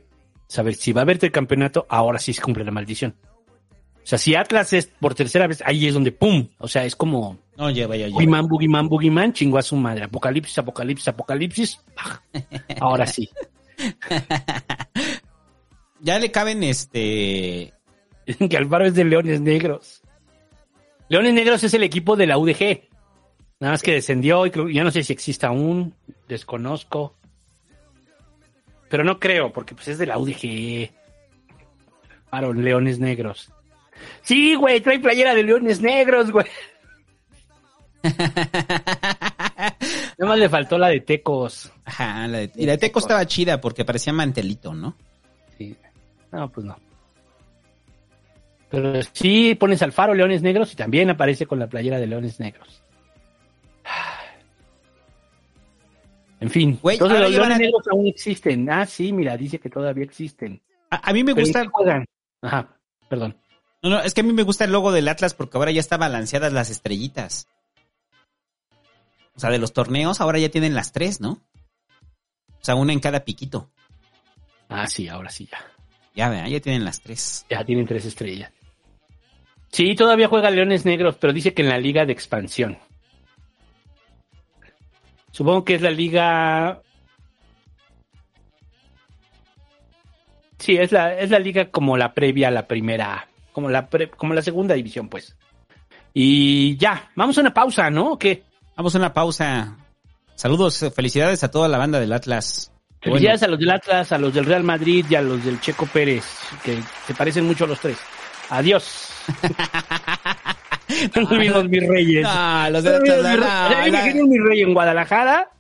saber si va a haber el campeonato, ahora sí se cumple la maldición. O sea, si Atlas es por tercera vez, ahí es donde ¡pum! O sea, es como No, lleva, ya, lleva. Boogeyman, Boogeyman, Boogeyman, chingó a su madre. Apocalipsis, apocalipsis, apocalipsis. Ahora sí. Ya le caben este. que Alfaro es de Leones Negros. Leones Negros es el equipo de la UDG. Nada más que descendió y creo- ya no sé si existe aún. Desconozco. Pero no creo, porque pues es de la UDG. Alfaro, Leones Negros. Sí, güey, trae playera de leones negros, güey. Nada más le faltó la de Tecos. Ajá, la de, y la de Teco estaba chida porque parecía mantelito, ¿no? Sí. No, pues no. Pero sí pones al faro leones negros y también aparece con la playera de leones negros. En fin, Güey, entonces los leones a- negros aún existen. Ah, sí, mira, dice que todavía existen. A, a mí me Pero ¿en gusta. juegan? Ajá, perdón. No, no, es que a mí me gusta el logo del Atlas porque ahora ya están balanceadas las estrellitas. O sea, de los torneos ahora ya tienen las tres, ¿no? O sea, una en cada piquito. Ah, sí, ahora sí ya. Ya, vean, ya tienen las tres. Ya tienen tres estrellas. Sí, todavía juega Leones Negros, pero dice que en la liga de expansión. Supongo que es la liga. Sí, es la, es la liga como la previa a la primera, como la pre- como la segunda división, pues. Y ya, vamos a una pausa, ¿no? ¿O qué? Vamos a una pausa. Saludos, felicidades a toda la banda del Atlas. Qué bueno. Felicidades a los del Atlas, a los del Real Madrid y a los del Checo Pérez, que se parecen mucho a los tres. Adiós. no mis reyes. No, los olvides Atlas, mis no. Imagino mi rey en Guadalajara,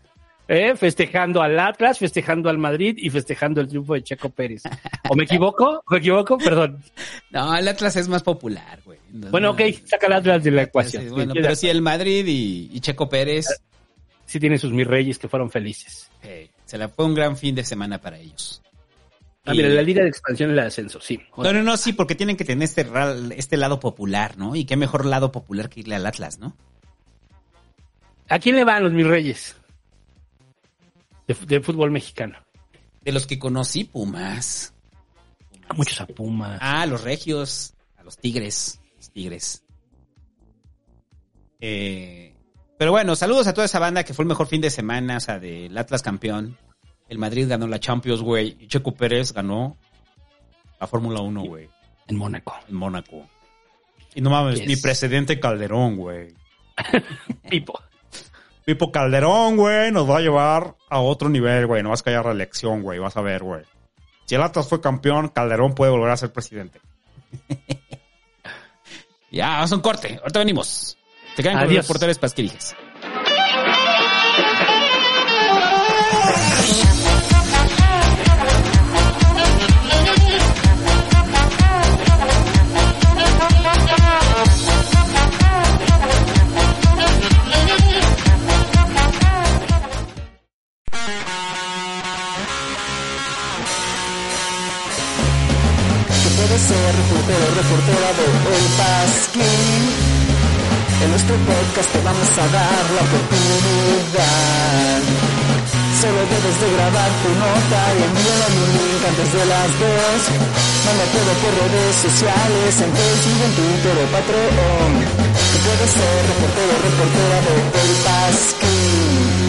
eh, festejando al Atlas, festejando al Madrid y festejando el triunfo de Checo Pérez. ¿O me equivoco? ¿Me equivoco? Perdón. No, el Atlas es más popular, güey. No, Bueno, no, ok, saca el Atlas de la ecuación. sí, bueno, pero sí el Madrid y, y Checo Pérez. sí tiene sus mis reyes que fueron felices. Se la fue un gran fin de semana para ellos. Ah, Y- mira, la liga de expansión y la de ascenso, sí. No, no, no, sí, porque tienen que tener este, este lado popular, ¿no? Y qué mejor lado popular que irle al Atlas, ¿no? ¿A quién le van los mis reyes? De, de fútbol mexicano. De los que conocí, Pumas. A muchos a Pumas. Ah, a los regios, a los tigres, los tigres. Eh, pero bueno, saludos a toda esa banda que fue el mejor fin de semana, o sea, del Atlas campeón. El Madrid ganó la Champions, güey. Y Checo Pérez ganó la Fórmula 1, güey. En Mónaco. En Mónaco. Y no mames, Yes. mi presidente Calderón, güey. Pipo. Pipo Calderón, güey, nos va a llevar a otro nivel, güey. No vas a caer reelección, güey. Vas a ver, güey. Si el Atlas fue campeón, Calderón puede volver a ser presidente. ya, vamos a un corte. Ahorita venimos. Te quedan con los Adiós. reporteros pasquirijes. que puede ser reportero, reportera de El Pasquín. En nuestro podcast te vamos a dar la oportunidad. Solo debes de grabar tu nota y envíame un link antes de las dos. Mándatelo por redes sociales, en Facebook, en Twitter o Patreon. Puedes ser reportero, reportera de El Pasquín.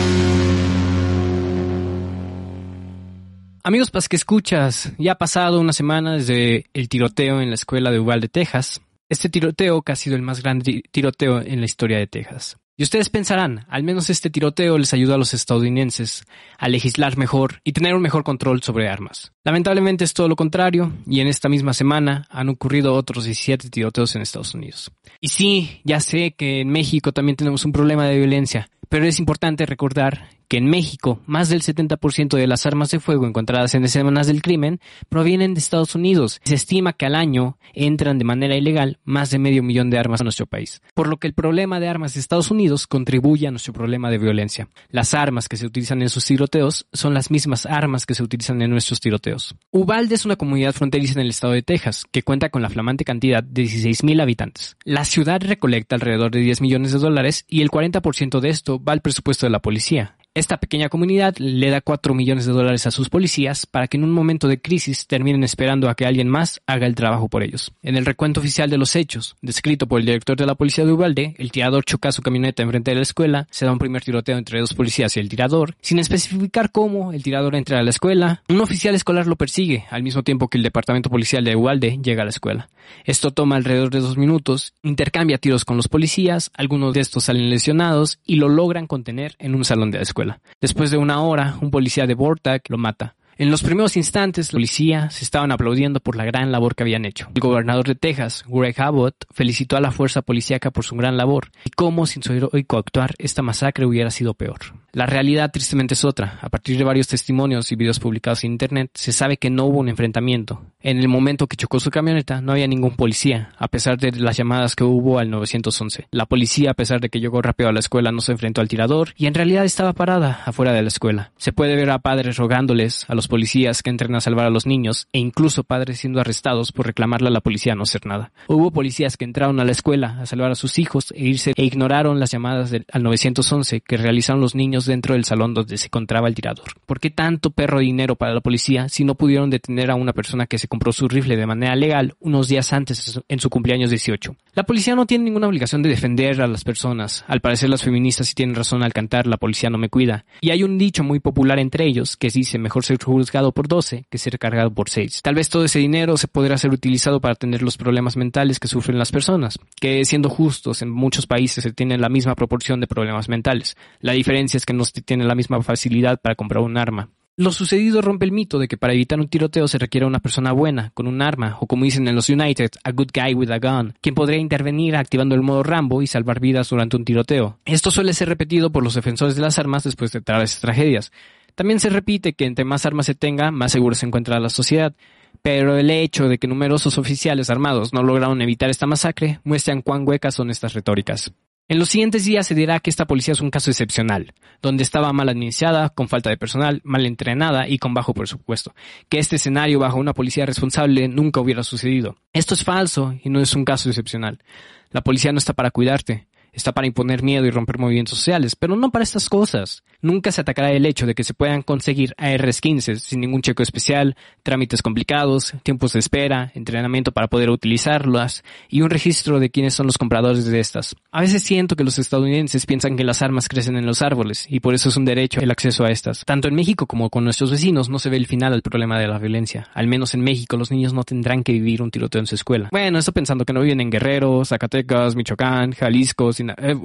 Amigos, pues que escuchas, ya ha pasado una semana desde el tiroteo en la escuela de Uvalde, Texas. Este tiroteo que ha sido el más grande ti- tiroteo en la historia de Texas. Y ustedes pensarán, al menos este tiroteo les ayudó a los estadounidenses a legislar mejor y tener un mejor control sobre armas. Lamentablemente es todo lo contrario, y en esta misma semana han ocurrido otros 17 tiroteos en Estados Unidos. Y sí, ya sé que en México también tenemos un problema de violencia, pero es importante recordar que en México más del 70% de las armas de fuego encontradas en escenas del crimen provienen de Estados Unidos. Se estima que al año entran de manera ilegal más de medio millón de armas a nuestro país, por lo que el problema de armas de Estados Unidos contribuye a nuestro problema de violencia. Las armas que se utilizan en sus tiroteos son las mismas armas que se utilizan en nuestros tiroteos. Uvalde es una comunidad fronteriza en el estado de Texas que cuenta con la flamante cantidad de 16.000 habitantes. La ciudad recolecta alrededor de 10 millones de dólares y el 40% de esto va al presupuesto de la policía. Esta pequeña comunidad le da 4 millones de dólares a sus policías para que en un momento de crisis terminen esperando a que alguien más haga el trabajo por ellos. En el recuento oficial de los hechos, descrito por el director de la policía de Uvalde, el tirador choca su camioneta enfrente de la escuela, se da un primer tiroteo entre dos policías y el tirador, sin especificar cómo el tirador entra a la escuela. Un oficial escolar lo persigue, al mismo tiempo que el departamento policial de Uvalde llega a la escuela. Esto toma alrededor de dos minutos, intercambia tiros con los policías, algunos de estos salen lesionados y lo logran contener en un salón de la escuela. Después de una hora, un policía de Vortag lo mata. En los primeros instantes, la policía se estaban aplaudiendo por la gran labor que habían hecho. El gobernador de Texas, Greg Abbott, felicitó a la fuerza policíaca por su gran labor y cómo sin su heroico actuar esta masacre hubiera sido peor. La realidad tristemente es otra. A partir de varios testimonios y videos publicados en internet, se sabe que no hubo un enfrentamiento. En el momento que chocó su camioneta, no había ningún policía, a pesar de las llamadas que hubo al 911. La policía, a pesar de que llegó rápido a la escuela, no se enfrentó al tirador y en realidad estaba parada afuera de la escuela. Se puede ver a padres rogándoles a los policías que entren a salvar a los niños e incluso padres siendo arrestados por reclamarle a la policía no hacer nada. Hubo policías que entraron a la escuela a salvar a sus hijos e irse e ignoraron las llamadas del, al 911 que realizaron los niños dentro del salón donde se encontraba el tirador. ¿Por qué tanto perro dinero para la policía si no pudieron detener a una persona que se compró su rifle de manera legal unos días antes en su cumpleaños 18? La policía no tiene ninguna obligación de defender a las personas. Al parecer las feministas sí tienen razón al cantar la policía no me cuida. Y hay un dicho muy popular entre ellos que dice mejor ser juzgado por 12 que ser cargado por 6. Tal vez todo ese dinero se podrá ser utilizado para atender los problemas mentales que sufren las personas, que siendo justos en muchos países se tiene la misma proporción de problemas mentales. La diferencia es que no tiene la misma facilidad para comprar un arma. Lo sucedido rompe el mito de que para evitar un tiroteo se requiere una persona buena, con un arma, o como dicen en los United, a good guy with a gun, quien podría intervenir activando el modo Rambo y salvar vidas durante un tiroteo. Esto suele ser repetido por los defensores de las armas después de tales tragedias. También se repite que entre más armas se tenga, más seguro se encuentra la sociedad. Pero el hecho de que numerosos oficiales armados no lograron evitar esta masacre muestran cuán huecas son estas retóricas. En los siguientes días se dirá que esta policía es un caso excepcional, donde estaba mal administrada, con falta de personal, mal entrenada y con bajo presupuesto. Que este escenario bajo una policía responsable nunca hubiera sucedido. Esto es falso y no es un caso excepcional. La policía no está para cuidarte, está para imponer miedo y romper movimientos sociales, pero no para estas cosas. Nunca se atacará el hecho de que se puedan conseguir ARs-15 sin ningún checo especial, trámites complicados, tiempos de espera, entrenamiento para poder utilizarlas y un registro de quiénes son los compradores de estas. A veces siento que los estadounidenses piensan que las armas crecen en los árboles y por eso es un derecho el acceso a estas. Tanto en México como con nuestros vecinos no se ve el final al problema de la violencia. Al menos en México los niños no tendrán que vivir un tiroteo en su escuela. Bueno, esto pensando que no viven en Guerrero, Zacatecas, Michoacán, Jalisco, eh,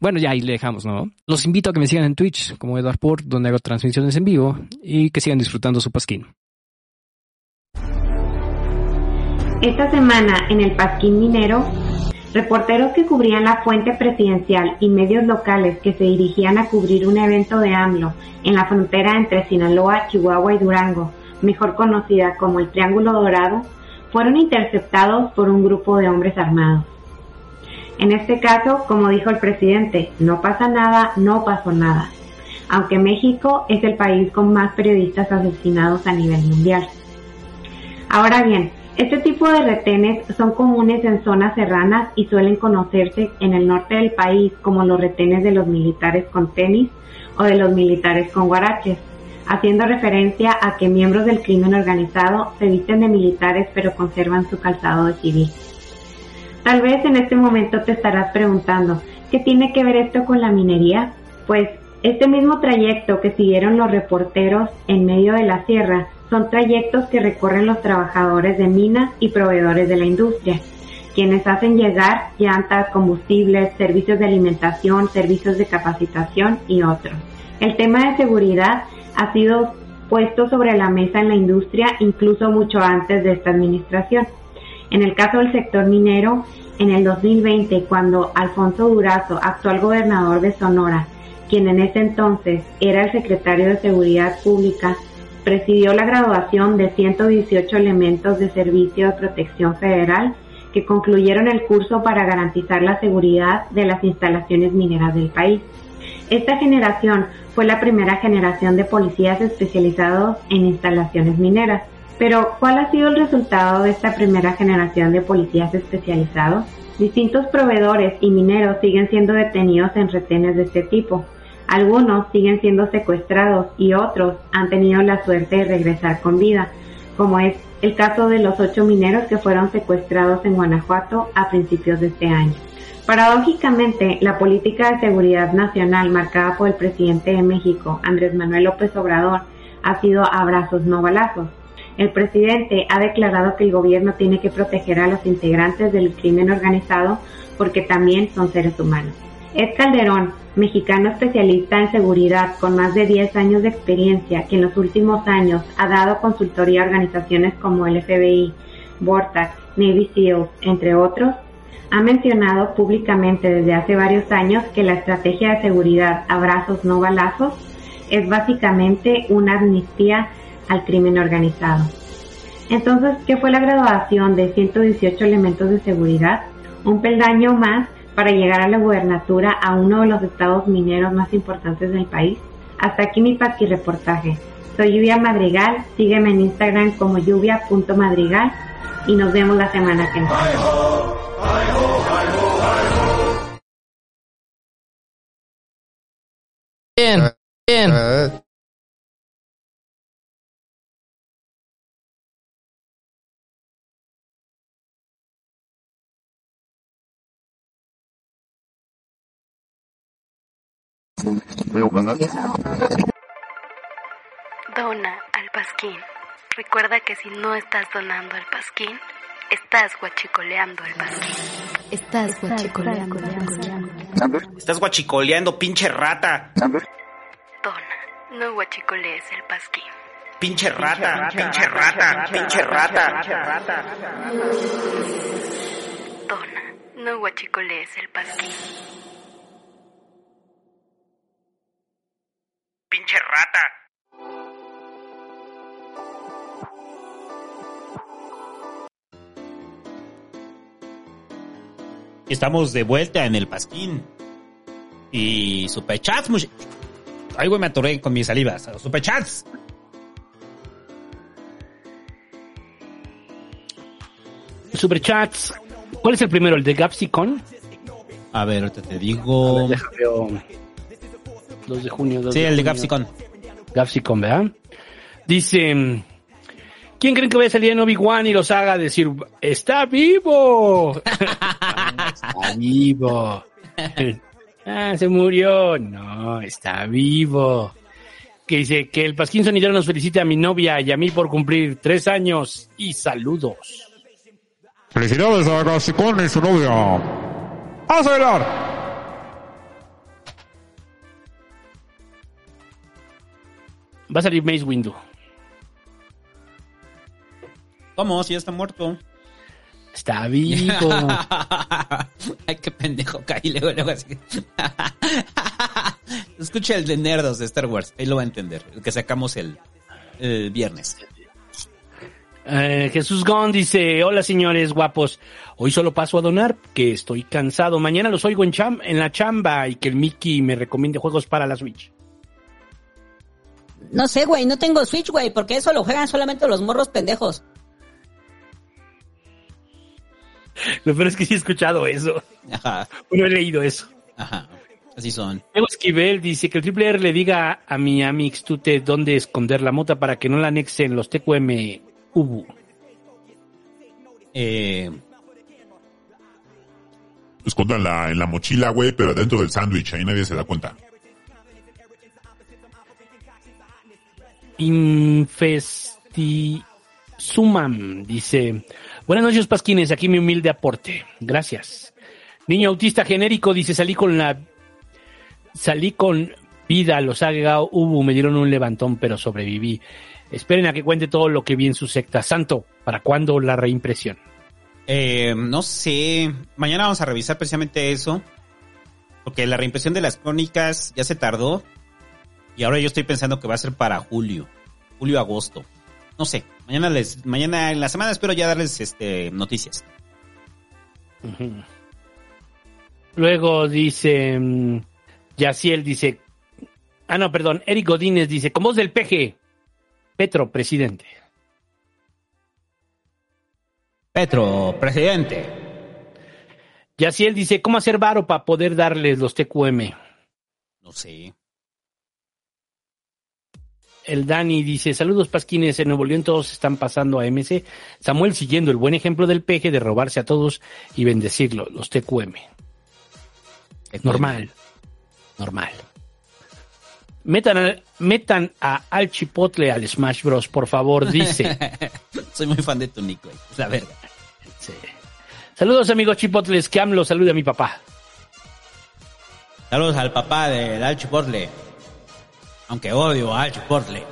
bueno, ya ahí le dejamos, ¿no? Los invito a que me sigan en Twitch Edward Port, donde hago transmisiones en vivo y que sigan disfrutando su pasquín. Esta semana en el Pasquín Minero, reporteros que cubrían la fuente presidencial y medios locales que se dirigían a cubrir un evento de AMLO en la frontera entre Sinaloa, Chihuahua y Durango, mejor conocida como el Triángulo Dorado, fueron interceptados por un grupo de hombres armados. En este caso, como dijo el presidente, no pasa nada, no pasó nada, aunque México es el país con más periodistas asesinados a nivel mundial. Ahora bien, este tipo de retenes son comunes en zonas serranas y suelen conocerse en el norte del país como los retenes de los militares con tenis o de los militares con guaraches, haciendo referencia a que miembros del crimen organizado se visten de militares pero conservan su calzado de civil. Tal vez en este momento te estarás preguntando, ¿qué tiene que ver esto con la minería? Pues este mismo trayecto que siguieron los reporteros en medio de la sierra son trayectos que recorren los trabajadores de minas y proveedores de la industria, quienes hacen llegar llantas, combustibles, servicios de alimentación, servicios de capacitación y otros. El tema de seguridad ha sido puesto sobre la mesa en la industria incluso mucho antes de esta administración. En el caso del sector minero, en el 2020, cuando Alfonso Durazo, actual gobernador de Sonora, quien en ese entonces era el secretario de Seguridad Pública, presidió la graduación de 118 elementos de Servicio de Protección Federal que concluyeron el curso para garantizar la seguridad de las instalaciones mineras del país. Esta generación fue la primera generación de policías especializados en instalaciones mineras. Pero, ¿cuál ha sido el resultado de esta primera generación de policías especializados? Distintos proveedores y mineros siguen siendo detenidos en retenes de este tipo. Algunos siguen siendo secuestrados y otros han tenido la suerte de regresar con vida, como es el caso de los ocho mineros que fueron secuestrados en Guanajuato a principios de este año. Paradójicamente, la política de seguridad nacional marcada por el presidente de México, Andrés Manuel López Obrador, ha sido abrazos no balazos. El presidente ha declarado que el gobierno tiene que proteger a los integrantes del crimen organizado porque también son seres humanos. Ed Calderón, mexicano especialista en seguridad con más de 10 años de experiencia, que en los últimos años ha dado consultoría a organizaciones como el FBI, Vortac, Navy SEALs, entre otros, ha mencionado públicamente desde hace varios años que la estrategia de seguridad abrazos no balazos es básicamente una amnistía al crimen organizado. Entonces, ¿qué fue la graduación de 118 elementos de seguridad? Un peldaño más para llegar a la gubernatura a uno de los estados mineros más importantes del país. Hasta aquí mi pasqui reportaje. Soy Lluvia Madrigal, sígueme en Instagram como lluvia.madrigal y nos vemos la semana que viene. Bien, bien. Dona al Pasquín. Recuerda que si no estás donando al Pasquín, estás guachicoleando al Pasquín. Estás guachicoleando al Pasquín. Estás guachicoleando, pinche rata. Dona, no guachicolees el Pasquín. Pinche rata, pinche rata, pinche rata. Dona, no guachicolees el Pasquín. Pinche rata. Estamos de vuelta en el Pasquín. Y superchats, much... Ay, güey, me atoré con mis salivas. Superchats. Superchats. ¿Cuál es el primero? ¿El de Gapsicon? A ver, ahorita te digo. 2 de junio. 2 Sí, el de. Gapsicon. Gapsicon, ¿verdad? Dice, ¿quién creen que vaya a salir en Obi-Wan y los haga decir, está vivo? está vivo. ah, se murió. No, está vivo. Que dice que el Pasquín Sonidero nos felicite a mi novia y a mí por cumplir tres años y saludos. Felicidades a Gasicón y su novia. ¡Vamos a bailar! Va a salir Mace Windu. ¿Cómo? Si ya está muerto. Está vivo. Ay, qué pendejo caí luego, luego así. Escucha el de Nerdos de Star Wars. Ahí lo va a entender. El que sacamos el, el viernes. Eh, Jesús Gon dice, hola señores guapos, hoy solo paso a donar, que estoy cansado. Mañana los oigo en, cham en la chamba y que el Mickey me recomiende juegos para la Switch. No sé, güey, no tengo Switch, güey, porque eso lo juegan solamente los morros pendejos. Lo peor es que sí he escuchado eso. Ajá. Bueno, he leído eso. Ajá. Así son. Diego Esquivel dice que el Triple R le diga a mi Amix Tute dónde esconder la mota para que no la anexen los TQM Ubu. Eh, Escóndanla en la mochila, güey, pero dentro del sándwich, ahí nadie se da cuenta. Infestisumam dice, buenas noches Pasquines, aquí mi humilde aporte. Gracias. Niño autista genérico dice, salí con la... Salí con vida, los haga Ubu, me dieron un levantón, pero sobreviví. Esperen a que cuente todo lo que vi en su secta. Santo, ¿para cuándo la reimpresión? eh, no sé. Mañana vamos a revisar precisamente eso. Porque la reimpresión de las crónicas ya se tardó. Y ahora yo estoy pensando que va a ser para julio. Julio-agosto. No sé. Mañana les, mañana en la semana espero ya darles este noticias. Luego dice, mm, Yaciel dice, ah no, perdón, Eric Godínez dice, con voz del peje, Petro, presidente. Petro, presidente. Yaciel dice, ¿cómo hacer varo para poder darles los TQM? No sé. El Dani dice, saludos Pasquines, en Nuevo León todos están pasando a MC. Samuel siguiendo el buen ejemplo del peje de robarse a todos y bendecirlo, los TQM. Normal, normal. Metan, al- metan a Al Chipotle al Smash Bros, por favor, dice. Soy muy fan de tu Nico. La verga. Sí. Saludos amigos Chipotles, que AMLO salude a mi papá. Saludos al papá del Al Chipotle. Aunque odio a Al Chipotle.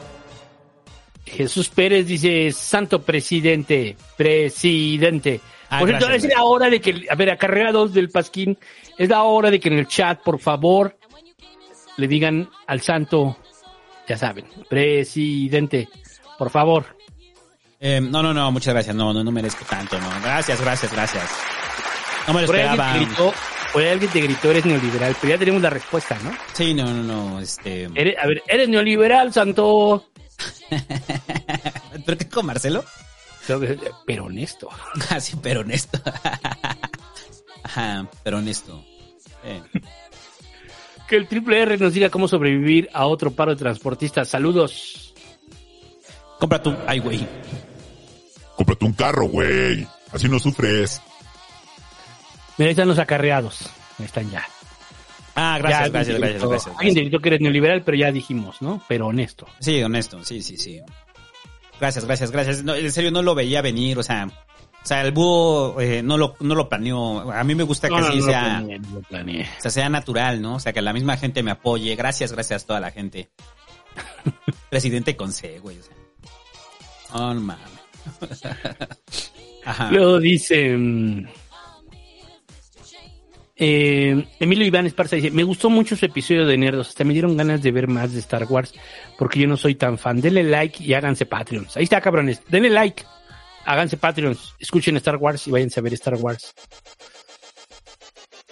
Jesús Pérez dice, santo presidente, presidente. Ah, por cierto, es la hora de que, a ver, acarreados del Pasquín, es la hora de que en el chat, por favor, le digan al santo, ya saben, presidente, por favor. Eh, no, no, no, muchas gracias. No, no, no merezco tanto, no. Gracias, gracias, gracias. No me lo esperaba. gritó, por ahí alguien te gritó, eres neoliberal, pero ya tenemos la respuesta, ¿no? Sí, no, no, no, este... Eres- a ver, eres neoliberal, santo. ¿Pero qué con Marcelo? Pero honesto. Ah, sí, pero honesto. Ajá, pero honesto. Eh. Que el triple R nos diga cómo sobrevivir a otro paro de transportistas. Saludos. Compra tú. Ay, güey. Cómprate un carro, güey. Así no sufres. Mira, ahí están los acarreados. Ahí están ya. Ah, gracias, Ya, gracias, gracias, gracias. Alguien gritó que eres neoliberal, pero ya dijimos, ¿no? Pero honesto. Sí, honesto, sí, sí, sí. Gracias, gracias, gracias. No, en serio, no lo veía venir, o sea, o sea, el búho eh, no lo no lo planeó. A mí me gusta que No, no, así no sea, planeé, no lo planeé. o sea, sea natural, ¿no? O sea, que la misma gente me apoye. Gracias, gracias a toda la gente. Presidente con C, güey. O sea. Oh. Luego dice... eh, Emilio Iván Esparza dice, me gustó mucho su episodio de Nerdos, hasta me dieron ganas de ver más de Star Wars, porque yo no soy tan fan. Denle like y háganse Patreons. Ahí está, cabrones. Denle like, háganse Patreons, escuchen Star Wars y váyanse a ver Star Wars.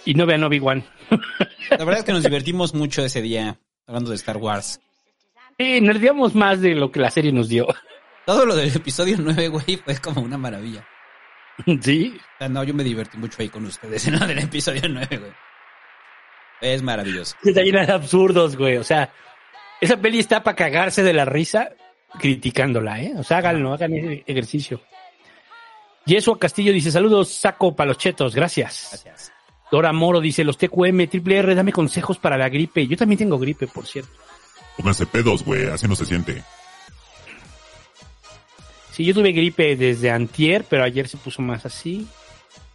Y no vean Obi-Wan. La verdad es que nos divertimos mucho ese día hablando de Star Wars. Sí, nerdeamos más de lo que la serie nos dio. Todo lo del episodio 9, güey, fue como una maravilla. Sí. O sea, no, yo me divertí mucho ahí con ustedes en del episodio 9, güey. Es maravilloso. Está llena de absurdos, güey. O sea, esa peli está para cagarse de la risa criticándola, ¿eh? O sea, háganlo, hagan ese ejercicio. Yesua Castillo dice, saludos, saco para los chetos, gracias. Gracias. Dora Moro dice, los TQM, triple R, dame consejos para la gripe. Yo también tengo gripe, por cierto. Pónganse pedos, güey. Así no se siente. Sí, yo tuve gripe desde antier, pero ayer se puso más así.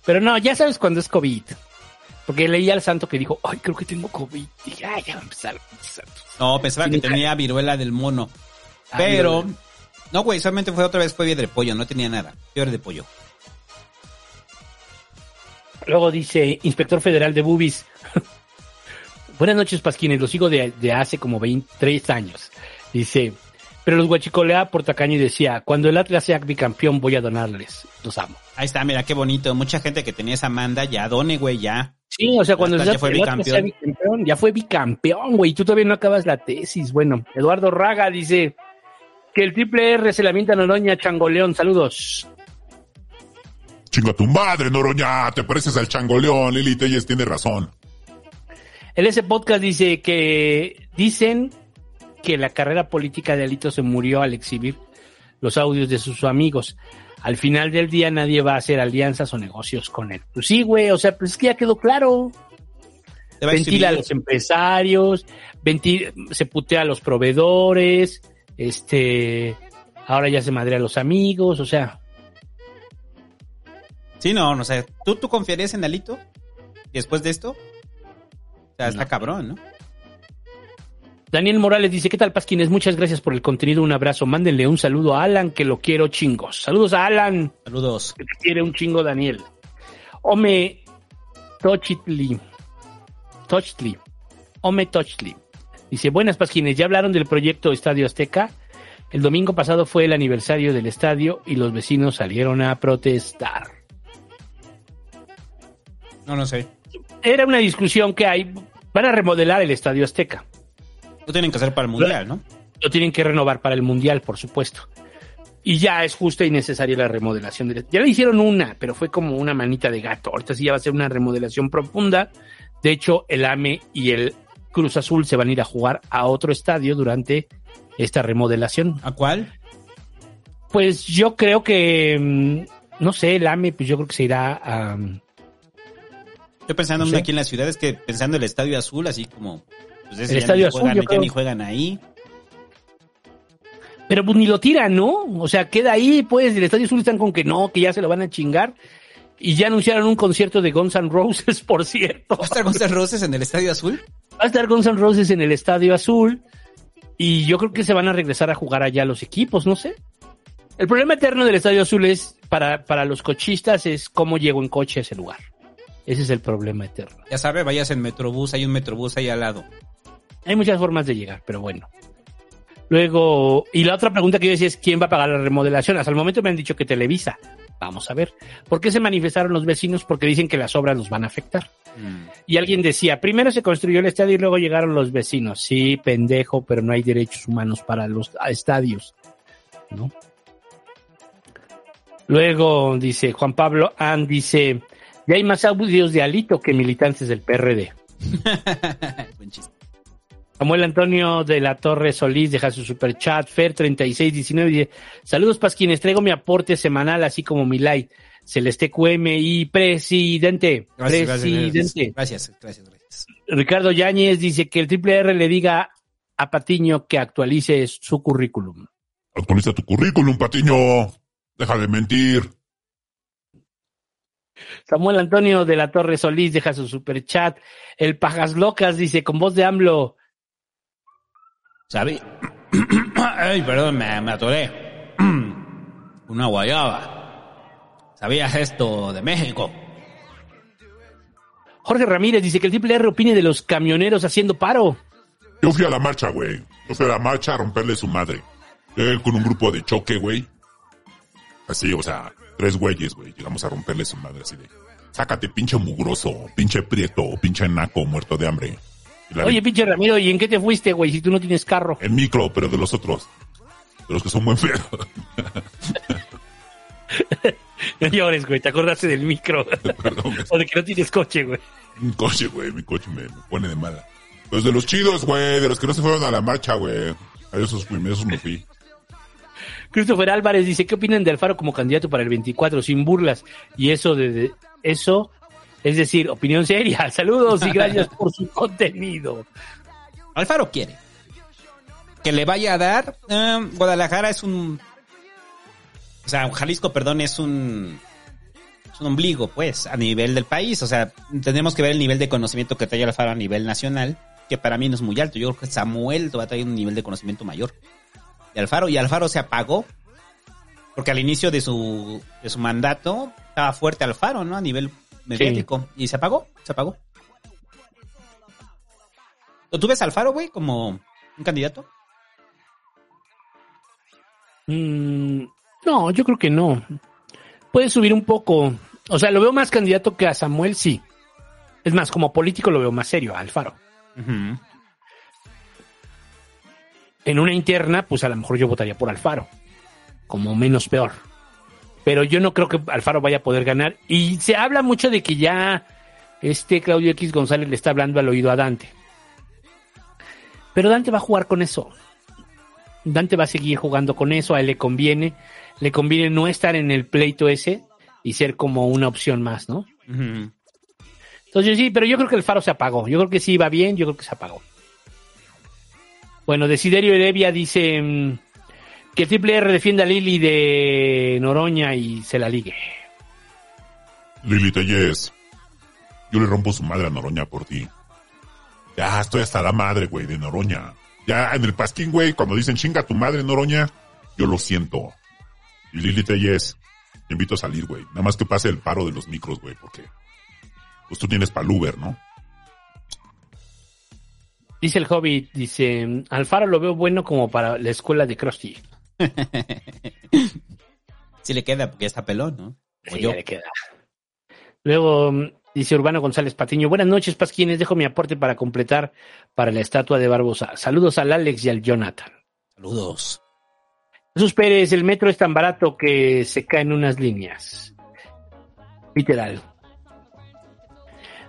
Pero no, ya sabes cuando es COVID. Porque leí al santo que dijo, ay, creo que tengo COVID. Dije, ay, ya va a empezar. va a empezar". No, pensaba que tenía viruela del mono. Pero, no, güey, solamente fue otra vez, fue fiebre de pollo, no tenía nada. Fiebre de pollo. Luego dice, inspector federal de boobies. Buenas noches, Pasquines. Lo sigo de, de hace como 23 años. Dice, pero los guachicolea por tacaño y decía, cuando el Atlas sea bicampeón voy a donarles. Los amo. Ahí está, mira qué bonito. Mucha gente que tenía esa manda, ya done, güey, ya. Sí, o sea, cuando el Atlas ya fue el Atlas sea bicampeón. ya fue bicampeón, güey. Tú todavía no acabas la tesis. Bueno, Eduardo Raga dice que el triple R se la mienta Noroña Changoleón. Saludos. Chinga tu madre, Noroña. Te pareces al changoleón. Lili Telles tiene razón. El ese podcast dice que dicen que la carrera política de Alito se murió al exhibir los audios de sus amigos. Al final del día nadie va a hacer alianzas o negocios con él. Pues sí, güey, o sea, pues es que ya quedó claro. Ventila a los empresarios, venti- se putea a los proveedores, este, ahora ya se madrea a los amigos, o sea, Sí, no, no sé. ¿Tú, ¿Tú confiarías en Alito? Después de esto? O sea, está cabrón, ¿no? Daniel Morales dice, ¿qué tal, Pasquines? Muchas gracias por el contenido, un abrazo. Mándenle un saludo a Alan, que lo quiero chingos. Saludos a Alan. Saludos. Que te quiere un chingo, Daniel. Ome Tochitli. Tochtli. Ome Tochtli. Dice, buenas, Pasquines. ¿Ya hablaron del proyecto Estadio Azteca? El domingo pasado fue el aniversario del estadio y los vecinos salieron a protestar. No, no sé. Era una discusión que hay. Van a remodelar el Estadio Azteca. Lo tienen que hacer para el mundial, ¿no? Lo tienen que renovar para el Mundial, por supuesto. Y ya es justa y necesaria la remodelación. del- Ya le hicieron una, pero fue como una manita de gato. Ahorita sí ya va a ser una remodelación profunda. De hecho, el AME y el Cruz Azul se van a ir a jugar a otro estadio durante esta remodelación. ¿A cuál? Pues yo creo que, mm, no sé, el AME, pues yo creo que se irá a... Estoy pensando No en sé. aquí en la ciudad, es que pensando el Estadio Azul, así como... Pues ese El ya Estadio ni Azul, juegan, yo ya ni juegan ahí. Pero pues ni lo tiran, ¿no? O sea, queda ahí, pues, el Estadio Azul están con que no, que ya se lo van a chingar. Y ya anunciaron un concierto de Guns N' Roses, por cierto. ¿Va a estar Guns N' Roses en el Estadio Azul? Va a estar Guns N' Roses en el Estadio Azul. Y yo creo que se van a regresar a jugar allá los equipos, no sé. El problema eterno del Estadio Azul es, para, para los cochistas, es cómo llego en coche a ese lugar. Ese es el problema eterno. Ya sabe, vayas en Metrobús, hay un Metrobús ahí al lado. Hay muchas formas de llegar, pero bueno. Luego, y la otra pregunta que yo decía es, ¿quién va a pagar la remodelación? Hasta el momento me han dicho que Televisa. Vamos a ver. ¿Por qué se manifestaron los vecinos? Porque dicen que las obras los van a afectar. Y alguien decía, primero se construyó el estadio y luego llegaron los vecinos. Sí, pendejo, pero no hay derechos humanos para los estadios. ¿No? Luego dice Juan Pablo Ann, dice, ya hay más audios de Alito que militantes del PRD. Samuel Antonio de la Torre Solís deja su super chat. Fer 3619 dice: Saludos, Pasquines. Traigo mi aporte semanal, así como mi like. Celeste QM y presidente. Gracias, presidente. Gracias, gracias, gracias. Ricardo Yáñez dice que el Triple R le diga a Patiño que actualice su currículum. Actualiza tu currículum, Patiño. Deja de mentir. Samuel Antonio de la Torre Solís deja su super chat. El Pajas Locas dice con voz de AMLO. ¿Sabí? Ay, perdón, me, me atoré. Una guayaba. ¿Sabías esto de México? Jorge Ramírez dice que el Triple R opine de los camioneros haciendo paro. Yo fui a la marcha, güey. Yo fui a la marcha a romperle su madre. Llegué con un grupo de choque, güey. Así, o sea, tres güeyes, güey. Llegamos a romperle su madre así de... Sácate, pinche mugroso, pinche prieto, pinche naco, muerto de hambre. La- Oye, pinche Ramiro, ¿y en qué te fuiste, güey, si tú no tienes carro? El micro, pero de los otros. De los que son buen feos. No llores, güey, te acordaste del micro. o de que no tienes coche, güey. Un coche, güey. Mi coche me, me pone de mala. Los de los chidos, güey. De los que no se fueron a la marcha, güey. A esos, a esos me fui. Christopher Álvarez dice, ¿qué opinan de Alfaro como candidato para el 24 sin burlas? Y eso de, de- eso es decir, opinión seria. Saludos y gracias por su contenido. Alfaro quiere. Que le vaya a dar. eh, Guadalajara es un. O sea, Jalisco, perdón, es un. Es un ombligo, pues, a nivel del país. O sea, tenemos que ver el nivel de conocimiento que trae Alfaro a nivel nacional, que para mí no es muy alto. Yo creo que Samuel va a traer un nivel de conocimiento mayor de Alfaro. Y Alfaro se apagó. Porque al inicio de su, de su mandato estaba fuerte Alfaro, ¿no? A nivel mediático. Y se apagó, se apagó. ¿Tú ves a Alfaro, güey, como un candidato? Mm, no, yo creo que no. Puede subir un poco. O sea, lo veo más candidato que a Samuel, sí. Es más, como político lo veo más serio, a Alfaro. En una interna, pues a lo mejor yo votaría por Alfaro. Como menos peor. Pero yo no creo que Alfaro vaya a poder ganar. Y se habla mucho de que ya este Claudio X González le está hablando al oído a Dante. Pero Dante va a jugar con eso. Dante va a seguir jugando con eso, a él le conviene. Le conviene no estar en el pleito ese y ser como una opción más, ¿no? Entonces sí, pero yo creo que el faro se apagó. Yo creo que sí va bien, yo creo que se apagó. Bueno, Desiderio Heredia dice mm, que el Triple R defienda a Lili de Noroña y se la ligue. Lili Tellez. Yo le rompo su madre a Noroña por ti. Ya estoy hasta la madre, güey, de Noroña. Ya en el pasquín, güey, cuando dicen chinga tu madre, Noroña, yo lo siento. Y Lili Tellez, te invito a salir, güey. Nada más que pase el paro de los micros, güey, porque pues tú tienes pa'l Uber, ¿no? Dice el Hobbit, dice, Alfaro lo veo bueno como para la escuela de Krusty. Sí le queda, porque ya está pelón, ¿no? Como Sí, yo. ya le queda. Luego mm, dice Urbano González Patiño, buenas noches, Pasquines, dejo mi aporte para completar para la estatua de Barbosa. Saludos al Alex y al Jonathan. Saludos. Jesús Pérez, el metro es tan barato que se caen unas líneas. Literal.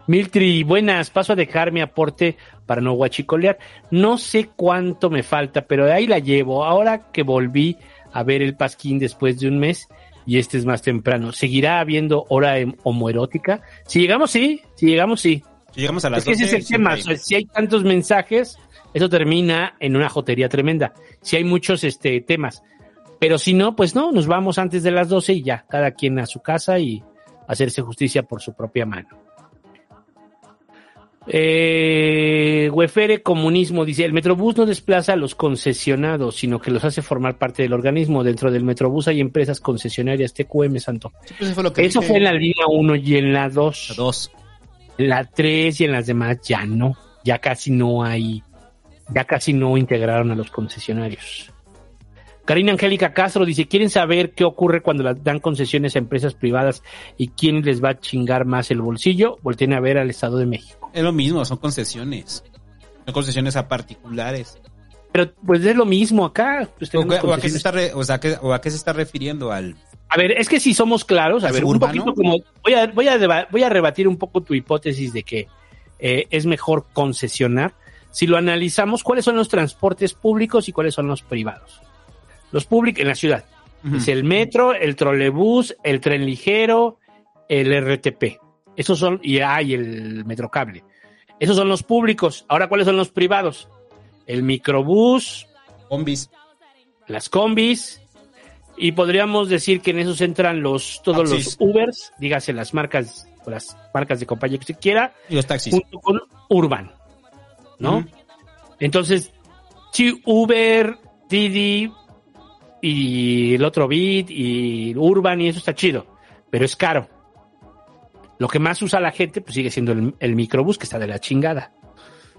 Miltri, buenas, paso a dejar mi aporte para no guachicolear. No sé cuánto me falta, pero ahí la llevo. Ahora que volví a ver el pasquín después de un mes y este es más temprano, ¿seguirá habiendo hora em- homoerótica? Si llegamos, sí. Si llegamos, sí. Si llegamos a las Es que ese es 12, el tema. siempre o sea, si hay tantos mensajes, eso termina en una jotería tremenda. Si hay muchos este, temas. Pero si no, pues no, nos vamos antes de las 12 y ya, cada quien a su casa y hacerse justicia por su propia mano. Eh, Wefere Comunismo dice, el Metrobús no desplaza a los concesionados, sino que los hace formar parte del organismo. Dentro del Metrobús hay empresas concesionarias TQM, Santo. pues eso fue lo que Eso dije. fue en la línea 1 y en la 2. La dos. En la 3 y en las demás ya no. Ya casi no hay. Ya casi no integraron a los concesionarios. Karina Angélica Castro dice, ¿quieren saber qué ocurre cuando las dan concesiones a empresas privadas y quién les va a chingar más el bolsillo? Volteen a ver al Estado de México. Es lo mismo, son concesiones. Son concesiones a particulares. Pero pues es lo mismo acá. Pues, ¿O, a qué se está re- o sea, ¿qué- o a qué se está refiriendo al A ver, es que si somos claros, a ¿Al ver, un poquito como voy a voy a voy a rebatir un poco tu hipótesis de que eh, es mejor concesionar. Si lo analizamos, ¿cuáles son los transportes públicos y cuáles son los privados? Los públicos en la ciudad. Es el metro, el trolebús, el tren ligero, el RTP. Esos son, y hay el metrocable. Esos son los públicos. Ahora, ¿cuáles son los privados? El microbús, combis, las combis, y podríamos decir que en esos entran los, todos Taxis. los Ubers, dígase las marcas, o las marcas de compañía que usted quiera, y los taxis? junto con Urban, ¿no? Entonces, sí, Uber, Didi y el otro Bit y Urban y eso está chido, pero es caro. Lo que más usa la gente pues sigue siendo el, el microbús que está de la chingada.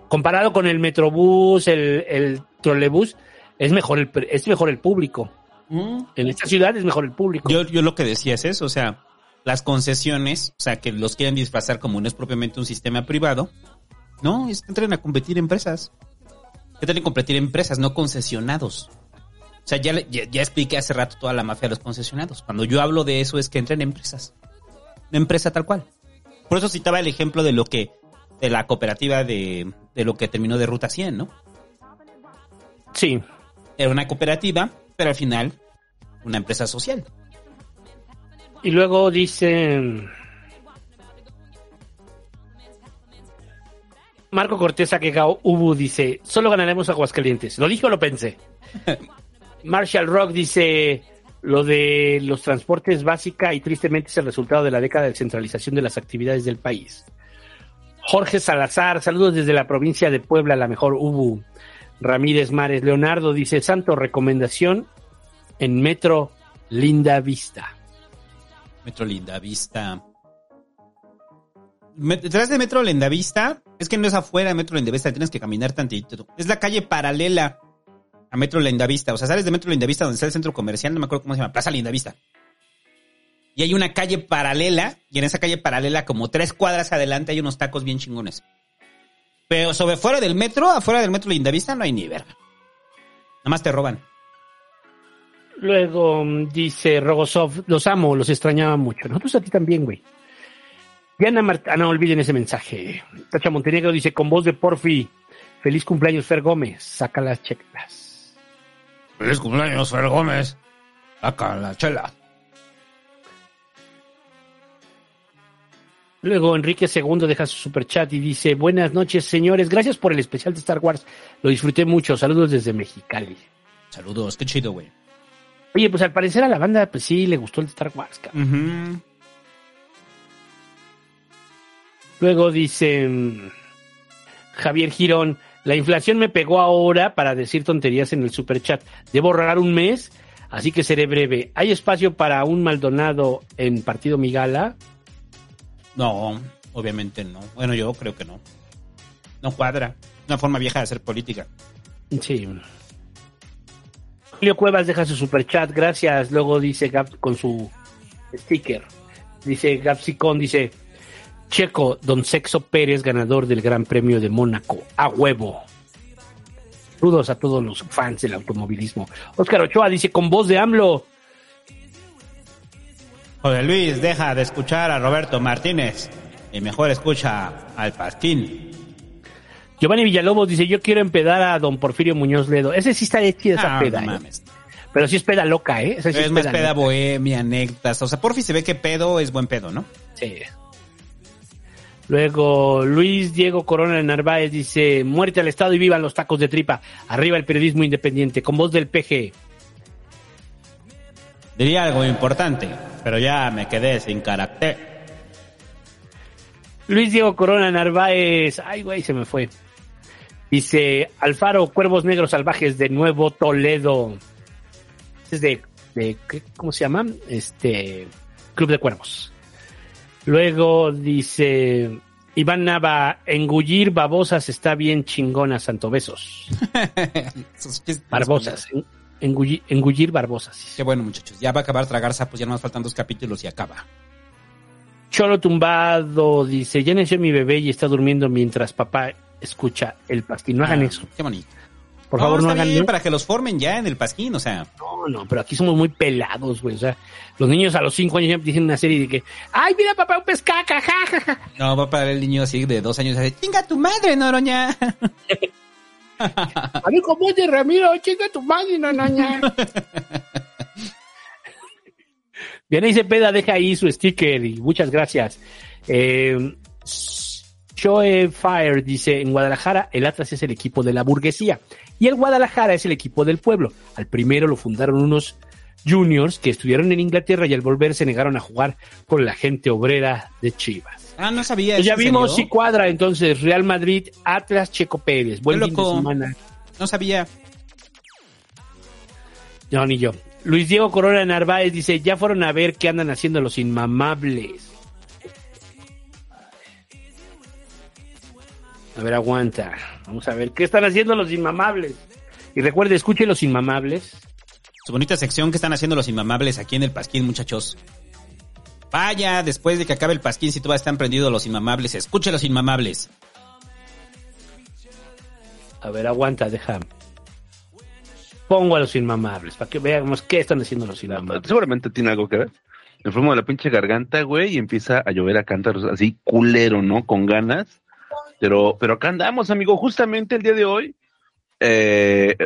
Comparado con el metrobús, el, el trolebús, es mejor el, es mejor el público. En esta ciudad es mejor el público. Yo, yo lo que decía es eso, o sea, las concesiones, o sea, que los quieren disfrazar como no es propiamente un sistema privado, no, es que entren a competir empresas. Que entren a competir empresas, no concesionados. O sea, ya, le- ya, ya expliqué hace rato toda la mafia de los concesionados. Cuando yo hablo de eso es que entren empresas. Una empresa tal cual. Por eso citaba el ejemplo de lo que, de la cooperativa de, de lo que terminó de Ruta 100, ¿no? Sí. Era una cooperativa, pero al final una empresa social. Y luego dicen. Marco Cortés Akegao Ubu dice: Solo ganaremos Aguascalientes. ¿Lo dije o lo pensé? Marshall Rock dice: Lo de los transportes básica y tristemente es el resultado de la década de centralización de las actividades del país. Jorge Salazar, saludos desde la provincia de Puebla, la mejor Ubu. Ramírez Mares Leonardo dice: Santo, recomendación en Metro Linda Vista. Metro Lindavista. Me- Detrás de Metro Lindavista, es que no es afuera de Metro Lindavista, tienes que caminar tantito. Es la calle paralela a Metro Lindavista. O sea, sales de Metro Lindavista donde está el centro comercial, no me acuerdo cómo se llama, Plaza Lindavista. Y hay una calle paralela, y en esa calle paralela, como tres cuadras adelante, hay unos tacos bien chingones. Pero sobre fuera del metro, afuera del Metro Lindavista, no hay ni verga. Nada más te roban. Luego mm, dice Rogosov, los amo, los extrañaba mucho. Nosotros a ti también, güey. Diana Marta, ah, no olviden ese mensaje. Tacha Montenegro dice, con voz de Porfi, feliz cumpleaños Fer Gómez, saca las checlas. Feliz cumpleaños, Fer Gómez. Acá la chela. Luego Enrique II deja su superchat y dice, buenas noches señores, gracias por el especial de Star Wars, lo disfruté mucho, saludos desde Mexicali. Saludos, qué chido, güey. Oye, pues al parecer a la banda, pues sí, le gustó el de Star Wars, cabrón. Luego dice mm, Javier Girón, la inflación me pegó ahora para decir tonterías en el superchat. Debo ahorrar un mes, así que seré breve. ¿Hay espacio para un Maldonado en Partido Migala? No, obviamente no. Bueno, yo creo que no. No cuadra. Una forma vieja de hacer política. Sí. Julio Cuevas deja su superchat, gracias. Luego dice Gab con su sticker. Dice Gapsicón, dice Checo, Don Sexo Pérez, ganador del Gran Premio de Mónaco. A huevo. Saludos a todos los fans del automovilismo. Oscar Ochoa dice con voz de AMLO. José Luis, deja de escuchar a Roberto Martínez. Y mejor escucha al Pasquín. Giovanni Villalobos dice, yo quiero empedar a don Porfirio Muñoz Ledo. Ese sí está de chida esa Ah, peda, no ¿eh? mames. Pero sí es peda loca, ¿eh? Esa sí es más peda loca. bohemia, anécdotas. O sea, por fin se ve que pedo es buen pedo, ¿no? Sí. Luego Luis Diego Corona de Narváez dice, muerte al Estado y vivan los tacos de tripa. Arriba el periodismo independiente, con voz del PG. Diría algo importante, pero ya me quedé sin carácter. Luis Diego Corona Narváez. Ay, güey, se me fue. Dice Alfaro, Cuervos Negros Salvajes de Nuevo Toledo. Es de, de ¿qué- ¿cómo se llama? Este Club de Cuervos. Luego dice Iván Nava, engullir babosas está bien chingona, santo besos. Barbosas, en- engullir, engullir barbosas. Qué bueno, muchachos. Ya va a acabar tragar sapos, ya nos faltan dos capítulos y acaba. Cholo tumbado dice, ya nació mi bebé y está durmiendo mientras papá escucha el pasquín. No hagan Ah, eso. Qué bonito. Por favor, no, hagan bien, para que los formen ya en el pasquín, o sea. No, no, pero aquí somos muy pelados, güey. O sea, los niños a los cinco años ya dicen una serie de que, ay, mira papá, un pescaca, ja, ja, ja". No, va para el niño así de dos años, así, chinga tu madre, Noroña. A mí como es de Ramiro, chinga tu madre, no, no, no. Bien, ahí Cepeda deja ahí su sticker y muchas gracias. Eh, Joe Fire dice, en Guadalajara el Atlas es el equipo de la burguesía y el Guadalajara es el equipo del pueblo. Al primero lo fundaron unos juniors que estudiaron en Inglaterra y al volver se negaron a jugar con la gente obrera de Chivas. Ah, no sabía. Pues ya ¿es en vimos si cuadra entonces Real Madrid, Atlas, Checo Pérez. Buen fin de semana. No sabía. No, ni yo. Luis Diego Corona Narváez dice, ya fueron a ver qué andan haciendo los inmamables. A ver, aguanta. Vamos a ver qué están haciendo los inmamables. Y recuerde, escuche los inmamables. Su bonita sección que están haciendo los inmamables aquí en el Pasquín, muchachos. Vaya, después de que acabe el Pasquín, si todavía están prendidos los inmamables, escuche los inmamables. A ver, aguanta, deja. Pongo a los inmamables para que veamos qué están haciendo los inmamables. Seguramente tiene algo que ver. Me enfermo de la pinche garganta, güey, y empieza a llover a cántaros así culero, ¿no? Con ganas. Pero, pero acá andamos, amigo. Justamente el día de hoy, eh,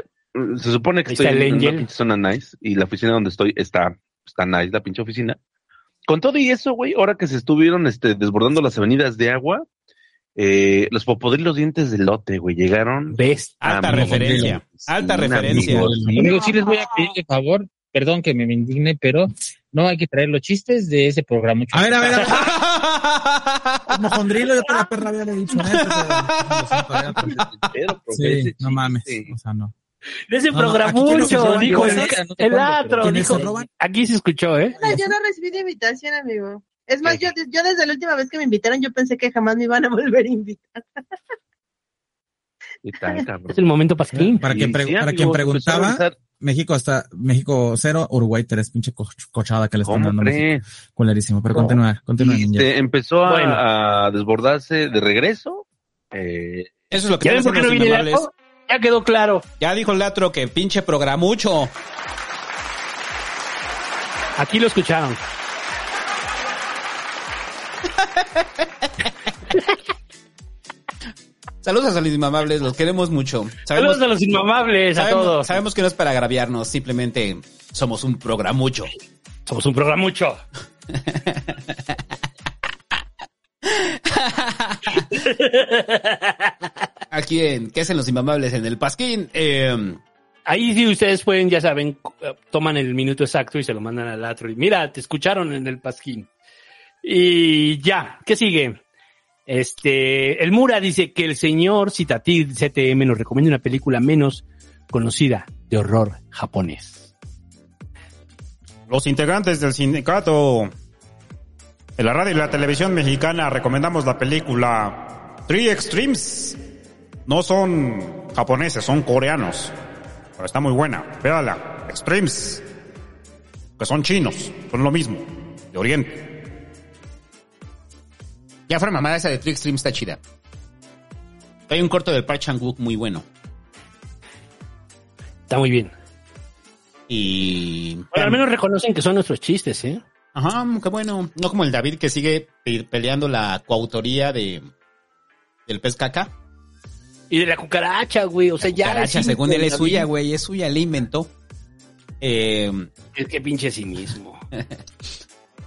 se supone que Ahí estoy en una pinche zona nice y la oficina donde estoy está, está nice, la pinche oficina. Con todo y eso, güey, ahora que se estuvieron este, desbordando las avenidas de agua, eh, los popodrilos dientes de lote, güey, llegaron. ¿Ves? Alta referencia, alta referencia. Amigos, sí les voy a pedir de favor, perdón que me indigne, pero no hay que traer los chistes de ese programa. A ver, a ver, a ver. Mojondrilo, yo te la perra había dicho Sí, no mames. O sea, no. De ese No, se mucho, roban dijo el, atro. Aquí se escuchó, ¿eh? No, yo no recibí la invitación, amigo. Es más, yo, yo desde la última vez que me invitaron, yo pensé que jamás me iban a volver a invitar. Es el momento pasquín. Para, quien, pre- sí, para amigo, quien a preguntaba. México hasta México cero, Uruguay tres, pinche co- cochada que le están ¿Cómo dando. Culerísimo, pero continúa, continúa, este, empezó a, Bueno. a desbordarse de regreso. Eh, Eso es lo que ¿Ya por qué no viene el? Ya quedó claro. Ya dijo el Latro que pinche programucho. Aquí lo escucharon. Saludos a los inmamables, los queremos mucho. Saludos a los inmamables, a todos. Sabemos que no es para agraviarnos, simplemente somos un programucho. Somos un programucho. Aquí en ¿Qué hacen los inmamables en el Pasquín? Eh, Ahí sí ustedes pueden, ya saben, eh, toman el minuto exacto y se lo mandan al atro. Y mira, te escucharon en el pasquín. Y ya, ¿qué sigue? Este, el Mura dice que el señor Citatir CTM nos recomienda una película menos conocida de horror japonés. Los integrantes del sindicato de la radio y la televisión mexicana recomendamos la película Three Extremes. No son japoneses, son coreanos. Pero está muy buena. Véala. Extremes. Que son chinos. Son lo mismo. De Oriente. Ya fuera mamada esa de Three Extremes está chida. Hay un corto del Park Chan-wook muy bueno. Está muy bien. Y... Bueno, al menos reconocen que son nuestros chistes, ¿eh? Ajá, qué bueno. No como el David que sigue pe- peleando la coautoría de del pez caca. Y de la cucaracha, güey. O sea, ya. Caracha, sí, según él es David. suya, güey, es suya, le inventó. Eh, Es que pinche cinismo.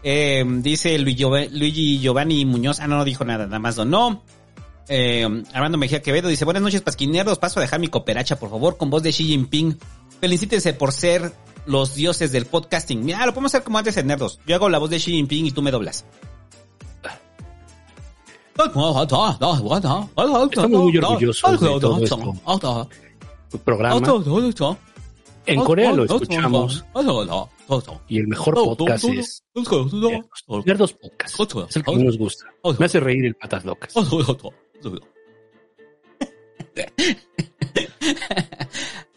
eh, dice Luigi, Giova- Luigi Giovanni Muñoz, ah, no, no dijo nada, nada más donó. Eh, Armando Mejía Quevedo dice, buenas noches, pasquineros, paso a dejar mi cooperacha, por favor, con voz de Xi Jinping. Felicítese por ser los dioses del podcasting. Mira, lo podemos hacer como antes en Nerdos. Yo hago la voz de Xi Jinping y tú me doblas. Estamos muy orgullosos de todo esto. Programa. En Corea lo escuchamos. Y el mejor podcast es Nerdos Podcast. Es el que nos gusta. Me hace reír el patas locas.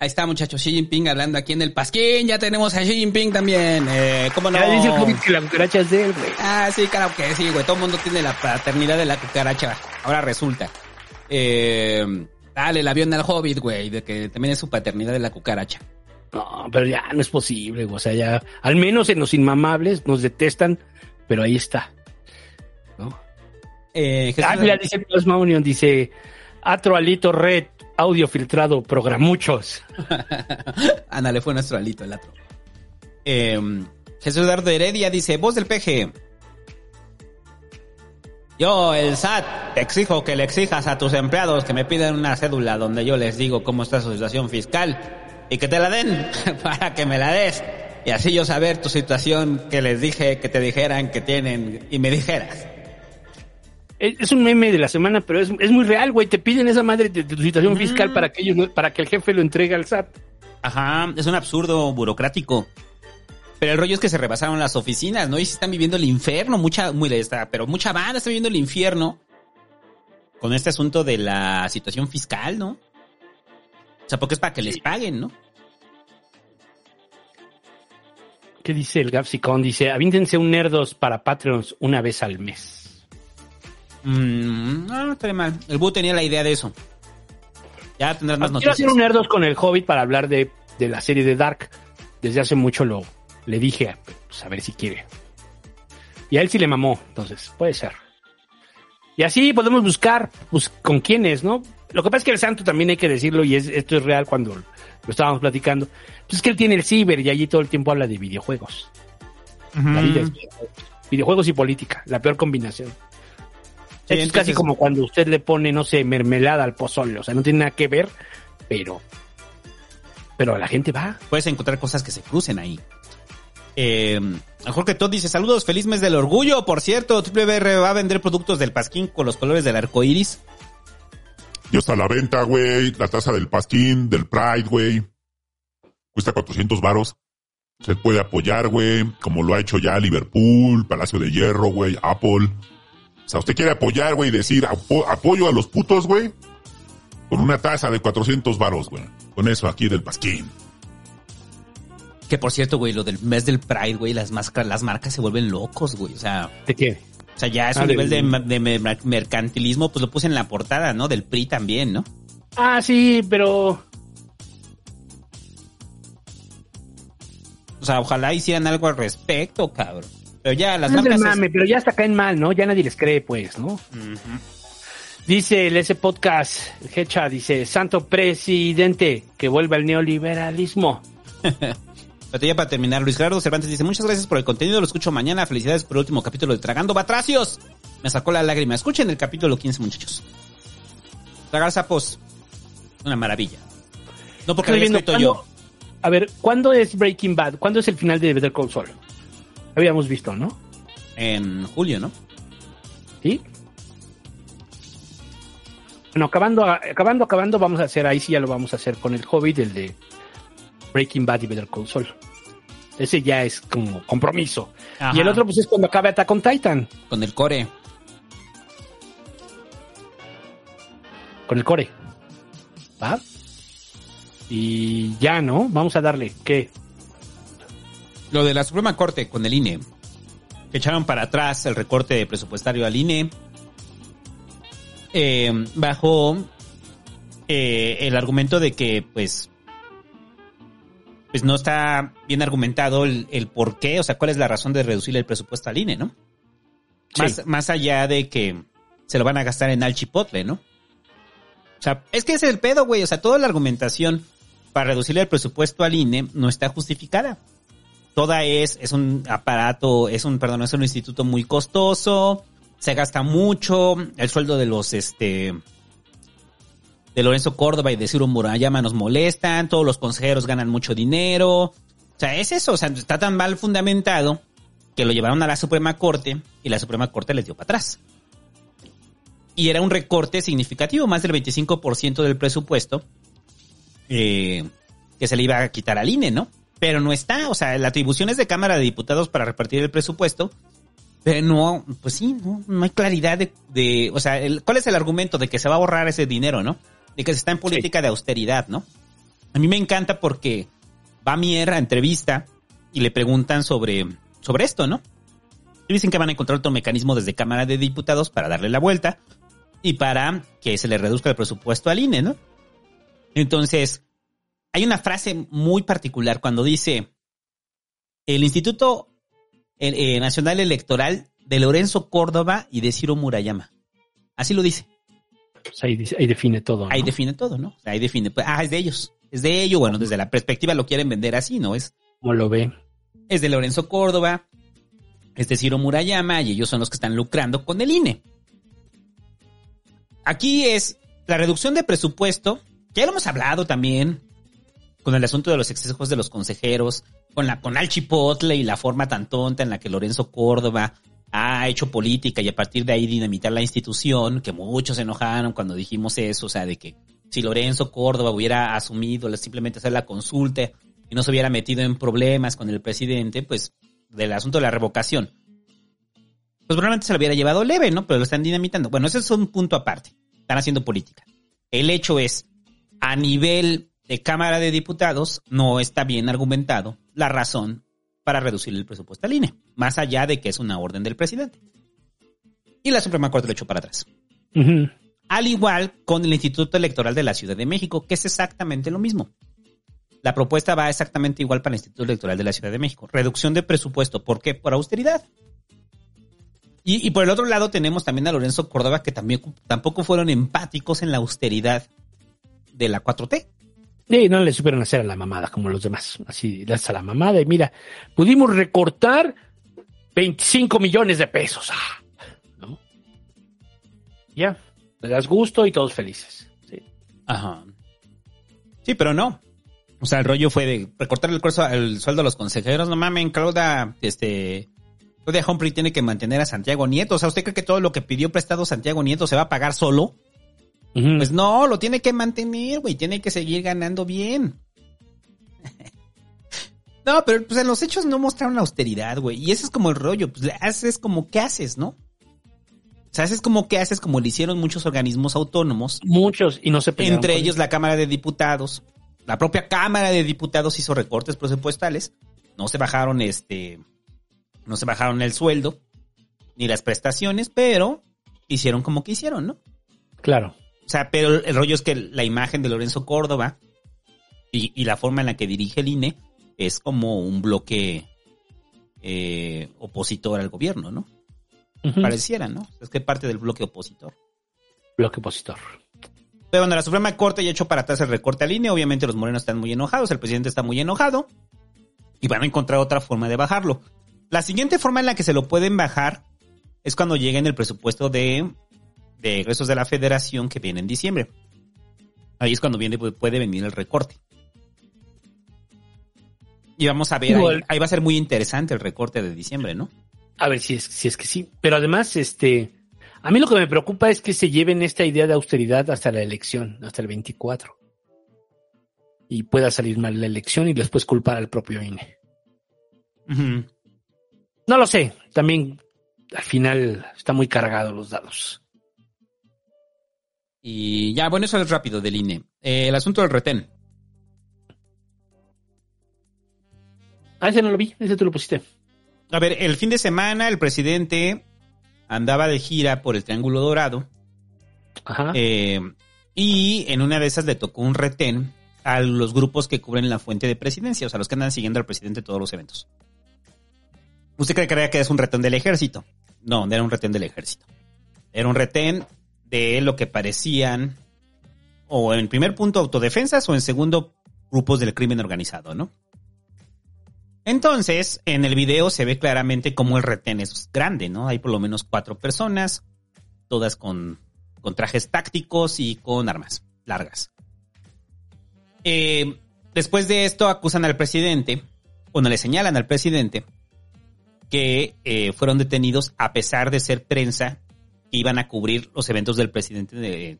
Ahí está, muchachos. Xi Jinping hablando aquí en el Pasquín. Ya tenemos a Xi Jinping también. Eh, ¿Cómo no? Ya dice el COVID que la cucaracha es de él, güey. Ah, sí, claro que sí, güey. Todo el mundo tiene la paternidad de la cucaracha. Ahora resulta. Eh, dale el avión al Hobbit, güey. De que también es su paternidad de la cucaracha. No, pero ya no es posible. O sea, ya, al menos en los inmamables nos detestan, pero ahí está. ¿No? Eh, ah, mira, dice Plasma Union, dice, Atro Alito Red, audio filtrado, programuchos. Ándale, fue nuestro alito el atro. Eh, Jesús Eduardo Heredia dice, voz del peje. Yo, el SAT, te exijo que le exijas a tus empleados que me piden una cédula donde yo les digo cómo está su situación fiscal y que te la den para que me la des. Y así yo saber tu situación que les dije que te dijeran que tienen y me dijeras. Es un meme de la semana, pero es, es muy real, güey. Te piden esa madre de, de tu situación fiscal para que ellos, para que el jefe lo entregue al SAT. Ajá, es un absurdo burocrático. Pero el rollo es que se rebasaron las oficinas, ¿no? Y se están viviendo el infierno, mucha, muy está, pero mucha banda está viviendo el infierno con este asunto de la situación fiscal, ¿no? O sea, porque es para que les paguen, ¿no? ¿Qué dice el Gapsicón? Dice, avíntense un nerdos para Patreons una vez al mes. Mm, no, no estaría mal. El Boo tenía la idea de eso. Ya tendrás más Ah, Quiero hacer noticias. un nerdos con el Hobbit para hablar de, de la serie de Dark. Desde hace mucho lo le dije, pues a ver si quiere. Y a él sí le mamó, entonces puede ser. Y así podemos buscar pues, con quiénes, ¿no? Lo que pasa es que el santo también hay que decirlo, y es, esto es real cuando lo estábamos platicando. Pues es que él tiene el ciber y allí todo el tiempo habla de videojuegos. La vida es videojuegos. Videojuegos y política, la peor combinación. es entonces- casi como cuando usted le pone, no sé, mermelada al pozole, o sea, no tiene nada que ver, pero pero la gente va. Puedes encontrar cosas que se crucen ahí. Eh, Jorge Todd dice, saludos, feliz mes del orgullo. Por cierto, WR va a vender productos del Pasquín con los colores del arco iris. Ya está a la venta, güey. La taza del Pasquín, del Pride, güey. Cuesta 400 varos. Se puede apoyar, güey. Como lo ha hecho ya Liverpool, Palacio de Hierro, güey, Apple. O sea, usted quiere apoyar, güey, y decir apo- apoyo a los putos, güey. Con una taza de 400 varos, güey. Con eso aquí del Pasquín. Que por cierto, güey, lo del mes del Pride, güey, las, máscaras, las marcas se vuelven locos, güey. O sea, ¿De qué? O sea ya es Ah, un nivel de, mercantilismo, pues lo puse en la portada, ¿no? Del PRI también, ¿no? Ah, sí, pero O sea, ojalá hicieran algo al respecto, cabrón. Pero ya las no es- mame, pero ya hasta caen mal, ¿no? Ya nadie les cree, pues, ¿no? Dice el ese podcast, Hecha, dice, Santo Presidente, que vuelva el neoliberalismo. Pero ya para terminar, Luis Gerardo Cervantes dice, muchas gracias por el contenido, lo escucho mañana, felicidades por el último capítulo de Tragando Batracios. Me sacó la lágrima. Escuchen el capítulo 15, muchachos. Tragar sapos, una maravilla. No porque lo haya escrito yo. A ver, ¿cuándo es Breaking Bad? ¿Cuándo es el final de Better Call Saul? Habíamos visto, ¿no? En julio, ¿no? ¿Sí? Bueno, acabando, acabando, acabando, vamos a hacer, ahí sí ya lo vamos a hacer con el Hobbit, el de Breaking Bad y Better Call Saul. Ese ya es como compromiso. Ajá. Y el otro, pues es cuando acabe Attack on Titan, Con el core. con el core. ¿Va? Y ya, ¿no? Vamos a darle. ¿Qué? Lo de la Suprema Corte con el INE. Que echaron para atrás el recorte presupuestario al INE. eh, bajo eh, el argumento de que, pues, pues no está bien argumentado el, el por qué, o sea, cuál es la razón de reducir el presupuesto al INE, ¿no? Más, más allá de que se lo van a gastar en Alchipotle, ¿no? O sea, es que ese es el pedo, güey. O sea, toda la argumentación para reducirle el presupuesto al INE no está justificada. Toda es, es un aparato, es un, perdón, es un instituto muy costoso, se gasta mucho, el sueldo de los, este, de Lorenzo Córdoba y de Ciro Murayama nos molestan, todos los consejeros ganan mucho dinero. O sea, es eso, o sea, está tan mal fundamentado que lo llevaron a la Suprema Corte y la Suprema Corte les dio para atrás. y era un recorte significativo, más del 25% del presupuesto eh, que se le iba a quitar al INE, ¿no? Pero no está, o sea, la atribución es de Cámara de Diputados para repartir el presupuesto, pero no, pues sí, no, no hay claridad de, de o sea, el- ¿cuál es el argumento de que se va a borrar ese dinero, no? De que se está en política de austeridad, ¿no? A mí me encanta porque va Mier a entrevista y le preguntan sobre, sobre esto, ¿no? Y dicen que van a encontrar otro mecanismo desde Cámara de Diputados para darle la vuelta y para que se le reduzca el presupuesto al INE, ¿no? Entonces, hay una frase muy particular cuando dice, el Instituto eh, Nacional Electoral de Lorenzo Córdoba y de Ciro Murayama. Así lo dice. Pues ahí, define todo. ¿no? Ahí define todo, ¿no? Ahí define. pues, ah, es de ellos. Es de ellos. Bueno, desde la perspectiva lo quieren vender así, ¿no? Es, ¿Cómo lo ve? es de Lorenzo Córdoba, es de Ciro Murayama y ellos son los que están lucrando con el INE. Aquí es la reducción de presupuesto, que ya lo hemos hablado también, con el asunto de los excesos de los consejeros, con la con Al Chipotle y la forma tan tonta en la que Lorenzo Córdoba ha hecho política y a partir de ahí dinamitar la institución, que muchos se enojaron cuando dijimos eso, o sea, de que si Lorenzo Córdoba hubiera asumido simplemente hacer la consulta y no se hubiera metido en problemas con el presidente, pues del asunto de la revocación, pues probablemente se lo hubiera llevado leve, ¿no? Pero lo están dinamitando. Bueno, ese es un punto aparte. Están haciendo política. El hecho es, a nivel de Cámara de Diputados, no está bien argumentado la razón para reducir el presupuesto al INE, más allá de que es una orden del presidente. Y la Suprema Corte lo echó para atrás. Al igual con el Instituto Electoral de la Ciudad de México, que es exactamente lo mismo. La propuesta va exactamente igual para el Instituto Electoral de la Ciudad de México. Reducción de presupuesto. ¿Por qué? Por austeridad. Y, y por el otro lado tenemos también a Lorenzo Córdoba, que también tampoco fueron empáticos en la austeridad de la 4T. Sí, no le supieron hacer a la mamada como los demás. Así, le haces a la mamada y mira, pudimos recortar 25 millones de pesos. Ah, ¿no? Ya, le das gusto y todos felices. Sí. Ajá. Sí, pero no. O sea, el rollo fue de recortar el, curso- el sueldo a los consejeros. No mamen, Claudia, este, Claudia Humphrey tiene que mantener a Santiago Nieto. O sea, ¿usted cree que todo lo que pidió prestado Santiago Nieto se va a pagar solo? Pues no, lo tiene que mantener, güey. Tiene que seguir ganando bien. no, pero pues en los hechos no mostraron austeridad, güey. Y ese es como el rollo. Pues haces como que haces, ¿no? O sea, haces como que haces como lo hicieron muchos organismos autónomos. Muchos, y no se Entre ellos la Cámara de Diputados. La propia Cámara de Diputados hizo recortes presupuestales. No se bajaron este. No se bajaron el sueldo. Ni las prestaciones, pero hicieron como que hicieron, ¿no? Claro. O sea, pero el rollo es que la imagen de Lorenzo Córdoba y, y la forma en la que dirige el INE es como un bloque eh, opositor al gobierno, ¿no? Ujú. Pareciera, ¿no? Es que parte del bloque opositor. Bloque opositor. Pero bueno, la Suprema Corte ya echó para atrás el recorte al INE. Obviamente los morenos están muy enojados, el presidente está muy enojado y van a encontrar otra forma de bajarlo. La siguiente forma en la que se lo pueden bajar es cuando lleguen el presupuesto de, de egresos de la federación que viene en diciembre. Ahí es cuando viene, puede venir el recorte. Y vamos a ver, ahí va a ser muy interesante el recorte de diciembre, ¿no? A ver si es, si es que sí. Pero además, este, a mí lo que me preocupa es que se lleven esta idea de austeridad hasta la elección, hasta el 24. Y pueda salir mal la elección y después culpar al propio INE. No lo sé. También al final está muy cargado los dados. Y ya, bueno, eso es rápido del INE. Eh, el asunto del retén. Ah, ese no lo vi, ese tú lo pusiste. A ver, el fin de semana el presidente andaba de gira por el Triángulo Dorado. Ajá. Eh, y en una de esas le tocó un retén a los grupos que cubren la fuente de presidencia, o sea, los que andan siguiendo al presidente en todos los eventos. ¿Usted cree que era que es un retén del ejército? No, no era un retén del ejército. Era un retén de lo que parecían, o en primer punto, autodefensas, o en segundo, grupos del crimen organizado, ¿no? Entonces, en el video se ve claramente cómo el retén es grande, ¿no? Hay por lo menos cuatro personas, todas con, con trajes tácticos y con armas largas. Eh, después de esto acusan al presidente, bueno, le señalan al presidente que eh, fueron detenidos a pesar de ser prensa que iban a cubrir los eventos del presidente de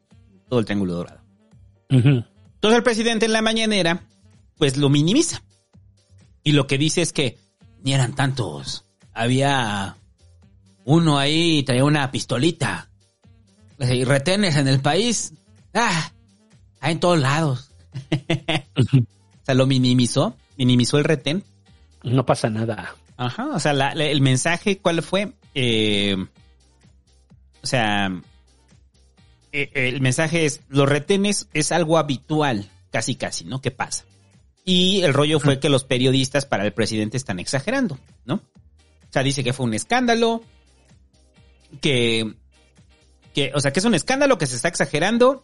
todo el Triángulo Dorado. Entonces el presidente en la mañanera, pues lo minimiza. Y lo que dice es que ni eran tantos. Había uno ahí, traía una pistolita. Y retenes en el país. Ah, hay en todos lados. o sea, lo minimizó. Minimizó el retén. No pasa nada. Ajá, o sea, la- la- el mensaje, ¿cuál fue? Eh, o sea, eh, el mensaje es, los retenes es algo habitual, casi casi, ¿no? ¿Qué pasa? Y el rollo fue que los periodistas para el presidente están exagerando, ¿no? O sea, dice que fue un escándalo, que, que, o sea, que es un escándalo que se está exagerando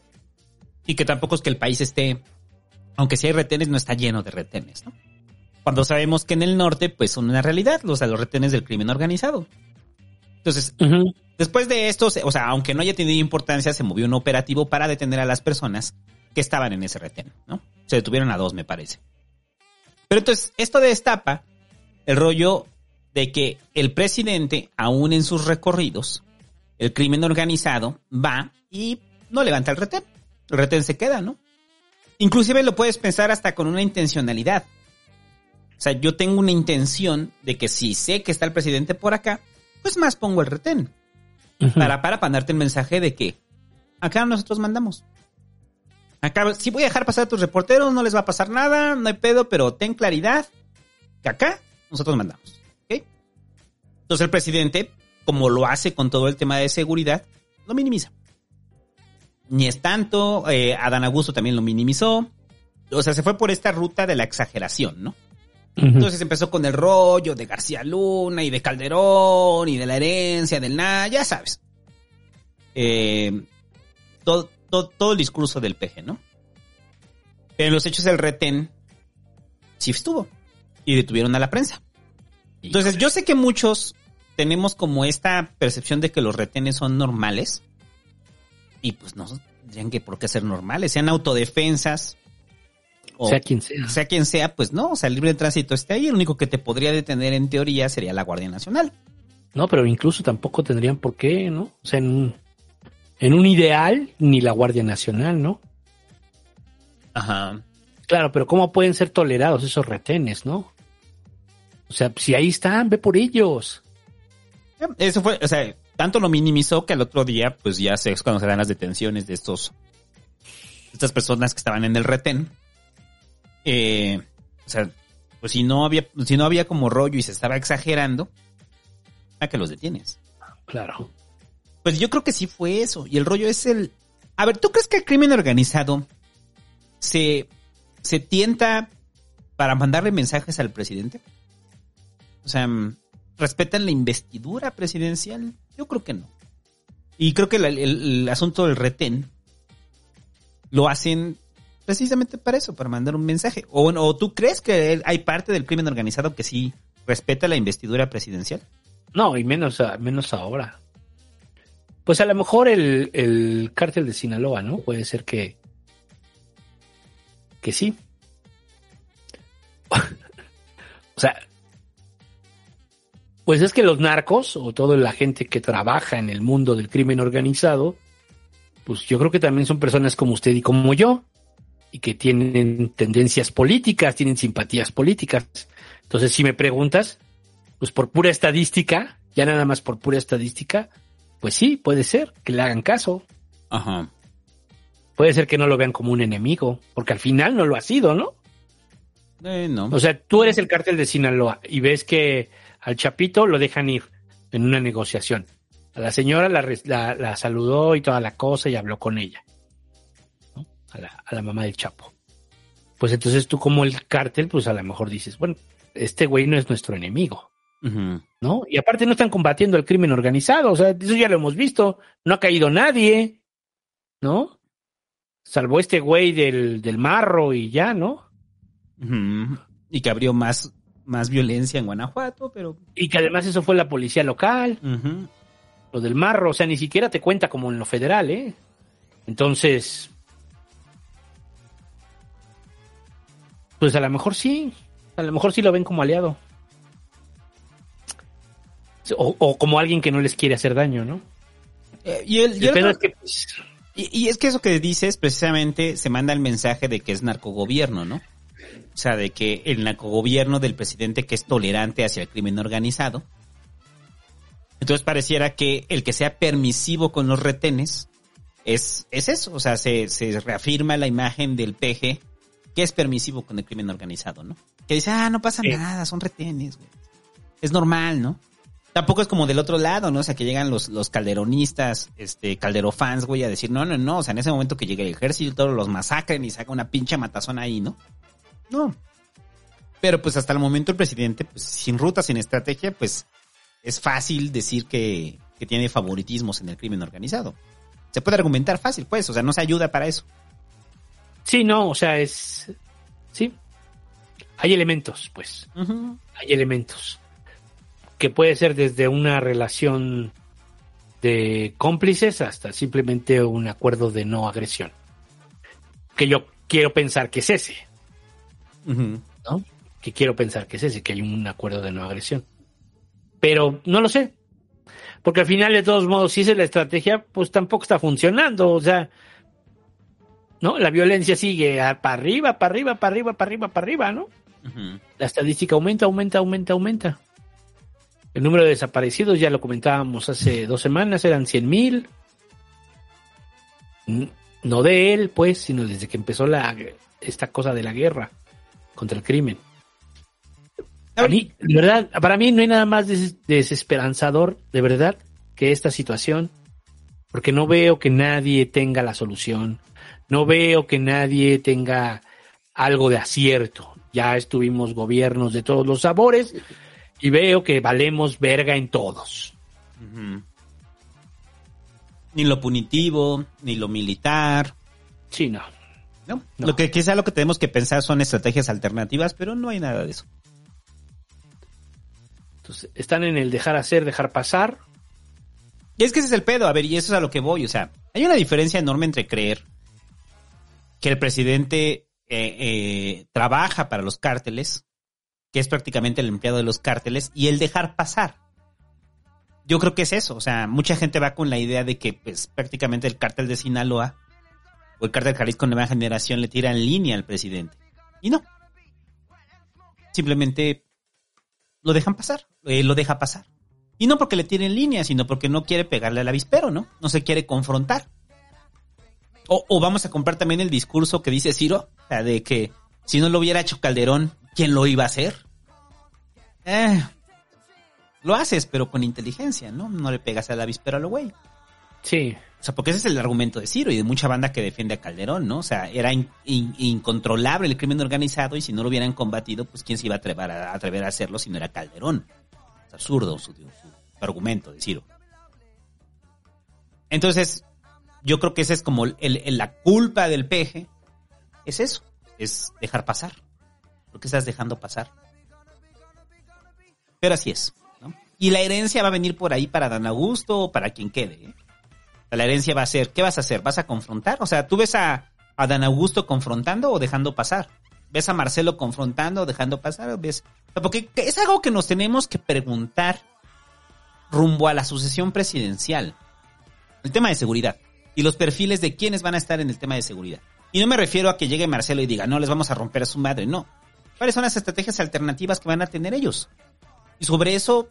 y que tampoco es que el país esté, aunque sí hay retenes, no está lleno de retenes, ¿no? Cuando sabemos que en el norte, pues son una realidad, o sea, los retenes del crimen organizado. Entonces, después de esto, o sea, aunque no haya tenido importancia, se movió un operativo para detener a las personas que estaban en ese retén, ¿no? Se detuvieron a dos, me parece. Pero entonces, esto destapa el rollo de que el presidente, aún en sus recorridos, el crimen organizado va y no levanta el retén. El retén se queda, ¿no? Inclusive lo puedes pensar hasta con una intencionalidad. O sea, yo tengo una intención de que si sé que está el presidente por acá, pues más pongo el retén. Para, para mandarte el mensaje de que acá nosotros mandamos. Acá, si voy a dejar pasar a tus reporteros, no les va a pasar nada, no hay pedo, pero ten claridad que acá nosotros mandamos. ¿ok? Entonces el presidente, como lo hace con todo el tema de seguridad, lo minimiza. Ni es tanto, eh, Adán Augusto también lo minimizó. O sea, se fue por esta ruta de la exageración, ¿no? Entonces empezó con el rollo de García Luna y de Calderón y de la herencia del nada, ya sabes. Eh, todo, todo, todo el discurso del PG, ¿no? Pero en los hechos del retén sí estuvo y detuvieron a la prensa. Entonces yo sé que muchos tenemos como esta percepción de que los retenes son normales y pues no tendrían que por qué ser normales, sean autodefensas. O Sea quien sea. Sea quien sea, pues no, o sea, el libre tránsito está ahí, el único que te podría detener en teoría sería la Guardia Nacional. No, pero incluso tampoco tendrían por qué, ¿no? O sea, en un, en un ideal, ni la Guardia Nacional, ¿no? Ajá. Claro, pero ¿cómo pueden ser tolerados esos retenes, no? O sea, si ahí están, ve por ellos. Eso fue, o sea, tanto lo minimizó que al otro día, pues ya se es cuando se dan las detenciones de estos, estas personas que estaban en el retén. Eh, o sea, pues si no había, si no había como rollo y se estaba exagerando, ¿a que los detienes? Claro. Pues yo creo que sí fue eso. Y el rollo es el. A ver, ¿tú crees que el crimen organizado se, se tienta para mandarle mensajes al presidente? O sea, ¿respetan la investidura presidencial? Yo creo que no. Y creo que el, el asunto del retén lo hacen precisamente para eso, para mandar un mensaje. ¿O, o tú crees que hay parte del crimen organizado que sí respeta la investidura presidencial? No, y menos, menos ahora. Pues a lo mejor el, el cártel de Sinaloa, ¿no? Puede ser que. que sí. o sea. Pues es que los narcos, o toda la gente que trabaja en el mundo del crimen organizado, pues yo creo que también son personas como usted y como yo, y que tienen tendencias políticas, tienen simpatías políticas. Entonces, si me preguntas, pues por pura estadística, ya nada más por pura estadística, pues sí, puede ser que le hagan caso. Ajá. Puede ser que no lo vean como un enemigo, porque al final no lo ha sido, ¿no? Eh, no. O sea, tú eres el cártel de Sinaloa y ves que al Chapito lo dejan ir en una negociación. A la señora la, la- la saludó y toda la cosa y habló con ella. A, la, a la mamá del Chapo. Pues entonces tú como el cártel, pues a lo mejor dices, bueno, este güey no es nuestro enemigo. ¿no? Y aparte no están combatiendo el crimen organizado, o sea, eso ya lo hemos visto, no ha caído nadie, ¿no? Salvo este güey del, del marro y ya, ¿no? Y que abrió más, más violencia en Guanajuato, pero... Y que además eso fue la policía local, lo del marro, o sea, ni siquiera te cuenta como en lo federal, ¿eh? Entonces, pues a lo mejor sí, a lo mejor sí lo ven como aliado. O, o como alguien que no les quiere hacer daño, ¿no? Eh, y, el, y El otro- es que, pues, y, y es que eso que dices precisamente se manda el mensaje de que es narcogobierno, ¿no? O sea, de que el narcogobierno del presidente que es tolerante hacia el crimen organizado. Entonces pareciera que el que sea permisivo con los retenes es, es eso. O sea, se, se reafirma la imagen del PG que es permisivo con el crimen organizado, ¿no? Que dice, ah, no pasa nada, son retenes, güey. Es normal, ¿no? Tampoco es como del otro lado, ¿no? O sea, que llegan los, los calderonistas, este, calderofans, güey, a decir, no, no, no, o sea, en ese momento que llegue el ejército, los masacren y saca una pinche matazón ahí, ¿no? No. Pero pues hasta el momento el presidente, pues sin ruta, sin estrategia, pues es fácil decir que, que tiene favoritismos en el crimen organizado. Se puede argumentar fácil, pues, o sea, no se ayuda para eso. Sí, no, o sea, es. Sí. Hay elementos, pues. Hay elementos. Que puede ser desde una relación de cómplices hasta simplemente un acuerdo de no agresión. Que yo quiero pensar que es ese, ¿no? Que quiero pensar que es ese, que hay un acuerdo de no agresión. Pero no lo sé. Porque al final, de todos modos, si es la estrategia, pues tampoco está funcionando. O sea, ¿no? La violencia sigue para arriba, para arriba, para arriba, para arriba, para arriba, ¿no? La estadística aumenta, aumenta, aumenta, aumenta. El número de desaparecidos, ya lo comentábamos hace dos semanas, eran 100 mil. No de él, pues, sino desde que empezó la, esta cosa de la guerra contra el crimen. A mí, de verdad, para mí no hay nada más des- desesperanzador, de verdad, que esta situación, porque no veo que nadie tenga la solución, no veo que nadie tenga algo de acierto. Ya estuvimos gobiernos de todos los sabores y veo que valemos verga en todos. Ni lo punitivo, ni lo militar. Sí, no. ¿No? Lo que quizá lo que tenemos que pensar son estrategias alternativas, pero no hay nada de eso. Entonces, están en el dejar hacer, dejar pasar. Y es que ese es el pedo, a ver, y eso es a lo que voy, o sea, hay una diferencia enorme entre creer que el presidente eh, eh, trabaja para los cárteles, que es prácticamente el empleado de los cárteles, y el dejar pasar. Yo creo que es eso, o sea, mucha gente va con la idea de que pues prácticamente el cártel de Sinaloa o el cártel Jalisco Nueva Generación le tira en línea al presidente. Y no. Simplemente lo dejan pasar, eh, lo deja pasar. Y no porque le tire en línea, sino porque no quiere pegarle al avispero, ¿no? No se quiere confrontar. O, o vamos a comprar también el discurso que dice Ciro, o sea, de que si no lo hubiera hecho Calderón, ¿quién lo iba a hacer? Eh, lo haces, pero con inteligencia, ¿no? No le pegas al avispero a lo güey. Sí. O sea, porque ese es el argumento de Ciro y de mucha banda que defiende a Calderón, ¿no? O sea, era in- in- incontrolable el crimen organizado y si no lo hubieran combatido, pues quién se iba a atrever a, atrever a hacerlo si no era Calderón. Es absurdo su, su- su argumento de Ciro. Entonces, yo creo que esa es como el, la culpa del peje. Es eso, es dejar pasar. Lo que estás dejando pasar. Pero así es. Y la herencia va a venir por ahí para Dan Augusto o para quien quede, ¿eh? La herencia va a ser, ¿qué vas a hacer? ¿Vas a confrontar? O sea, ¿tú ves a, Dan Augusto confrontando o dejando pasar? ¿Ves a Marcelo confrontando o dejando pasar? ¿Ves? Porque es algo que nos tenemos que preguntar rumbo a la sucesión presidencial. El tema de seguridad. Y los perfiles de quiénes van a estar en el tema de seguridad. Y no me refiero a que llegue Marcelo y diga, no, les vamos a romper a su madre. No. ¿Cuáles son las estrategias alternativas que van a tener ellos? Y sobre eso,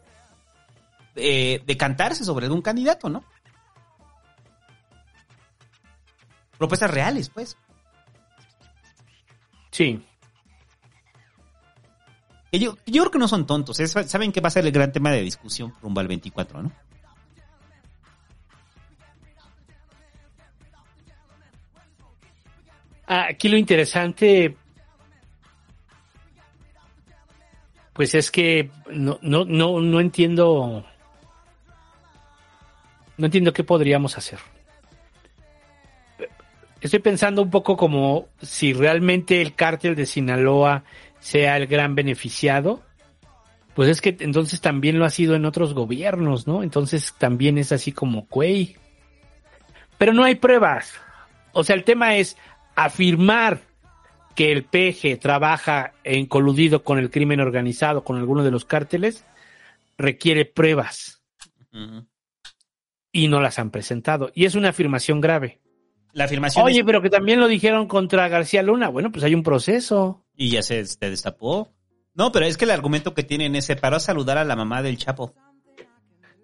eh, decantarse sobre algún candidato, ¿no? Propuestas reales, pues. Sí. Yo, yo creo que no son tontos. es- saben que va a ser el gran tema de discusión rumbo al 24, ¿no? Aquí lo interesante, pues es que no, no, no, no entiendo, no entiendo qué podríamos hacer. Estoy pensando un poco como si realmente el cártel de Sinaloa sea el gran beneficiado, pues es que entonces también lo ha sido en otros gobiernos, ¿no? Entonces también es así como, güey. Pero no hay pruebas. O sea, el tema es afirmar que el PG trabaja en coludido con el crimen organizado, con alguno de los cárteles, requiere pruebas. y no las han presentado. Y es una afirmación grave. La afirmación Oye, es- pero que también lo dijeron contra García Luna. Bueno, pues hay un proceso. Y ya se, se destapó. No, pero es que el argumento que tienen es paró a saludar a la mamá del Chapo.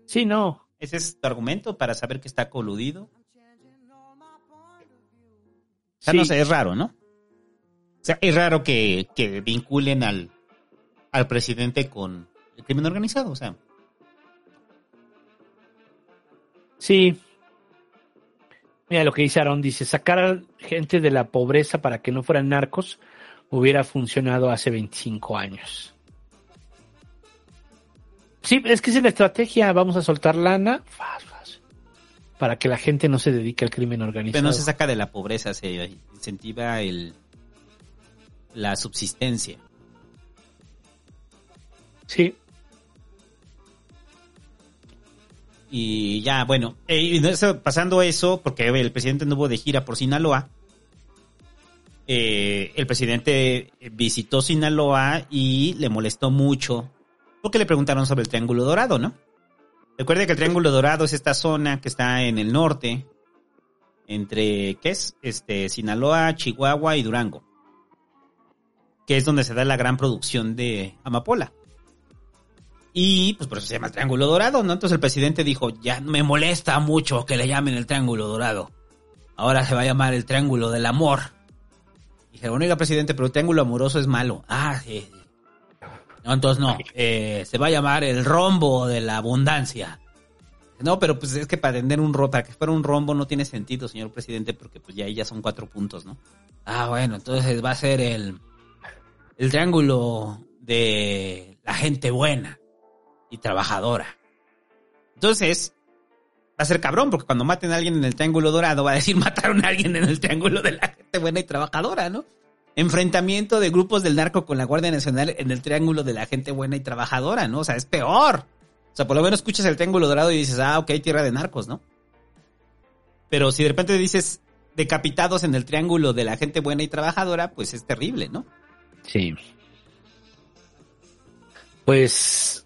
Sí, no. Ese es tu argumento para saber que está coludido. Sea, Sí. no sé, es raro, ¿no? O sea, es raro que, que vinculen al, al presidente con el crimen organizado. O sea, Sí. Mira lo que dice Aaron, dice, sacar a gente de la pobreza para que no fueran narcos hubiera funcionado hace 25 años. Sí, es que es la estrategia, vamos a soltar lana para que la gente no se dedique al crimen organizado. pero no se saca de la pobreza, se incentiva el, la subsistencia. Sí. Y ya, bueno, eh, no, pasando eso, porque el presidente anduvo de gira por Sinaloa, eh, el presidente visitó Sinaloa y le molestó mucho porque le preguntaron sobre el Triángulo Dorado, ¿no? Recuerde que el Triángulo Dorado es esta zona que está en el norte, entre, ¿qué es? Este, Sinaloa, Chihuahua y Durango, que es donde se da la gran producción de amapola. Y pues por eso se llama el Triángulo Dorado, ¿no? Entonces el presidente dijo, ya me molesta mucho que le llamen el Triángulo Dorado. Ahora se va a llamar el Triángulo del Amor. Dijeron, oiga, presidente, pero el Triángulo Amoroso es malo. Ah, sí. No, entonces no. Eh, se va a llamar el Rombo de la Abundancia. No, pero pues es que para tener un para que fuera un rombo no tiene sentido, señor presidente, porque pues ya ahí ya son cuatro puntos, ¿no? Ah, bueno, entonces va a ser el, el triángulo de la gente buena y trabajadora. Entonces, va a ser cabrón, porque cuando maten a alguien en el triángulo dorado, va a decir mataron a alguien en el triángulo de la gente buena y trabajadora, ¿no? Enfrentamiento de grupos del narco con la Guardia Nacional en el triángulo de la gente buena y trabajadora, ¿no? O sea, es peor. O sea, por lo menos escuchas el triángulo dorado y dices, ah, ok, tierra de narcos, ¿no? Pero si de repente dices decapitados en el triángulo de la gente buena y trabajadora, pues es terrible, ¿no? Sí. Pues.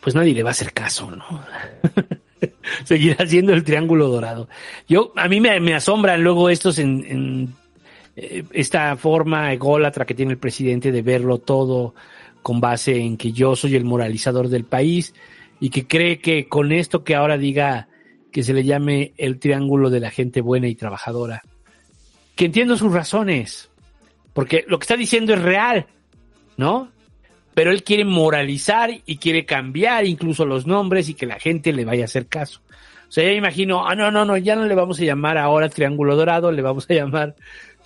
Pues nadie le va a hacer caso, ¿no? Seguirá siendo el triángulo dorado. Yo, a mí me, me asombran luego estos en, en, eh, esta forma ególatra que tiene el presidente de verlo todo con base en que yo soy el moralizador del país y que cree que con esto que ahora diga que se le llame el triángulo de la gente buena y trabajadora, que entiendo sus razones, porque lo que está diciendo es real, ¿no? Pero él quiere moralizar y quiere cambiar incluso los nombres y que la gente le vaya a hacer caso. O sea, ya imagino, ah, no, no, no, ya no le vamos a llamar ahora Triángulo Dorado, le vamos a llamar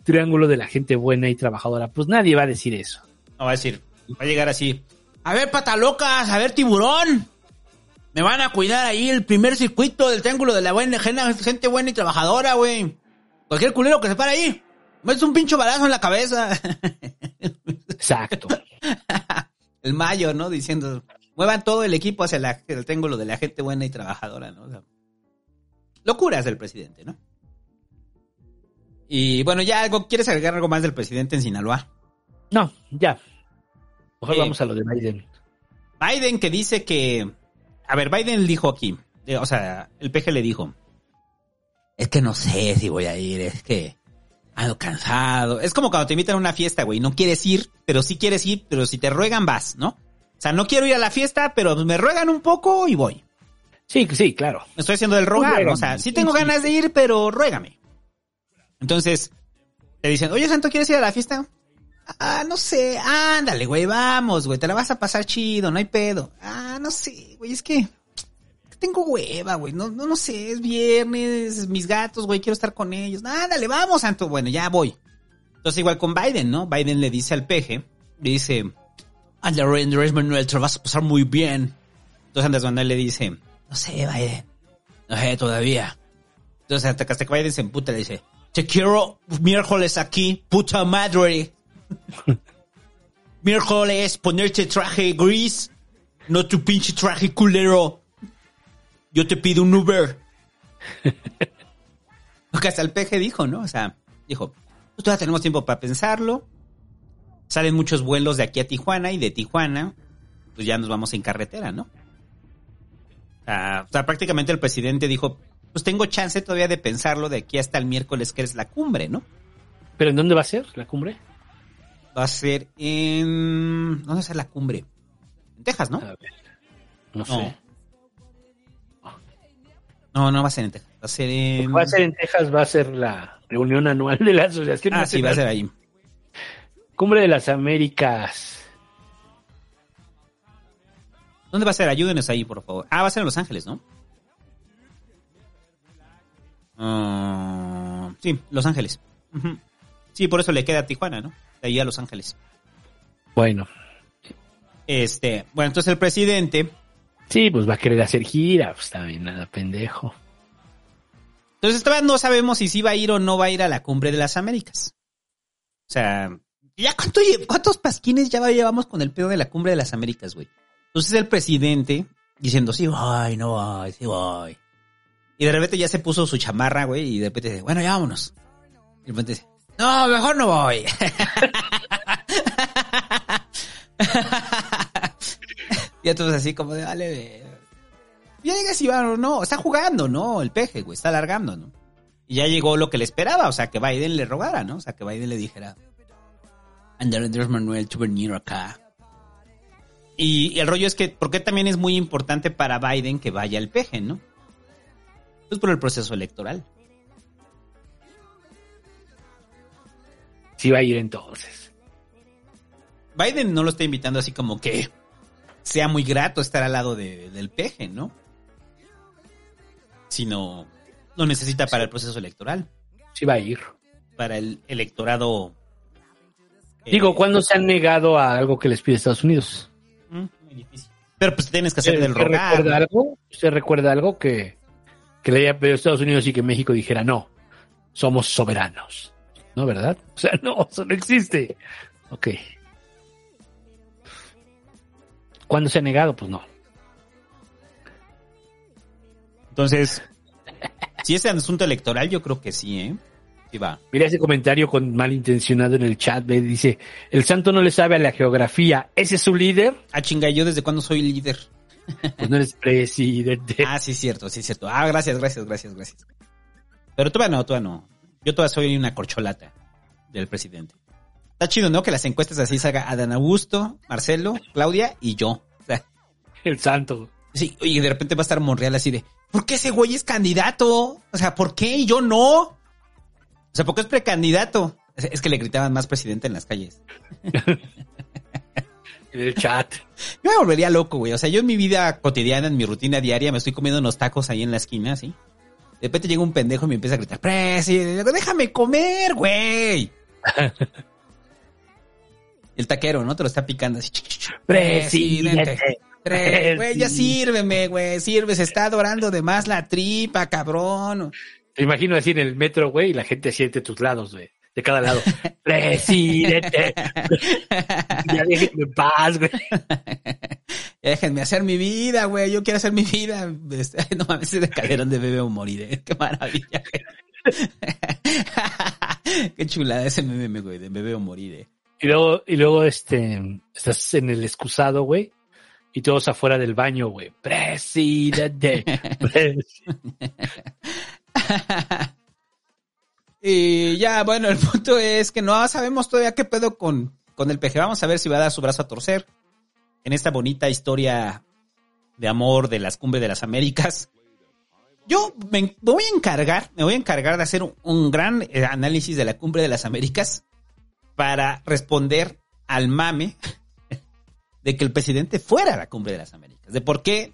Triángulo de la gente buena y trabajadora. Pues nadie va a decir eso. No va a decir, va a llegar así. A ver, patalocas, a ver, tiburón. Me van a cuidar ahí el primer circuito del triángulo de la buena gente, buena y trabajadora, güey. Cualquier culero que se para ahí. Me es un pincho balazo en la cabeza. Exacto. el mayo, ¿no? Diciendo, muevan todo el equipo hacia la- el triángulo de la gente buena y trabajadora, ¿no? O sea, locuras del presidente, ¿no? Y bueno, ya algo, ¿quieres agregar algo más del presidente en Sinaloa? No, ya. Mejor Eh, vamos a lo de Biden. Biden que dice que... A ver, Biden dijo aquí, eh, o sea, el PG le dijo, es que no sé si voy a ir, es que ando cansado. Es como cuando te invitan a una fiesta, güey, no quieres ir, pero sí quieres ir, pero si te ruegan vas, ¿no? O sea, no quiero ir a la fiesta, pero me ruegan un poco y voy. Sí, sí, claro. Me estoy haciendo el rogar, ¿no? O sea, sí tengo ganas de ir, pero ruégame. Entonces, te dicen, oye, Santo, ¿quieres ir a la fiesta? Ah, no sé, ándale, güey, vamos, güey, te la vas a pasar chido, no hay pedo. Ah, no sé, güey, es que tengo hueva, güey, no, no, no sé, es viernes, mis gatos, güey, quiero estar con ellos. Ándale, vamos, Santo, bueno, ya voy. Entonces, igual con Biden, ¿no? Biden le dice al peje, le dice, Andrés Manuel, te la vas a pasar muy bien. Entonces Andrés Manuel le dice, no sé, Biden, no sé todavía. Entonces hasta que Biden se emputa le dice, te quiero miércoles aquí, puta madre. miércoles ponerte traje gris, no tu pinche traje culero. Yo te pido un Uber. Porque hasta el peje dijo, ¿no? O sea, dijo, pues todavía tenemos tiempo para pensarlo. Salen muchos vuelos de aquí a Tijuana y de Tijuana, pues ya nos vamos en carretera, ¿no? Ah, o sea, prácticamente el presidente dijo, pues tengo chance todavía de pensarlo de aquí hasta el miércoles que es la cumbre, ¿no? ¿Pero en dónde va a ser la cumbre? Va a ser en... ¿Dónde va a ser la cumbre? En Texas, ¿no? No sé. No, no va a ser en Texas. Va a ser en... Va a ser en Texas, va a ser la reunión anual de la Asociación Ah, sí, va a ser ahí. Cumbre de las Américas. ¿Dónde va a ser? Ayúdenos ahí, por favor. Ah, va a ser en Los Ángeles, ¿no? Ah, sí, Los Ángeles. Sí, por eso le queda a Tijuana, ¿no? De ahí a Los Ángeles. Bueno. Este, bueno, entonces el presidente, Sí, pues va a querer hacer gira, pues también nada pendejo. entonces todavía no sabemos si sí va a ir o no va a ir a la cumbre de las Américas. O sea, ¿ya cuánto, cuántos pasquines ya llevamos con el pedo de la cumbre de las Américas, güey? Entonces el presidente diciendo, sí voy, no voy, sí voy. Y de repente ya se puso su chamarra, güey, y de repente dice, bueno, ya vámonos. Y de repente dice, no, mejor no voy. y entonces así como de, vale, ve". ya llega si va o no, está jugando, ¿no? El peje, güey, está alargando, ¿no? Y ya llegó lo que le esperaba, o sea, que Biden le rogara, ¿no? O sea, que Biden le dijera, Andrés Manuel, tu venir acá. Y, y el rollo es que, porque también es muy importante para Biden que vaya al peje, ¿no? Pues por el proceso electoral. Sí va a ir entonces. Biden no lo está invitando así como que sea muy grato estar al lado de- del peje, ¿no? Sino lo necesita para el proceso electoral. Sí va a ir. Para el electorado. eh, Digo, ¿cuándo se han negado a algo que les pide Estados Unidos? Mm, muy difícil. Pero pues tienes que hacer del ¿Usted rogar. recuerda algo? ¿Usted recuerda algo que, que le haya pedido Estados Unidos y que México dijera no? Somos soberanos. ¿No, verdad? O sea, no, eso no existe. Ok. ¿Cuándo se ha negado? Pues no. Entonces, si es asunto electoral, yo creo que sí, ¿eh? Sí va. Mira ese comentario con malintencionado en el chat, ve, dice, el santo no le sabe a la geografía, ¿ese es su líder? Ah, chinga, ¿yo desde cuándo soy líder? Pues no eres presidente. Ah, sí, cierto, sí, cierto. Ah, gracias, gracias, gracias, gracias. Pero todavía no, todavía no. Yo todavía soy una corcholata del presidente. Está chido, ¿no? Que las encuestas así salga Adán Augusto, Marcelo, Claudia y yo. O sea, El santo. sí, y de repente va a estar Monreal así de, ¿por qué ese güey es candidato? O sea, ¿por qué y yo no? O sea, ¿por qué es precandidato? Es- Es que le gritaban más presidente en las calles. En el chat. Yo me volvería loco, güey. O sea, yo en mi vida cotidiana, en mi rutina diaria, me estoy comiendo unos tacos ahí en la esquina, ¿sí? De repente llega un pendejo y me empieza a gritar, presidente, déjame comer, güey. El taquero, ¿no? Te lo está picando así. Presidente. Pre- Güey, ya sírveme, güey, sirve, se está adorando de más la tripa, cabrón. Te imagino así en el metro, güey, y la gente siente tus lados, güey. De cada lado. Presidente. ya déjenme en paz, güey. Déjenme hacer mi vida, güey. Yo quiero hacer mi vida. Este, No mames, ese de Calderón de bebé o morir, ¿eh? Qué maravilla, güey. Qué chulada ese meme, güey, de bebé o morir, eh. Y luego, y luego, este, estás en el excusado, güey, y todos afuera del baño, güey. Presidente. Pres- Y ya, bueno, el punto es que no sabemos todavía qué pedo con, con el PG. Vamos a ver si va a dar su brazo a torcer en esta bonita historia de amor de las cumbres de las Américas. Yo me, me voy a encargar, me voy a encargar de hacer un, un gran eh, análisis de la cumbre de las Américas para responder al mame de que el presidente fuera a la cumbre de las Américas. De por qué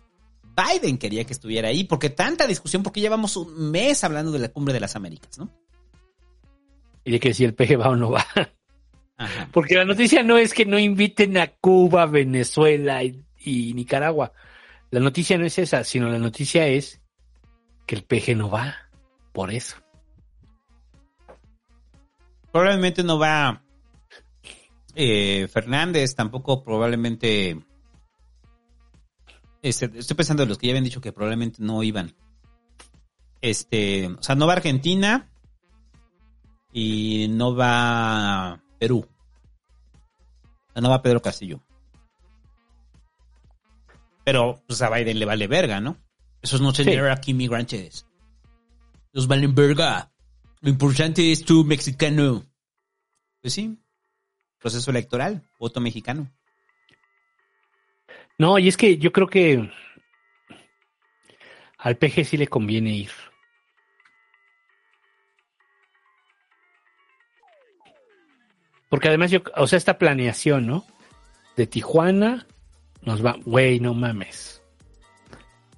Biden quería que estuviera ahí, porque tanta discusión, porque llevamos un mes hablando de la cumbre de las Américas, ¿no? y de que si el PG va o no va. Ajá. Porque la noticia no es que no inviten a Cuba, Venezuela y, y Nicaragua. La noticia no es esa, sino la noticia es que el PG no va. Por eso. Probablemente no va eh, Fernández, tampoco probablemente... Este, estoy pensando en los que ya habían dicho que probablemente no iban. Este, o sea, no va Argentina y no va Perú. O sea, no va Pedro Castillo. Pero pues a Biden le vale verga, ¿no? Esos no tener aquí migrantes. Los valen verga. Lo importante es tu mexicano. Pues sí. Proceso electoral. Voto mexicano. No, y es que yo creo que al PG sí le conviene ir. Porque además yo, o sea, esta planeación, ¿no? De Tijuana nos va, güey, no mames.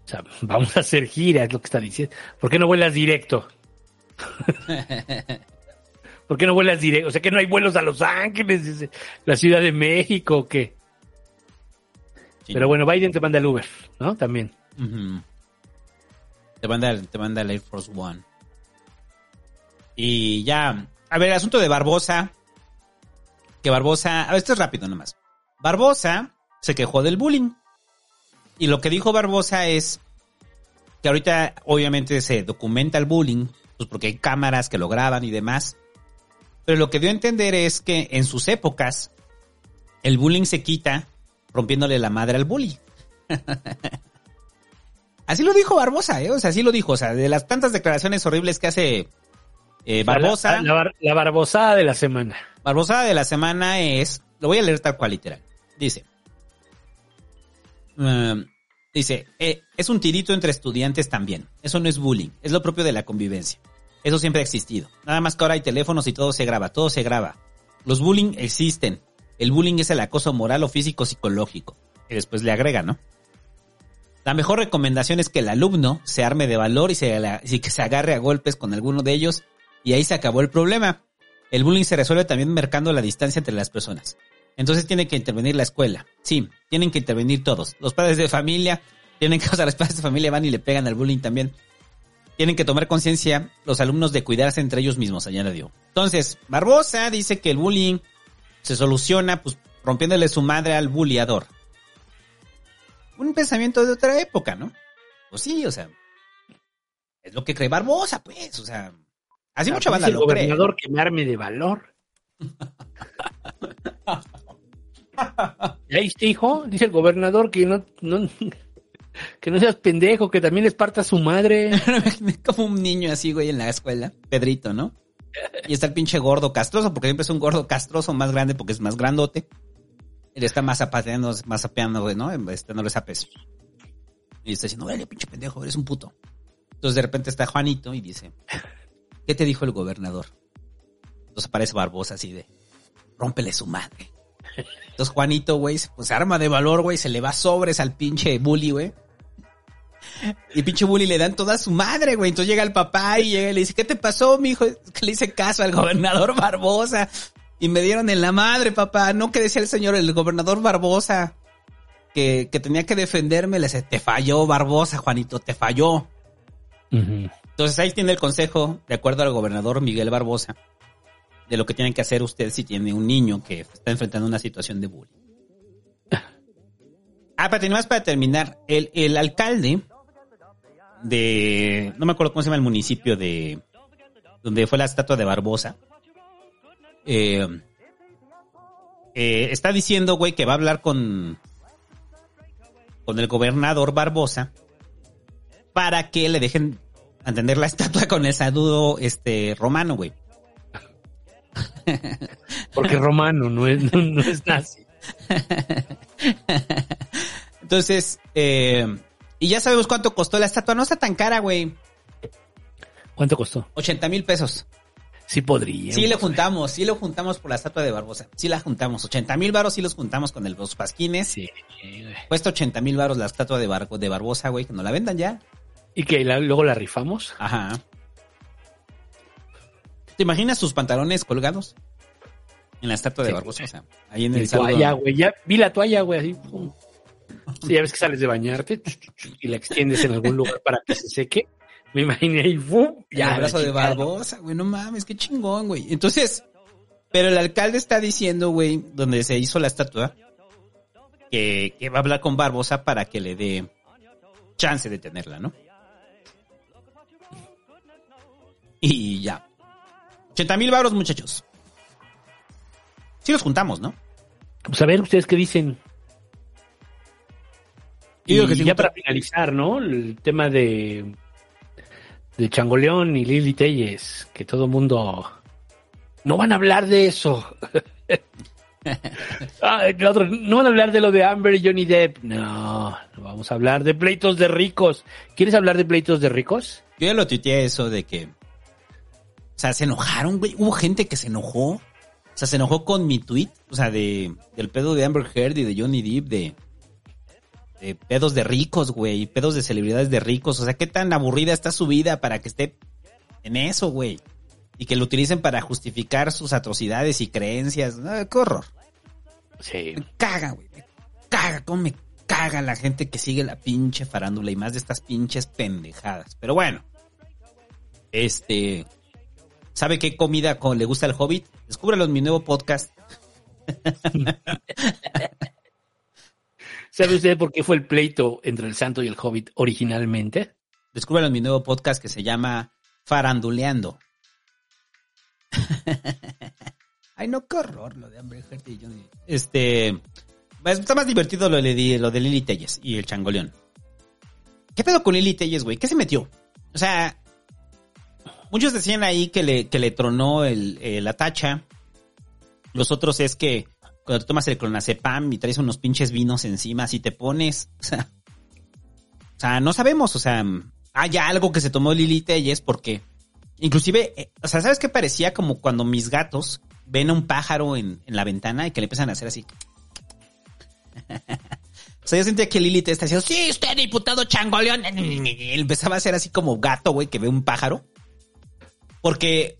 O sea, vamos a hacer gira, es lo que está diciendo. ¿Por qué no vuelas directo? ¿Por qué no vuelas directo? O sea, que no hay vuelos a Los Ángeles, la Ciudad de México, ¿o qué? Pero bueno, Biden te manda el Uber, ¿no? También. Te manda, el- te manda el Air Force One. Y ya. A ver, el asunto de Barbosa. Que Barbosa. A ver, esto es rápido nomás. Barbosa se quejó del bullying. Y lo que dijo Barbosa es que ahorita obviamente se documenta el bullying, pues porque hay cámaras que lo graban y demás. Pero lo que dio a entender es que en sus épocas el bullying se quita rompiéndole la madre al bully. Así lo dijo Barbosa, ¿eh? O sea, así lo dijo. O sea, de las tantas declaraciones horribles que hace eh, Barbosa. La, la bar- la barbosada de la semana. Barbosa de la semana es, lo voy a leer tal cual literal. Dice, um, dice, eh, es un tirito entre estudiantes también. Eso no es bullying, es lo propio de la convivencia. Eso siempre ha existido. Nada más que ahora hay teléfonos y todo se graba, todo se graba. Los bullying existen. El bullying es el acoso moral o físico psicológico. Y después le agrega, ¿no? La mejor recomendación es que el alumno se arme de valor y, se, y que se agarre a golpes con alguno de ellos y ahí se acabó el problema. El bullying se resuelve también marcando la distancia entre las personas. Entonces tiene que intervenir la escuela. Sí, tienen que intervenir todos. Los padres de familia tienen que, o sea, los padres de familia van y le pegan al bullying también. Tienen que tomar conciencia los alumnos de cuidarse entre ellos mismos, añadió. Entonces, Barbosa dice que el bullying se soluciona pues rompiéndole su madre al bulliador. Un pensamiento de otra época, ¿no? Pues sí, o sea, es lo que cree Barbosa, pues, o sea, así mucha banda el lo cree. gobernador que me arme de valor. ¿Ya viste, hijo? Dice el gobernador que no, no, que no seas pendejo, que también les parta su madre. Como un niño así, güey, en la escuela. Pedrito, ¿no? Y está el pinche gordo castroso, porque siempre es un gordo castroso más grande porque es más grandote. Él está más zapateando, más sapeando, güey, ¿no? Este no le sapes. Y está diciendo, oye, pinche pendejo, eres un puto. Entonces de repente está Juanito y dice, ¿qué te dijo el gobernador? Entonces aparece Barbosa así de, rómpele su madre. Entonces Juanito, güey, pues arma de valor, güey, se le va sobres al pinche bully, güey. Y pinche bully le dan toda su madre, güey. Entonces llega el papá y llega y le dice, ¿qué te pasó, mijo? Es Que le hice caso al gobernador Barbosa. Y me dieron en la madre, papá. No que decía el señor, el gobernador Barbosa. Que, que tenía que defenderme. Le dice, te falló, Barbosa, Juanito, te falló. Entonces ahí tiene el consejo, de acuerdo al gobernador Miguel Barbosa, de lo que tienen que hacer usted si tiene un niño que está enfrentando una situación de bullying. Ah, para terminar, para terminar, el, el alcalde de, no me acuerdo cómo se llama el municipio de, donde fue la estatua de Barbosa, eh, eh, está diciendo, güey, que va a hablar con, con el gobernador Barbosa para que le dejen atender la estatua con el saludo este romano, güey. Porque romano, no es, no, no es nazi. Entonces, eh, y ya sabemos cuánto costó la estatua. No está tan cara, güey. ¿Cuánto costó? 80 mil pesos. Sí podría. Sí le juntamos, sí lo juntamos por la estatua de Barbosa. Sí la juntamos. 80 mil varos sí los juntamos con el, los pasquines. Sí, Cuesta 80 mil varos la estatua de, Bar- de Barbosa, güey, que nos la vendan ya. ¿Y que la- luego la rifamos? Ajá. ¿Te imaginas sus pantalones colgados? En la estatua de Sí. Barbosa, o sea, ahí en el saludo. toalla, güey. Ya vi la toalla, güey, así. pum. Sí, ya ves que sales de bañarte y la extiendes en algún lugar para que se seque. Me imaginé ahí, ¡pum! Ya, el abrazo de. Barbosa, güey, no mames, qué chingón, güey. Entonces, pero el alcalde está diciendo, güey, donde se hizo la estatua, que, que va a hablar con Barbosa para que le dé chance de tenerla, ¿no? Y ya. 80 mil baros, muchachos. Sí los juntamos, ¿no? Pues a ver, ¿ustedes qué dicen? Y que ya para finalizar, ¿no? El tema de de Changoleón y Lili Telles, que todo mundo no van a hablar de eso. Ah, el otro, no van a hablar de lo de Amber y Johnny Depp. No, no vamos a hablar de pleitos de ricos. ¿Quieres hablar de pleitos de ricos? Yo ya lo tuiteé eso de que. O sea, se enojaron, güey. Hubo gente que se enojó. O sea, se enojó con mi tweet. O sea, de, del pedo de Amber Heard y de Johnny Depp. De, de pedos de ricos, güey. Pedos de celebridades de ricos. O sea, qué tan aburrida está su vida para que esté en eso, güey. Y que lo utilicen para justificar sus atrocidades y creencias. No, qué horror. Sí. Me caga, güey. Me caga, cómo me caga la gente que sigue la pinche farándula y más de estas pinches pendejadas. Pero bueno. Este. ¿Sabe qué comida con- le gusta al hobbit? Descúbrelo en mi nuevo podcast. ¿Sabe usted por qué fue el pleito entre el santo y el hobbit originalmente? Descúbrelo en mi nuevo podcast que se llama Faranduleando. Ay, no, qué horror lo de Amber Heard y Johnny. Este. pues, Está más divertido lo de, lo de Lily Telles y el changoleón. ¿Qué pedo con Lily Telles, güey? ¿Qué se metió? O sea, muchos decían ahí que le, que le tronó el, eh, la tacha. Los otros es que cuando te tomas el clonazepam y traes unos pinches vinos encima, si te pones. O sea, o sea, no sabemos, o sea, hay algo que se tomó Lili Telles porque inclusive, eh, o sea, ¿sabes qué parecía como cuando mis gatos ven a un pájaro en, en la ventana y que le empiezan a hacer así? o sea, yo sentía que Lili Telles está diciendo, sí, usted diputado changoleón. Y empezaba a hacer así como gato, güey, que ve un pájaro. Porque,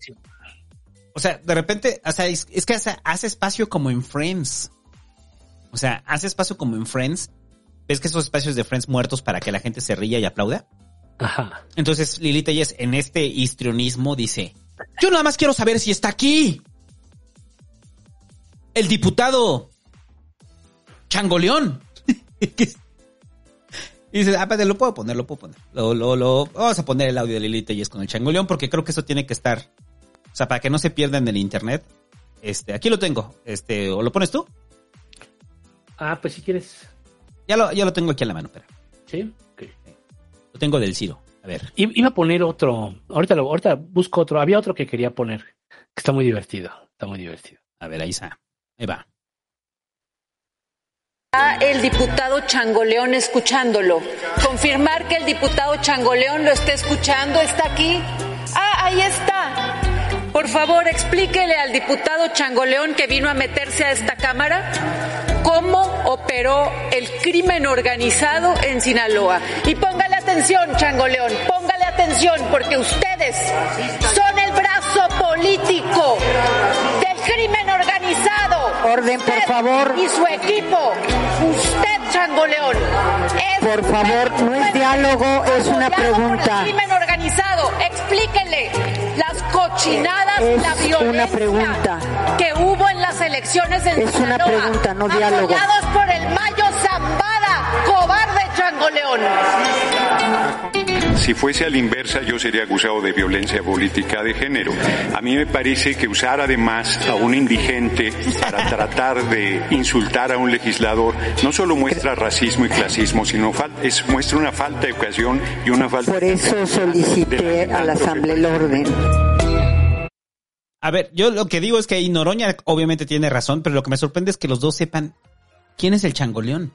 o sea, de repente, o sea, es, es que hace, hace espacio como en Friends. O sea, hace espacio como en Friends. ¿Ves que esos espacios de Friends muertos para que la gente se ría y aplauda? Ajá. Entonces Lili Telles en este histrionismo dice, yo nada más quiero saber si está aquí. El diputado Changoleón. y dice, ah, pues, lo puedo poner, lo puedo poner. Lo, lo, lo, vamos a poner el audio de Lili Telles con el Changoleón porque creo que eso tiene que estar. O sea, para que no se pierda en el internet. Este, aquí lo tengo. Este, ¿o lo pones tú? Ah, pues si quieres. Ya lo, ya lo tengo aquí a la mano, espera. Sí. Lo tengo del Ciro. A ver. I- Iba a poner otro. Ahorita, lo, ahorita busco otro. Había otro que quería poner. Que está muy divertido. Está muy divertido. A ver, ahí está. Ahí va. El diputado Changoleón escuchándolo. Confirmar que el diputado Changoleón lo está escuchando, está aquí. Ah, ahí está. Por favor, explíquele al diputado Changoleón que vino a meterse a esta Cámara cómo operó el crimen organizado en Sinaloa. Y póngale atención, Changoleón, póngale atención, porque ustedes son el brazo político del crimen organizado. Orden, por favor. Y su equipo. Usted, Changoleón. Por favor, no es diálogo, es una por el pregunta. crimen organizado. Explíquenle cochinadas, Es la violencia una pregunta. que hubo en las elecciones en Es una pregunta, no diálogo. Apoyados por el Mayo Zambada, cobarde Changoleón. Si fuese a la inversa, yo sería acusado de violencia política de género. A mí me parece que usar además a un indigente para tratar de insultar a un legislador no solo muestra racismo y clasismo, sino es, muestra una falta de educación y una falta Por eso solicité a la Asamblea el orden. A ver, yo lo que digo es que Noroña obviamente tiene razón, pero lo que me sorprende es que los dos sepan quién es el changoleón.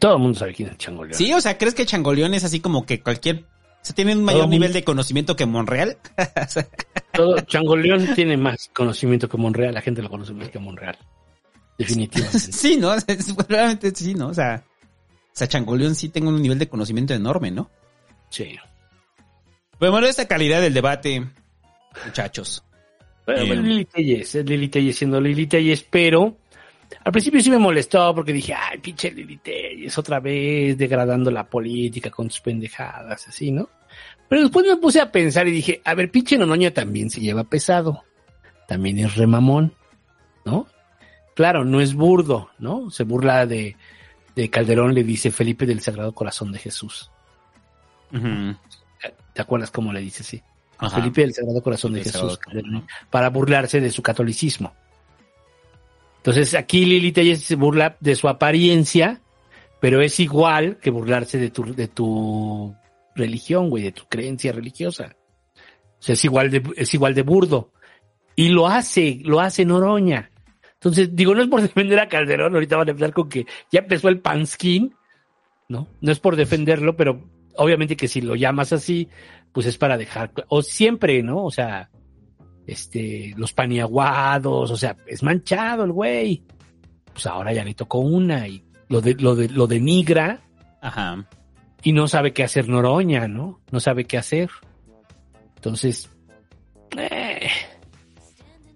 Todo el mundo sabe quién es el Changoleón. Sí, o sea, ¿crees que changoleón es así como que cualquier... Se tiene un mayor Todo nivel mundo- de conocimiento que Monreal? Todo Changoleón tiene más conocimiento que Monreal. La gente lo conoce más que Monreal. Definitivamente. sí, ¿no? Realmente sí, ¿no? O sea, o sea, changoleón sí tengo un nivel de conocimiento enorme, ¿no? Sí. Pues bueno, esta calidad del debate, muchachos. Pero, Eh, bueno, Lili Telles, es Lili Telles siendo Lili Telles, pero al principio sí me molestó porque dije, ay, pinche Lili Telles, otra vez degradando la política con sus pendejadas, así, ¿no? Pero después me puse a pensar y dije, a ver, pinche Nonoña también se lleva pesado, también es remamón, ¿no? Claro, no es burdo, ¿no? Se burla de, de Calderón, le dice Felipe del Sagrado Corazón de Jesús. ¿Te acuerdas cómo le dice Ajá. Felipe del Sagrado Corazón de Jesús, para burlarse de su catolicismo. Entonces aquí Lili Telles se burla de su apariencia, Pero es igual que burlarse de tu, de tu religión, güey, de tu creencia religiosa. O sea, es igual de, es igual de burdo. Y lo hace, lo hace Noroña. Entonces, digo, no es por defender a Calderón, ahorita van a empezar con que ya empezó el panskin, ¿no? No es por defenderlo, pero obviamente que si lo llamas así, pues es para dejar, o siempre, ¿no? O sea, este, los paniaguados, o sea, es manchado el güey. Pues ahora ya le tocó una y lo de, lo de, lo denigra. Ajá. Y no sabe qué hacer Noroña, ¿no? No sabe qué hacer. Entonces, eh,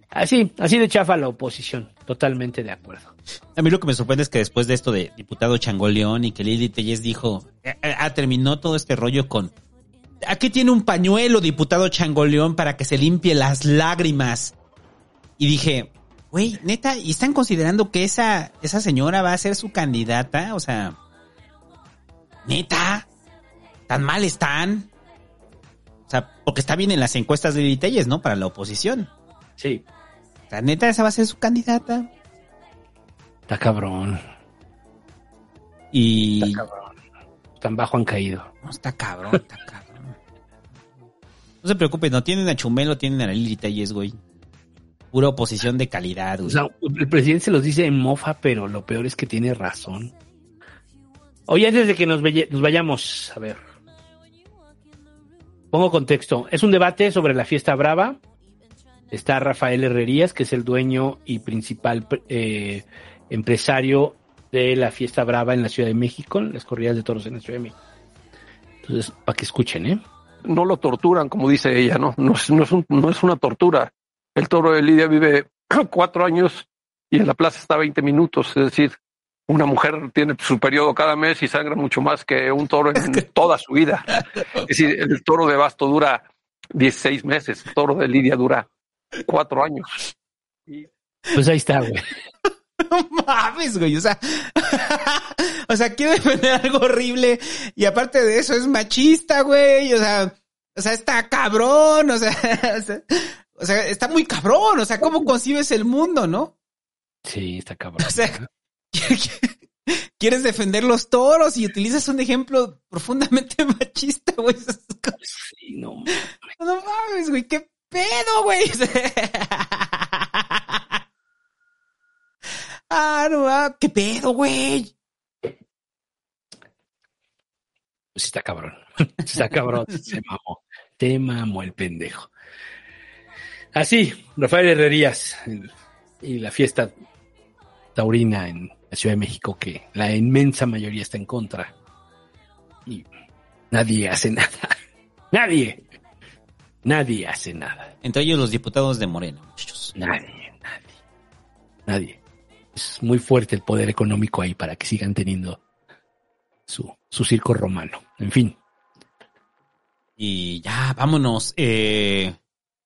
así, así de chafa la oposición. Totalmente de acuerdo. A mí lo que me sorprende es que después de esto de diputado Changoleón y que Lili Telles dijo, eh, eh, ah, terminó todo este rollo con, aquí tiene un pañuelo, diputado Changoleón, para que se limpie las lágrimas. Y dije, güey, neta, ¿y están considerando que esa, esa señora va a ser su candidata? O sea, neta, tan mal están. O sea, porque está bien en las encuestas de Telles, ¿no? Para la oposición. Sí. O sea, neta, esa va a ser su candidata. Está cabrón. Y. Está cabrón. Tan bajo han caído. No, está cabrón, está cabrón. No se preocupen, no tienen a Chumelo, tienen a Lili Telles, güey. Pura oposición de calidad, güey. O sea, el presidente se los dice en mofa, pero lo peor es que tiene razón. Oye, antes de que nos, vayamos, a ver. Pongo contexto. Es un debate sobre la fiesta brava. Está Rafael Herrerías, que es el dueño y principal eh, empresario de la fiesta brava en la Ciudad de México, las corridas de toros en la Ciudad de México. Entonces, para que escuchen, ¿eh? No lo torturan, como dice ella, ¿no? No es, no es, un- no es una tortura. El toro de Lidia vive cuatro años y en la plaza está 20 minutos. Es decir, una mujer tiene su periodo cada mes y sangra mucho más que un toro en toda su vida. Es decir, el toro de Basto dura 16 meses, el toro de Lidia dura cuatro años. Pues ahí está, güey. No mames, güey. O sea, o sea, quiere defender algo horrible y aparte de eso es machista, güey. O sea, o sea, está cabrón. O sea, o sea, está muy cabrón. O sea, ¿cómo concibes el mundo, no? Sí, está cabrón. O sea, quieres defender los toros y utilizas un ejemplo profundamente machista, güey. Sí, no. No mames, güey. ¿Qué pedo, güey? Ah, no, ah, ¿qué pedo, güey? Pues está cabrón. Está cabrón. Se mamó. Te mamó el pendejo. Así, Rafael Herrerías y la fiesta taurina en la Ciudad de México, que la inmensa mayoría está en contra. Y nadie hace nada. Nadie. Nadie hace nada. Entre ellos los diputados de Morena, muchachos. Nadie, nadie. Nadie. Es muy fuerte el poder económico ahí para que sigan teniendo su, su circo romano. En fin. Y ya, vámonos. Eh...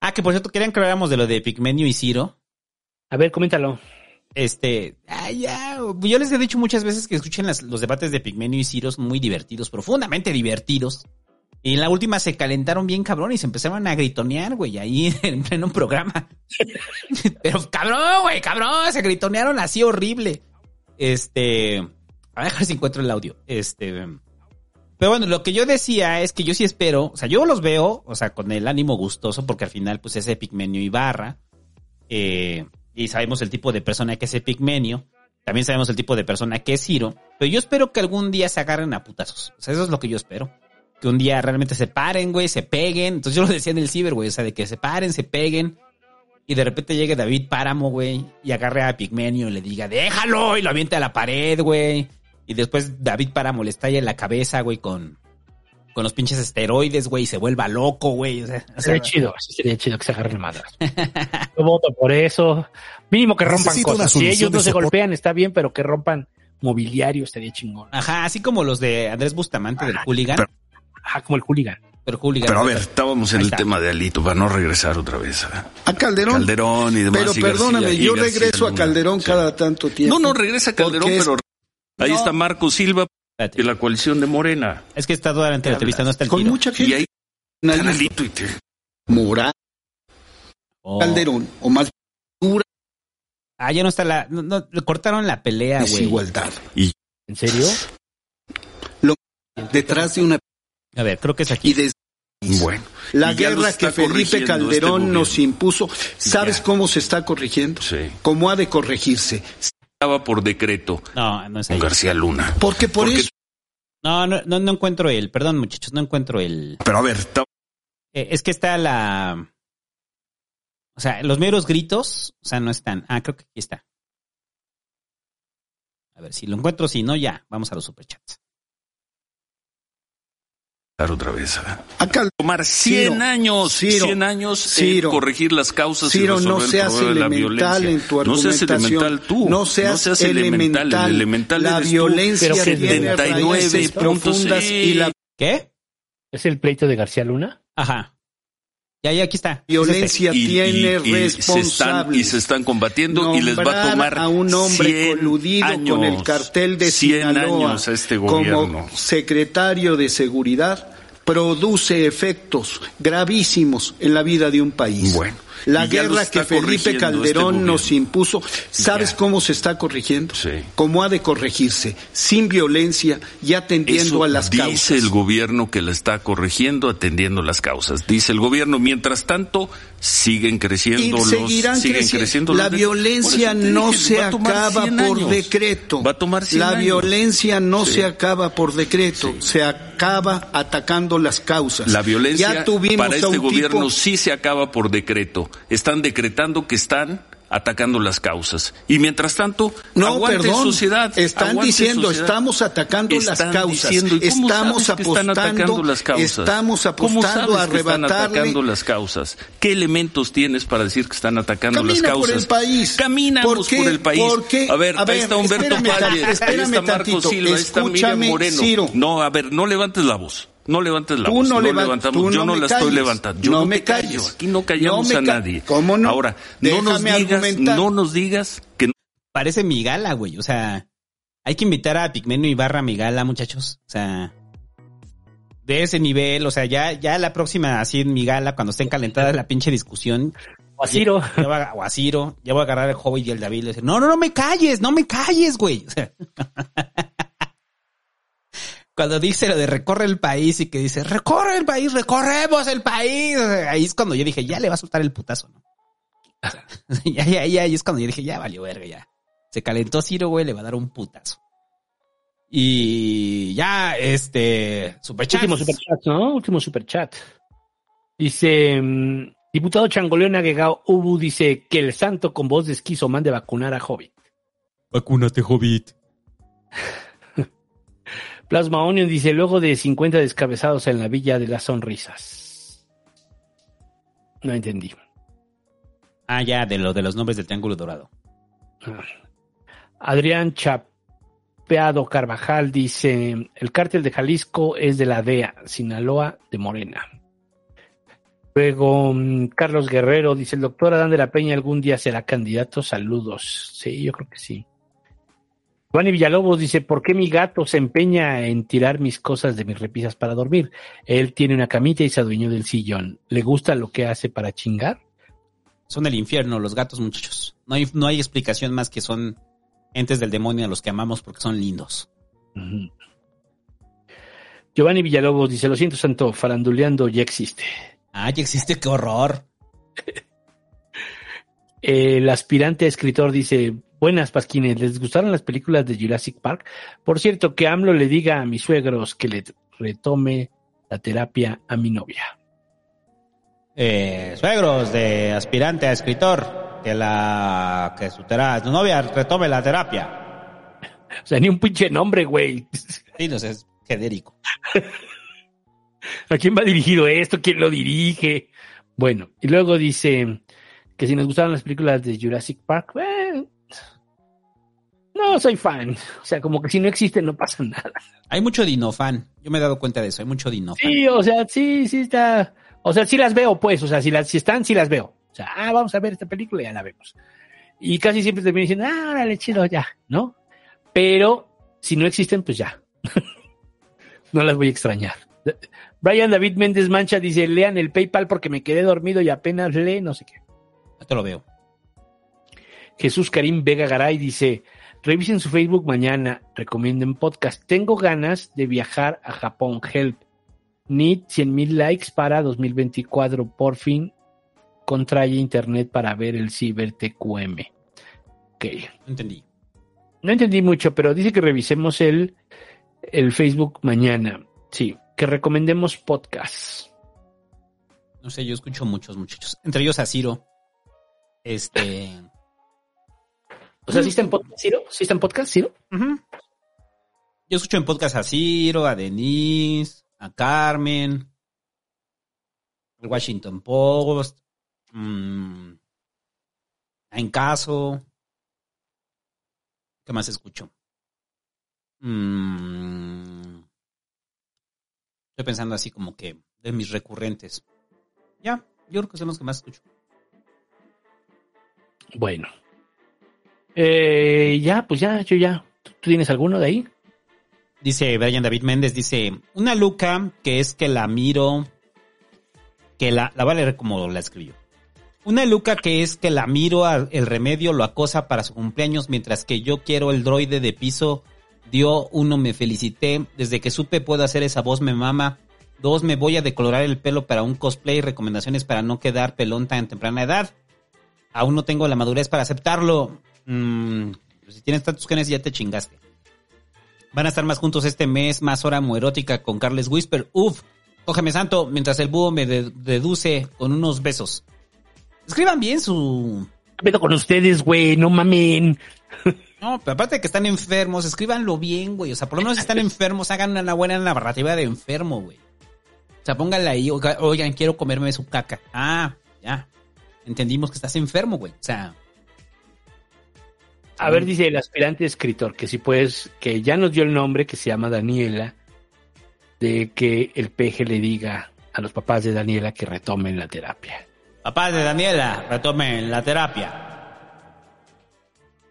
Ah, que por cierto, querían que habláramos de lo de Pigmenio y Ciro. A ver, coméntalo. Este, ah, ya, yo les he dicho muchas veces que escuchen las- los debates de Pigmenio y Ciro, muy divertidos, profundamente divertidos. Y en la última se calentaron bien cabrón y se empezaron a gritonear, güey, ahí en pleno programa. Pero cabrón, güey, cabrón, se gritonearon así horrible. Este, a ver si encuentro el audio. Este, pero bueno, lo que yo decía es que yo sí espero, o sea, yo los veo, o sea, con el ánimo gustoso, porque al final, pues es Epigmenio Ibarra, eh, y sabemos el tipo de persona que es Epigmenio, también sabemos el tipo de persona que es Ciro, pero yo espero que algún día se agarren a putazos, o sea, eso es lo que yo espero. Que un día realmente se paren, güey, se peguen. Entonces yo lo decía en el ciber, güey, o sea, de que se paren, se peguen. Y de repente llegue David Páramo, güey, y agarre a Pigmenio y le diga, déjalo, y lo aviente a la pared, güey. Y después David Páramo le estalla en la cabeza, güey, con, con los pinches esteroides, güey, y se vuelva loco, güey. O sea, o sea, Sería chido, sería chido que se agarren madras. Yo voto por eso. Mínimo que rompan Necesito cosas. Si ellos no se soporte. golpean, está bien, pero que rompan mobiliario estaría chingón. Ajá, así como los de Andrés Bustamante del Hooligan. Ajá, como el hooligan. Pero Hooligan. Pero a ver, estábamos en el está. tema de Alito, para no regresar otra vez. A, A Calderón. Calderón y demás. Pero y perdóname, García, y yo regreso a. Calderón cada tanto tiempo. No, no, regresa Calderón, Porque es- pero ahí No. está Marco Silva de la coalición de Morena. Es que está durante la entrevista, no está el Con tiro. mucha gente. Y ahí Nadie- Alito y te... Morán, Oh. Calderón, o más dura Ah, ya no está la. No, no, le cortaron la pelea, güey. desigualdad. Y ¿En serio? detrás de una... A ver, creo que es aquí. Y desde Bueno. La guerra que Felipe este Calderón nos impuso, ¿sabes Ya. cómo se está corrigiendo? Sí. ¿Cómo ha de corregirse? Estaba por decreto No, no es con ahí. García Luna. Porque por Porque- eso... No, no, no, no encuentro el. Perdón, muchachos, no encuentro el. Pero a ver, está- Eh, es que está la. O sea, los meros gritos, o sea, no están. Ah, creo que aquí está. A ver, si lo encuentro, si no, ya. Vamos a los superchats. Otra vez. Acá Tomar 100 Ciro, años, Ciro, 100 años Ciro, en corregir las causas Ciro, y no resolver el seas problema de la elemental violencia. en tu no seas argumentación. elemental tú. No seas elemental. elemental. El elemental La eres tú. violencia Pero que tiene 79 raíces puntos, profundas sí. y la ¿Qué? ¿Es el pleito de García Luna? Ajá. Ya, ya, aquí está. violencia Y- y- tiene y se están, responsables. y se están combatiendo y les va a tomar a un hombre 100 coludido años, con el cartel de 100 Sinaloa años a este gobierno. como secretario de seguridad produce efectos gravísimos en la vida de un país. Bueno, la guerra que Felipe corrigiendo Calderón este nos impuso, ¿sabes Ya. cómo se está corrigiendo? Sí. ¿Cómo ha de corregirse? Sin violencia y atendiendo Eso a las dice causas. el gobierno que la está corrigiendo, atendiendo las causas. Dice el gobierno. Mientras tanto, siguen creciendo y los, seguirán siguen creciendo. creciendo La los violencia no dije, se a acaba 100 por años. decreto. Va a tomar 100 La años. violencia no Sí. se acaba por decreto, se acaba atacando las causas. La violencia ya tuvimos para a este un gobierno tipo- sí se acaba por decreto. Están decretando que están atacando las causas. Y mientras tanto, No, perdón. sociedad. Están diciendo, sociedad. estamos atacando las Están causas. diciendo, ¿y cómo estamos apostando, atacando las causas? estamos ¿Cómo apostando a que están arrebatarle. atacando las causas? ¿Qué elementos tienes para decir que están atacando Camina las por causas? el país. Caminamos ¿Por qué? por el país. ¿Por qué? A ver, A ahí ver, está Humberto Valle, ahí está Marco tantito. Silva, ahí está Miriam Moreno. Ciro. No, a ver, no levantes la voz. No levantes la Tú voz. no No, leva- levantamos. tú Yo no la estoy levantando. Yo No no, me te callo. Aquí no callamos No a nadie. ¿Cómo no? Ahora, no nos digas, argumentar. no nos digas que no Parece mi gala, güey. O sea, hay que invitar a Pigmenio Ibarra a mi gala, muchachos. O sea, de ese nivel. O sea, ya, ya la próxima, así en mi gala, cuando estén calentadas la pinche discusión. O a Ciro. Ya, ya va- o a Ciro. Ya voy a agarrar el Hobbit y el David y decir, no, no, no me calles, no me calles, güey. O sea, cuando dice lo de recorre el país y que dice, recorre el país, recorremos el país. Ahí es cuando yo dije, ya le va a soltar el putazo, ¿no? O sea, ya, ya, ya, ahí es cuando yo dije, ya valió verga, ya. Se calentó Ciro, güey, le va a dar un putazo. Y ya, este, superchat. Último superchat, ¿no? Último superchat. Dice, mm, diputado Changoleón Agregado Ubu dice que el santo con voz de esquizo mande vacunar a Hobbit. Vacúnate, Hobbit. Plasma Onion dice, luego de 50 descabezados en la Villa de las Sonrisas. No entendí. Ah, ya, de lo de los nombres del Triángulo Dorado. Adrián Chapeado Carvajal dice, el cártel de Jalisco es de la DEA, Sinaloa de Morena. Luego, mm, Carlos Guerrero dice, el doctor Adán de la Peña algún día será candidato. Saludos. Sí, yo creo que sí. Giovanni Villalobos dice, ¿por qué mi gato se empeña en tirar mis cosas de mis repisas para dormir? Él tiene una camita y se adueñó del sillón. ¿Le gusta lo que hace para chingar? Son el infierno, los gatos, muchachos. No hay, no hay explicación más que son entes del demonio a los que amamos porque son lindos. Giovanni Villalobos dice, lo siento, Santo, faranduleando ya existe. Ah, ya existe, qué horror. El aspirante a escritor dice, buenas Pasquines, ¿les gustaron las películas de Jurassic Park? Por cierto, que AMLO le diga a mis suegros que le retome la terapia a mi novia. Eh, suegros de aspirante a escritor, que la, que su, tera- su novia retome la terapia. O sea, ni un pinche nombre, güey. Sí, no sé, es genérico. ¿A quién va dirigido esto? ¿Quién lo dirige? Bueno, y luego dice que si nos gustaron las películas de Jurassic Park, eh, no soy fan. O sea, como que si no existen no pasa nada. Hay mucho dinofan. Yo me he dado cuenta de eso. Hay mucho dinofan. Sí, o sea, sí, sí está. O sea, sí las veo, pues. O sea, si, las, si están, sí las veo. O sea, ah, vamos a ver esta película y ya la vemos. Y casi siempre termino diciendo, ah, órale, chido, ya, ¿no? Pero si no existen, pues ya. no las voy a extrañar. Brian David Méndez Mancha dice, lean el PayPal porque me quedé dormido y apenas lee, no sé qué. Ya te lo veo. Jesús Karim Vega Garay dice, Revisen su Facebook mañana. Recomienden podcast. Tengo ganas de viajar a Japón. Help. Need 100 mil likes para 2024. Por fin contrae internet para ver el Ciber TQM. Ok. No entendí. No entendí mucho, pero dice que revisemos el, el Facebook mañana. Sí, que recomendemos podcasts. No sé, yo escucho muchos muchachos. Entre ellos a Ciro. Este. O sea, ¿sí está en podcast, Ciro? ¿Sí está en podcast, Ciro? Yo escucho en podcast a Ciro, a Denise, a Carmen, el Washington Post, mm, a En Caso. ¿Qué más escucho? Mm, estoy pensando así como que de mis recurrentes. Ya, yo creo que son los que más escucho. Bueno. Eh, ya, pues ya, yo ya. ¿Tú, tienes alguno de ahí? Dice Brian David Méndez, dice, una luca que es que la miro, que la, la va a leer como la escribió. Una luca que es que la miro, el remedio lo acosa para su cumpleaños, mientras que yo quiero el droide de piso, dio uno, me felicité, desde que supe puedo hacer esa voz me mama, dos, me voy a decolorar el pelo para un cosplay, recomendaciones para no quedar pelón tan temprana edad, aún no tengo la madurez para aceptarlo, Mm, si tienes tantos genes ya te chingaste. Van a estar más juntos este mes, más hora muerótica con Carles Whisper. Uf, cógeme santo, mientras el búho me de- deduce con unos besos. Escriban bien su... ¿Qué pedo con ustedes, güey? No mamen. No, pero aparte de que están enfermos, escríbanlo bien, güey. O sea, por lo menos si están enfermos, hagan una buena narrativa de enfermo, güey. O sea, pónganla ahí, oiga- oigan, quiero comerme su caca. Ah, ya. Entendimos que estás enfermo, güey. O sea, A ver, dice el aspirante escritor que si puedes, que ya nos dio el nombre, que se llama Daniela, de que el peje le diga a los papás de Daniela que retomen la terapia. papás de Daniela, retomen la terapia.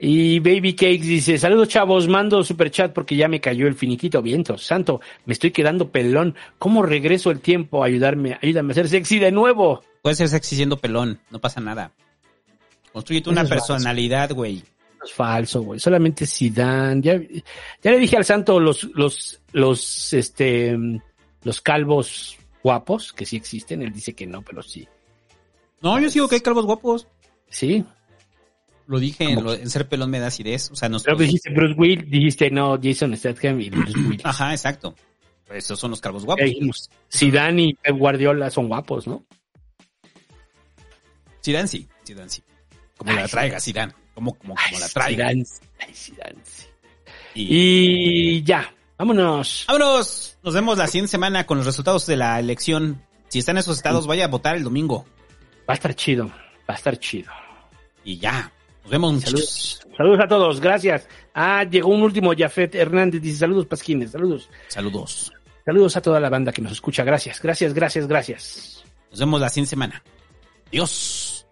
Y Baby Cakes dice, saludos chavos, mando super chat porque ya me cayó el finiquito viento. Santo, me estoy quedando pelón. ¿Cómo regreso el tiempo? Ayudarme, ayúdame a ser sexy de nuevo. Puedes ser sexy siendo pelón, no pasa nada. Construyete una personalidad, güey. Es falso, güey. Solamente Zidane. Ya, ya le dije al santo los, los, los, este, los calvos guapos, que sí existen. Él dice que no, pero sí. No, yo sigo que hay calvos guapos. Sí. Lo dije, en, lo- en ser pelón me da acidez. O sea, no Pero dijiste Bruce Will, dijiste no, Jason Statham y Bruce Will. Ajá, exacto. Pues esos son los calvos guapos. Zidane y Pep Guardiola son guapos, ¿no? Zidane sí, Zidane sí. Como la traiga Zidane. Como, como, como la traiga. Sí. Y ya, vámonos. Vámonos. Nos vemos la siguiente semana con los resultados de la elección. Si están en esos estados, vaya a votar el domingo. Va a estar chido, va a estar chido. Y ya. Nos vemos, muchachos. Saludos, saludos a todos, gracias. Ah, llegó un último, Jafet Hernández, dice saludos Pasquines, saludos. Saludos. Saludos a toda la banda que nos escucha, gracias, gracias, gracias, gracias. Nos vemos la siguiente semana. Adiós.